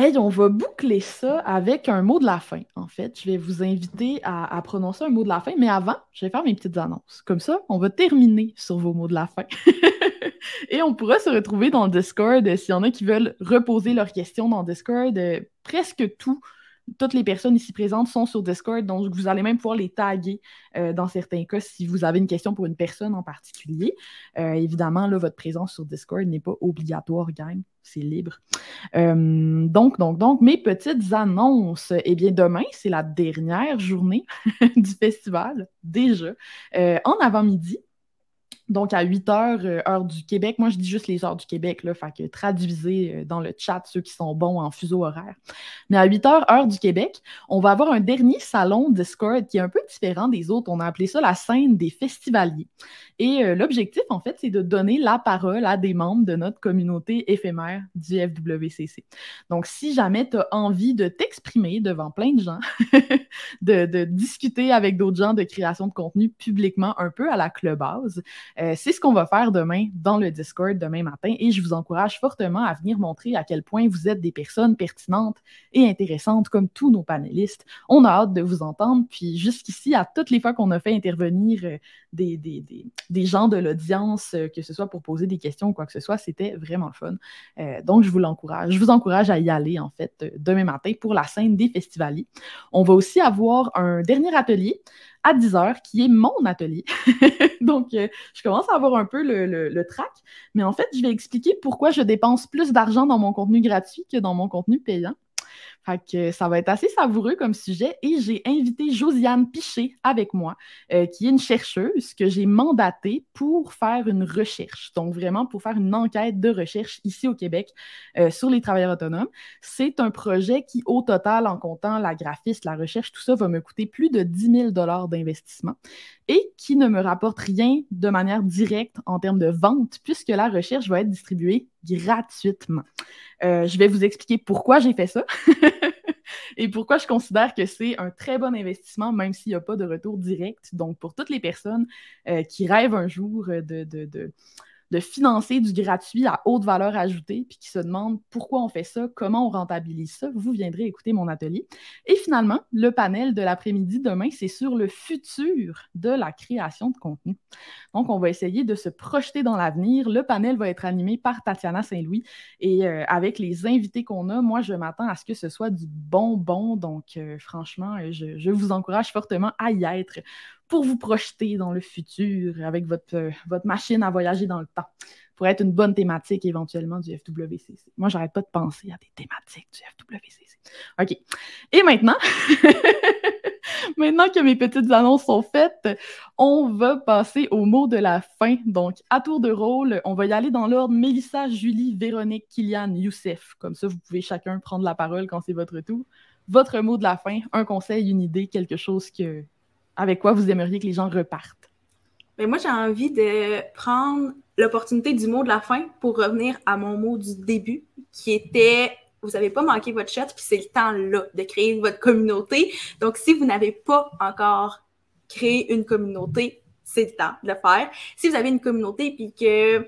Hey, on va boucler ça avec un mot de la fin, en fait. Je vais vous inviter à, prononcer un mot de la fin, mais avant, je vais faire mes petites annonces. Comme ça, on va terminer sur vos mots de la fin. <laughs> Et on pourra se retrouver dans Discord s'il y en a qui veulent reposer leurs questions dans Discord. Euh, presque tout toutes les personnes ici présentes sont sur Discord, donc vous allez même pouvoir les taguer euh, dans certains cas si vous avez une question pour une personne en particulier. Euh, évidemment, là, votre présence sur Discord n'est pas obligatoire, gang. C'est libre. Euh, donc, donc, donc, mes petites annonces. Eh bien, demain, c'est la dernière journée <laughs> du festival, déjà. en avant-midi, donc, à 8 heures, euh, heure du Québec. Moi, je dis juste les heures du Québec, là, fait que traduisez euh, dans le chat ceux qui sont bons en fuseau horaire. Mais à 8 heures, heure du Québec, on va avoir un dernier salon Discord qui est un peu différent des autres. On a appelé ça la scène des festivaliers. Et euh, l'objectif, en fait, c'est de donner la parole à des membres de notre communauté éphémère du FWCC. Donc, si jamais tu as envie de t'exprimer devant plein de gens, <laughs> de, discuter avec d'autres gens de création de contenu publiquement un peu à la clubhouse, euh, c'est ce qu'on va faire demain dans le Discord demain matin et je vous encourage fortement à venir montrer à quel point vous êtes des personnes pertinentes et intéressantes comme tous nos panélistes. On a hâte de vous entendre. Puis jusqu'ici, à toutes les fois qu'on a fait intervenir euh, des, gens de l'audience, euh, que ce soit pour poser des questions ou quoi que ce soit, c'était vraiment le fun. donc, je vous l'encourage. Je vous encourage à y aller, en fait, demain matin pour la scène des festivaliers. On va aussi avoir un dernier atelier à 10 heures, qui est mon atelier. <laughs> Donc, euh, je commence à avoir un peu le, le, track, mais en fait, je vais expliquer pourquoi je dépense plus d'argent dans mon contenu gratuit que dans mon contenu payant. Fait que ça va être assez savoureux comme sujet et j'ai invité Josiane Piché avec moi, euh, qui est une chercheuse que j'ai mandatée pour faire une recherche. Donc vraiment pour faire une enquête de recherche ici au Québec euh, sur les travailleurs autonomes. C'est un projet qui, au total, en comptant la graphiste, la recherche, tout ça, va me coûter plus de 10 000 d'investissement. Et qui ne me rapporte rien de manière directe en termes de vente, puisque la recherche va être distribuée gratuitement. Euh, je vais vous expliquer pourquoi j'ai fait ça <laughs> et pourquoi je considère que c'est un très bon investissement, même s'il n'y a pas de retour direct. Donc, pour toutes les personnes euh, qui rêvent un jour de, financer du gratuit à haute valeur ajoutée, puis qui se demandent pourquoi on fait ça, comment on rentabilise ça, vous viendrez écouter mon atelier. Et finalement, le panel de l'après-midi demain, c'est sur le futur de la création de contenu. Donc, on va essayer de se projeter dans l'avenir. Le panel va être animé par Tatiana Saint-Louis et euh, avec les invités qu'on a, moi, je m'attends à ce que ce soit du bonbon. Donc, euh, franchement, je vous encourage fortement à y être pour vous projeter dans le futur avec votre, euh, votre machine à voyager dans le temps. Pour être une bonne thématique éventuellement du FWCC. Moi, j'arrête pas de penser à des thématiques du FWCC. OK. Et maintenant, <laughs> maintenant que mes petites annonces sont faites, on va passer au mot de la fin. Donc, à tour de rôle, on va y aller dans l'ordre Mélissa, Julie, Véronique, Kylian, Youssef. Comme ça, vous pouvez chacun prendre la parole quand c'est votre tour. Votre mot de la fin, un conseil, une idée, quelque chose que, avec quoi vous aimeriez que les gens repartent? Mais ben, moi, j'ai envie de prendre l'opportunité du mot de la fin pour revenir à mon mot du début, qui était vous n'avez pas manqué votre shot, puis c'est le temps là de créer votre communauté. Donc, si vous n'avez pas encore créé une communauté, c'est le temps de le faire. Si vous avez une communauté puis que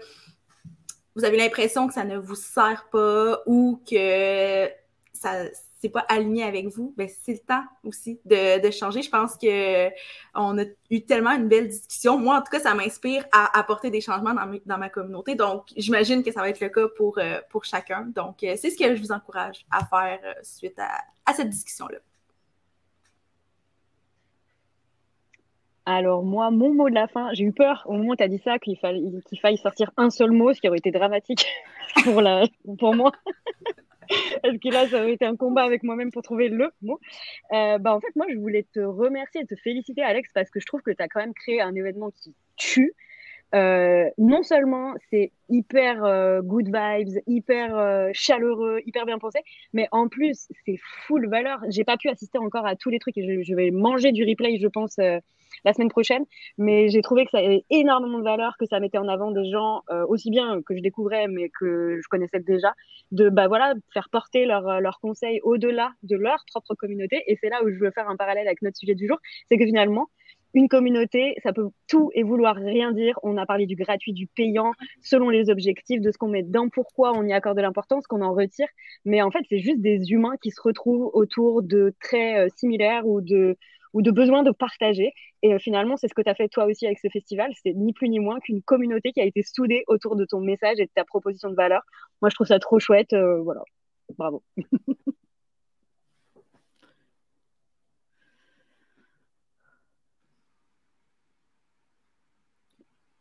vous avez l'impression que ça ne vous sert pas ou que ça c'est pas aligné avec vous, ben c'est le temps aussi de, changer. Je pense que on a eu tellement une belle discussion. Moi, en tout cas, ça m'inspire à apporter des changements dans, ma communauté. Donc, j'imagine que ça va être le cas pour, euh, pour chacun. Donc, euh, c'est ce que je vous encourage à faire euh, suite à, cette discussion-là. Alors moi, mon mot de la fin, j'ai eu peur au moment où tu as dit ça qu'il faille, qu'il faille sortir un seul mot, ce qui aurait été dramatique <laughs> pour, la, pour moi. Parce que là, ça aurait été un combat avec moi-même pour trouver le mot. Euh, bah, en fait, moi, je voulais te remercier et te féliciter, Alex, parce que je trouve que tu as quand même créé un événement qui tue. Euh, non seulement c'est hyper euh, good vibes, hyper euh, chaleureux, hyper bien pensé, mais en plus c'est full valeur. J'ai pas pu assister encore à tous les trucs et je, vais manger du replay, je pense, la semaine prochaine. Mais j'ai trouvé que ça avait énormément de valeur, que ça mettait en avant des gens aussi bien que je découvrais, mais que je connaissais déjà, de bah voilà faire porter leurs leur conseils au-delà de leur propre communauté. Et c'est là où je veux faire un parallèle avec notre sujet du jour, c'est que finalement une communauté, ça peut tout et vouloir rien dire. On a parlé du gratuit, du payant, selon les objectifs, de ce qu'on met dedans, pourquoi on y accorde de l'importance, qu'on en retire. Mais en fait, c'est juste des humains qui se retrouvent autour de traits euh, similaires ou de, ou de besoins de partager. Et euh, finalement, c'est ce que tu as fait toi aussi avec ce festival. C'est ni plus ni moins qu'une communauté qui a été soudée autour de ton message et de ta proposition de valeur. Moi, je trouve ça trop chouette. Euh, voilà. Bravo. <laughs>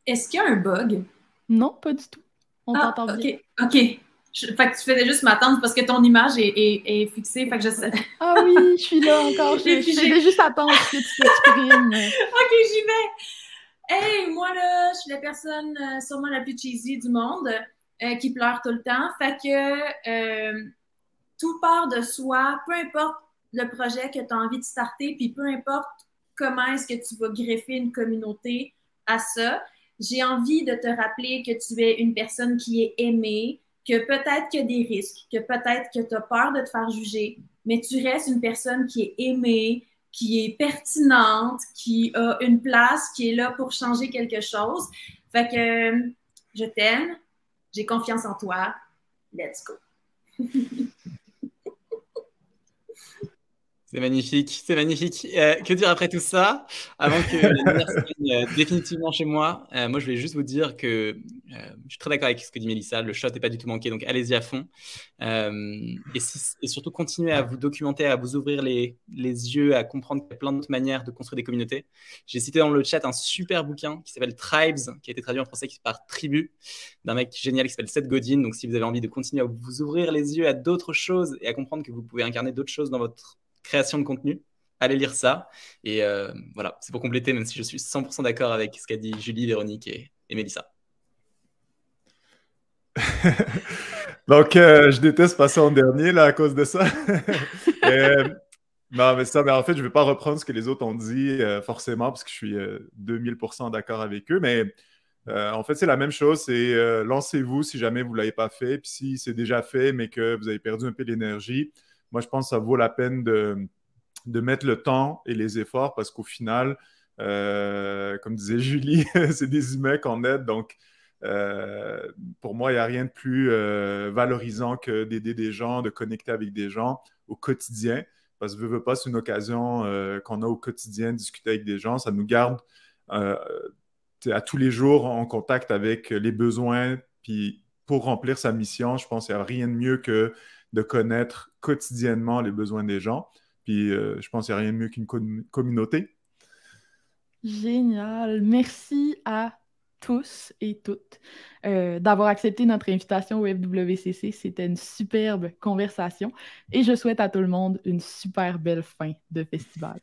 Est-ce qu'il y a un bug? Non, pas du tout. On ah, t'entend bien. OK. fait que tu faisais juste m'attendre parce que ton image est, est, fixée. Fait que je sais. <laughs> Ah oui, je suis là encore. Je, je juste attendre que tu t'exprimes. <laughs> OK, j'y vais. Hey, moi là, je suis la personne euh, sûrement la plus cheesy du monde euh, qui pleure tout le temps. Fait que euh, tout part de soi, peu importe le projet que tu as envie de starter, puis peu importe comment est-ce que tu vas greffer une communauté à ça j'ai envie de te rappeler que tu es une personne qui est aimée, que peut-être qu'il y a des risques, que peut-être que tu as peur de te faire juger, mais tu restes une personne qui est aimée, qui est pertinente, qui a une place, qui est là pour changer quelque chose. Fait que je t'aime, j'ai confiance en toi. Let's go. <laughs> C'est magnifique, c'est magnifique. Euh, que dire après tout ça Avant que <laughs> euh, définitivement chez moi, euh, moi je vais juste vous dire que je suis très d'accord avec ce que dit Mélissa, le shot n'est pas du tout manqué, donc allez-y à fond. Et, surtout continuez à vous documenter, à vous ouvrir les, les yeux, à comprendre qu'il y a plein d'autres manières de construire des communautés. J'ai cité dans le chat un super bouquin qui s'appelle Tribes, qui a été traduit en français par Tribu, d'un mec génial qui s'appelle Seth Godin. Donc si vous avez envie de continuer à vous ouvrir les yeux à d'autres choses et à comprendre que vous pouvez incarner d'autres choses dans votre création de contenu. Allez lire ça. Et euh, voilà, c'est pour compléter, même si je suis 100% d'accord avec ce qu'a dit Julie, Véronique et, et Mélissa. <laughs> Donc, euh, je déteste passer en dernier là, à cause de ça. <laughs> Euh, Non, mais ça, mais en fait, je ne vais pas reprendre ce que les autres ont dit forcément, parce que je suis 2000% d'accord avec eux, mais en fait, c'est la même chose, c'est lancez-vous si jamais vous ne l'avez pas fait, puis si c'est déjà fait, mais que vous avez perdu un peu d'énergie, moi, je pense que ça vaut la peine de, de mettre le temps et les efforts, parce qu'au final, comme disait Julie, <laughs> c'est des humains qu'on aide, donc euh, pour moi, il n'y a rien de plus euh, valorisant que d'aider des gens, de connecter avec des gens au quotidien. Parce que, veux, pas, c'est une occasion euh, qu'on a au quotidien de discuter avec des gens. Ça nous garde à tous les jours en contact avec les besoins. Puis pour remplir sa mission, je pense qu'il n'y a rien de mieux que de connaître quotidiennement les besoins des gens. Puis je pense qu'il n'y a rien de mieux qu'une communauté. Génial. Merci à tous et toutes euh, d'avoir accepté notre invitation au FWCC. C'était une superbe conversation et je souhaite à tout le monde une super belle fin de festival.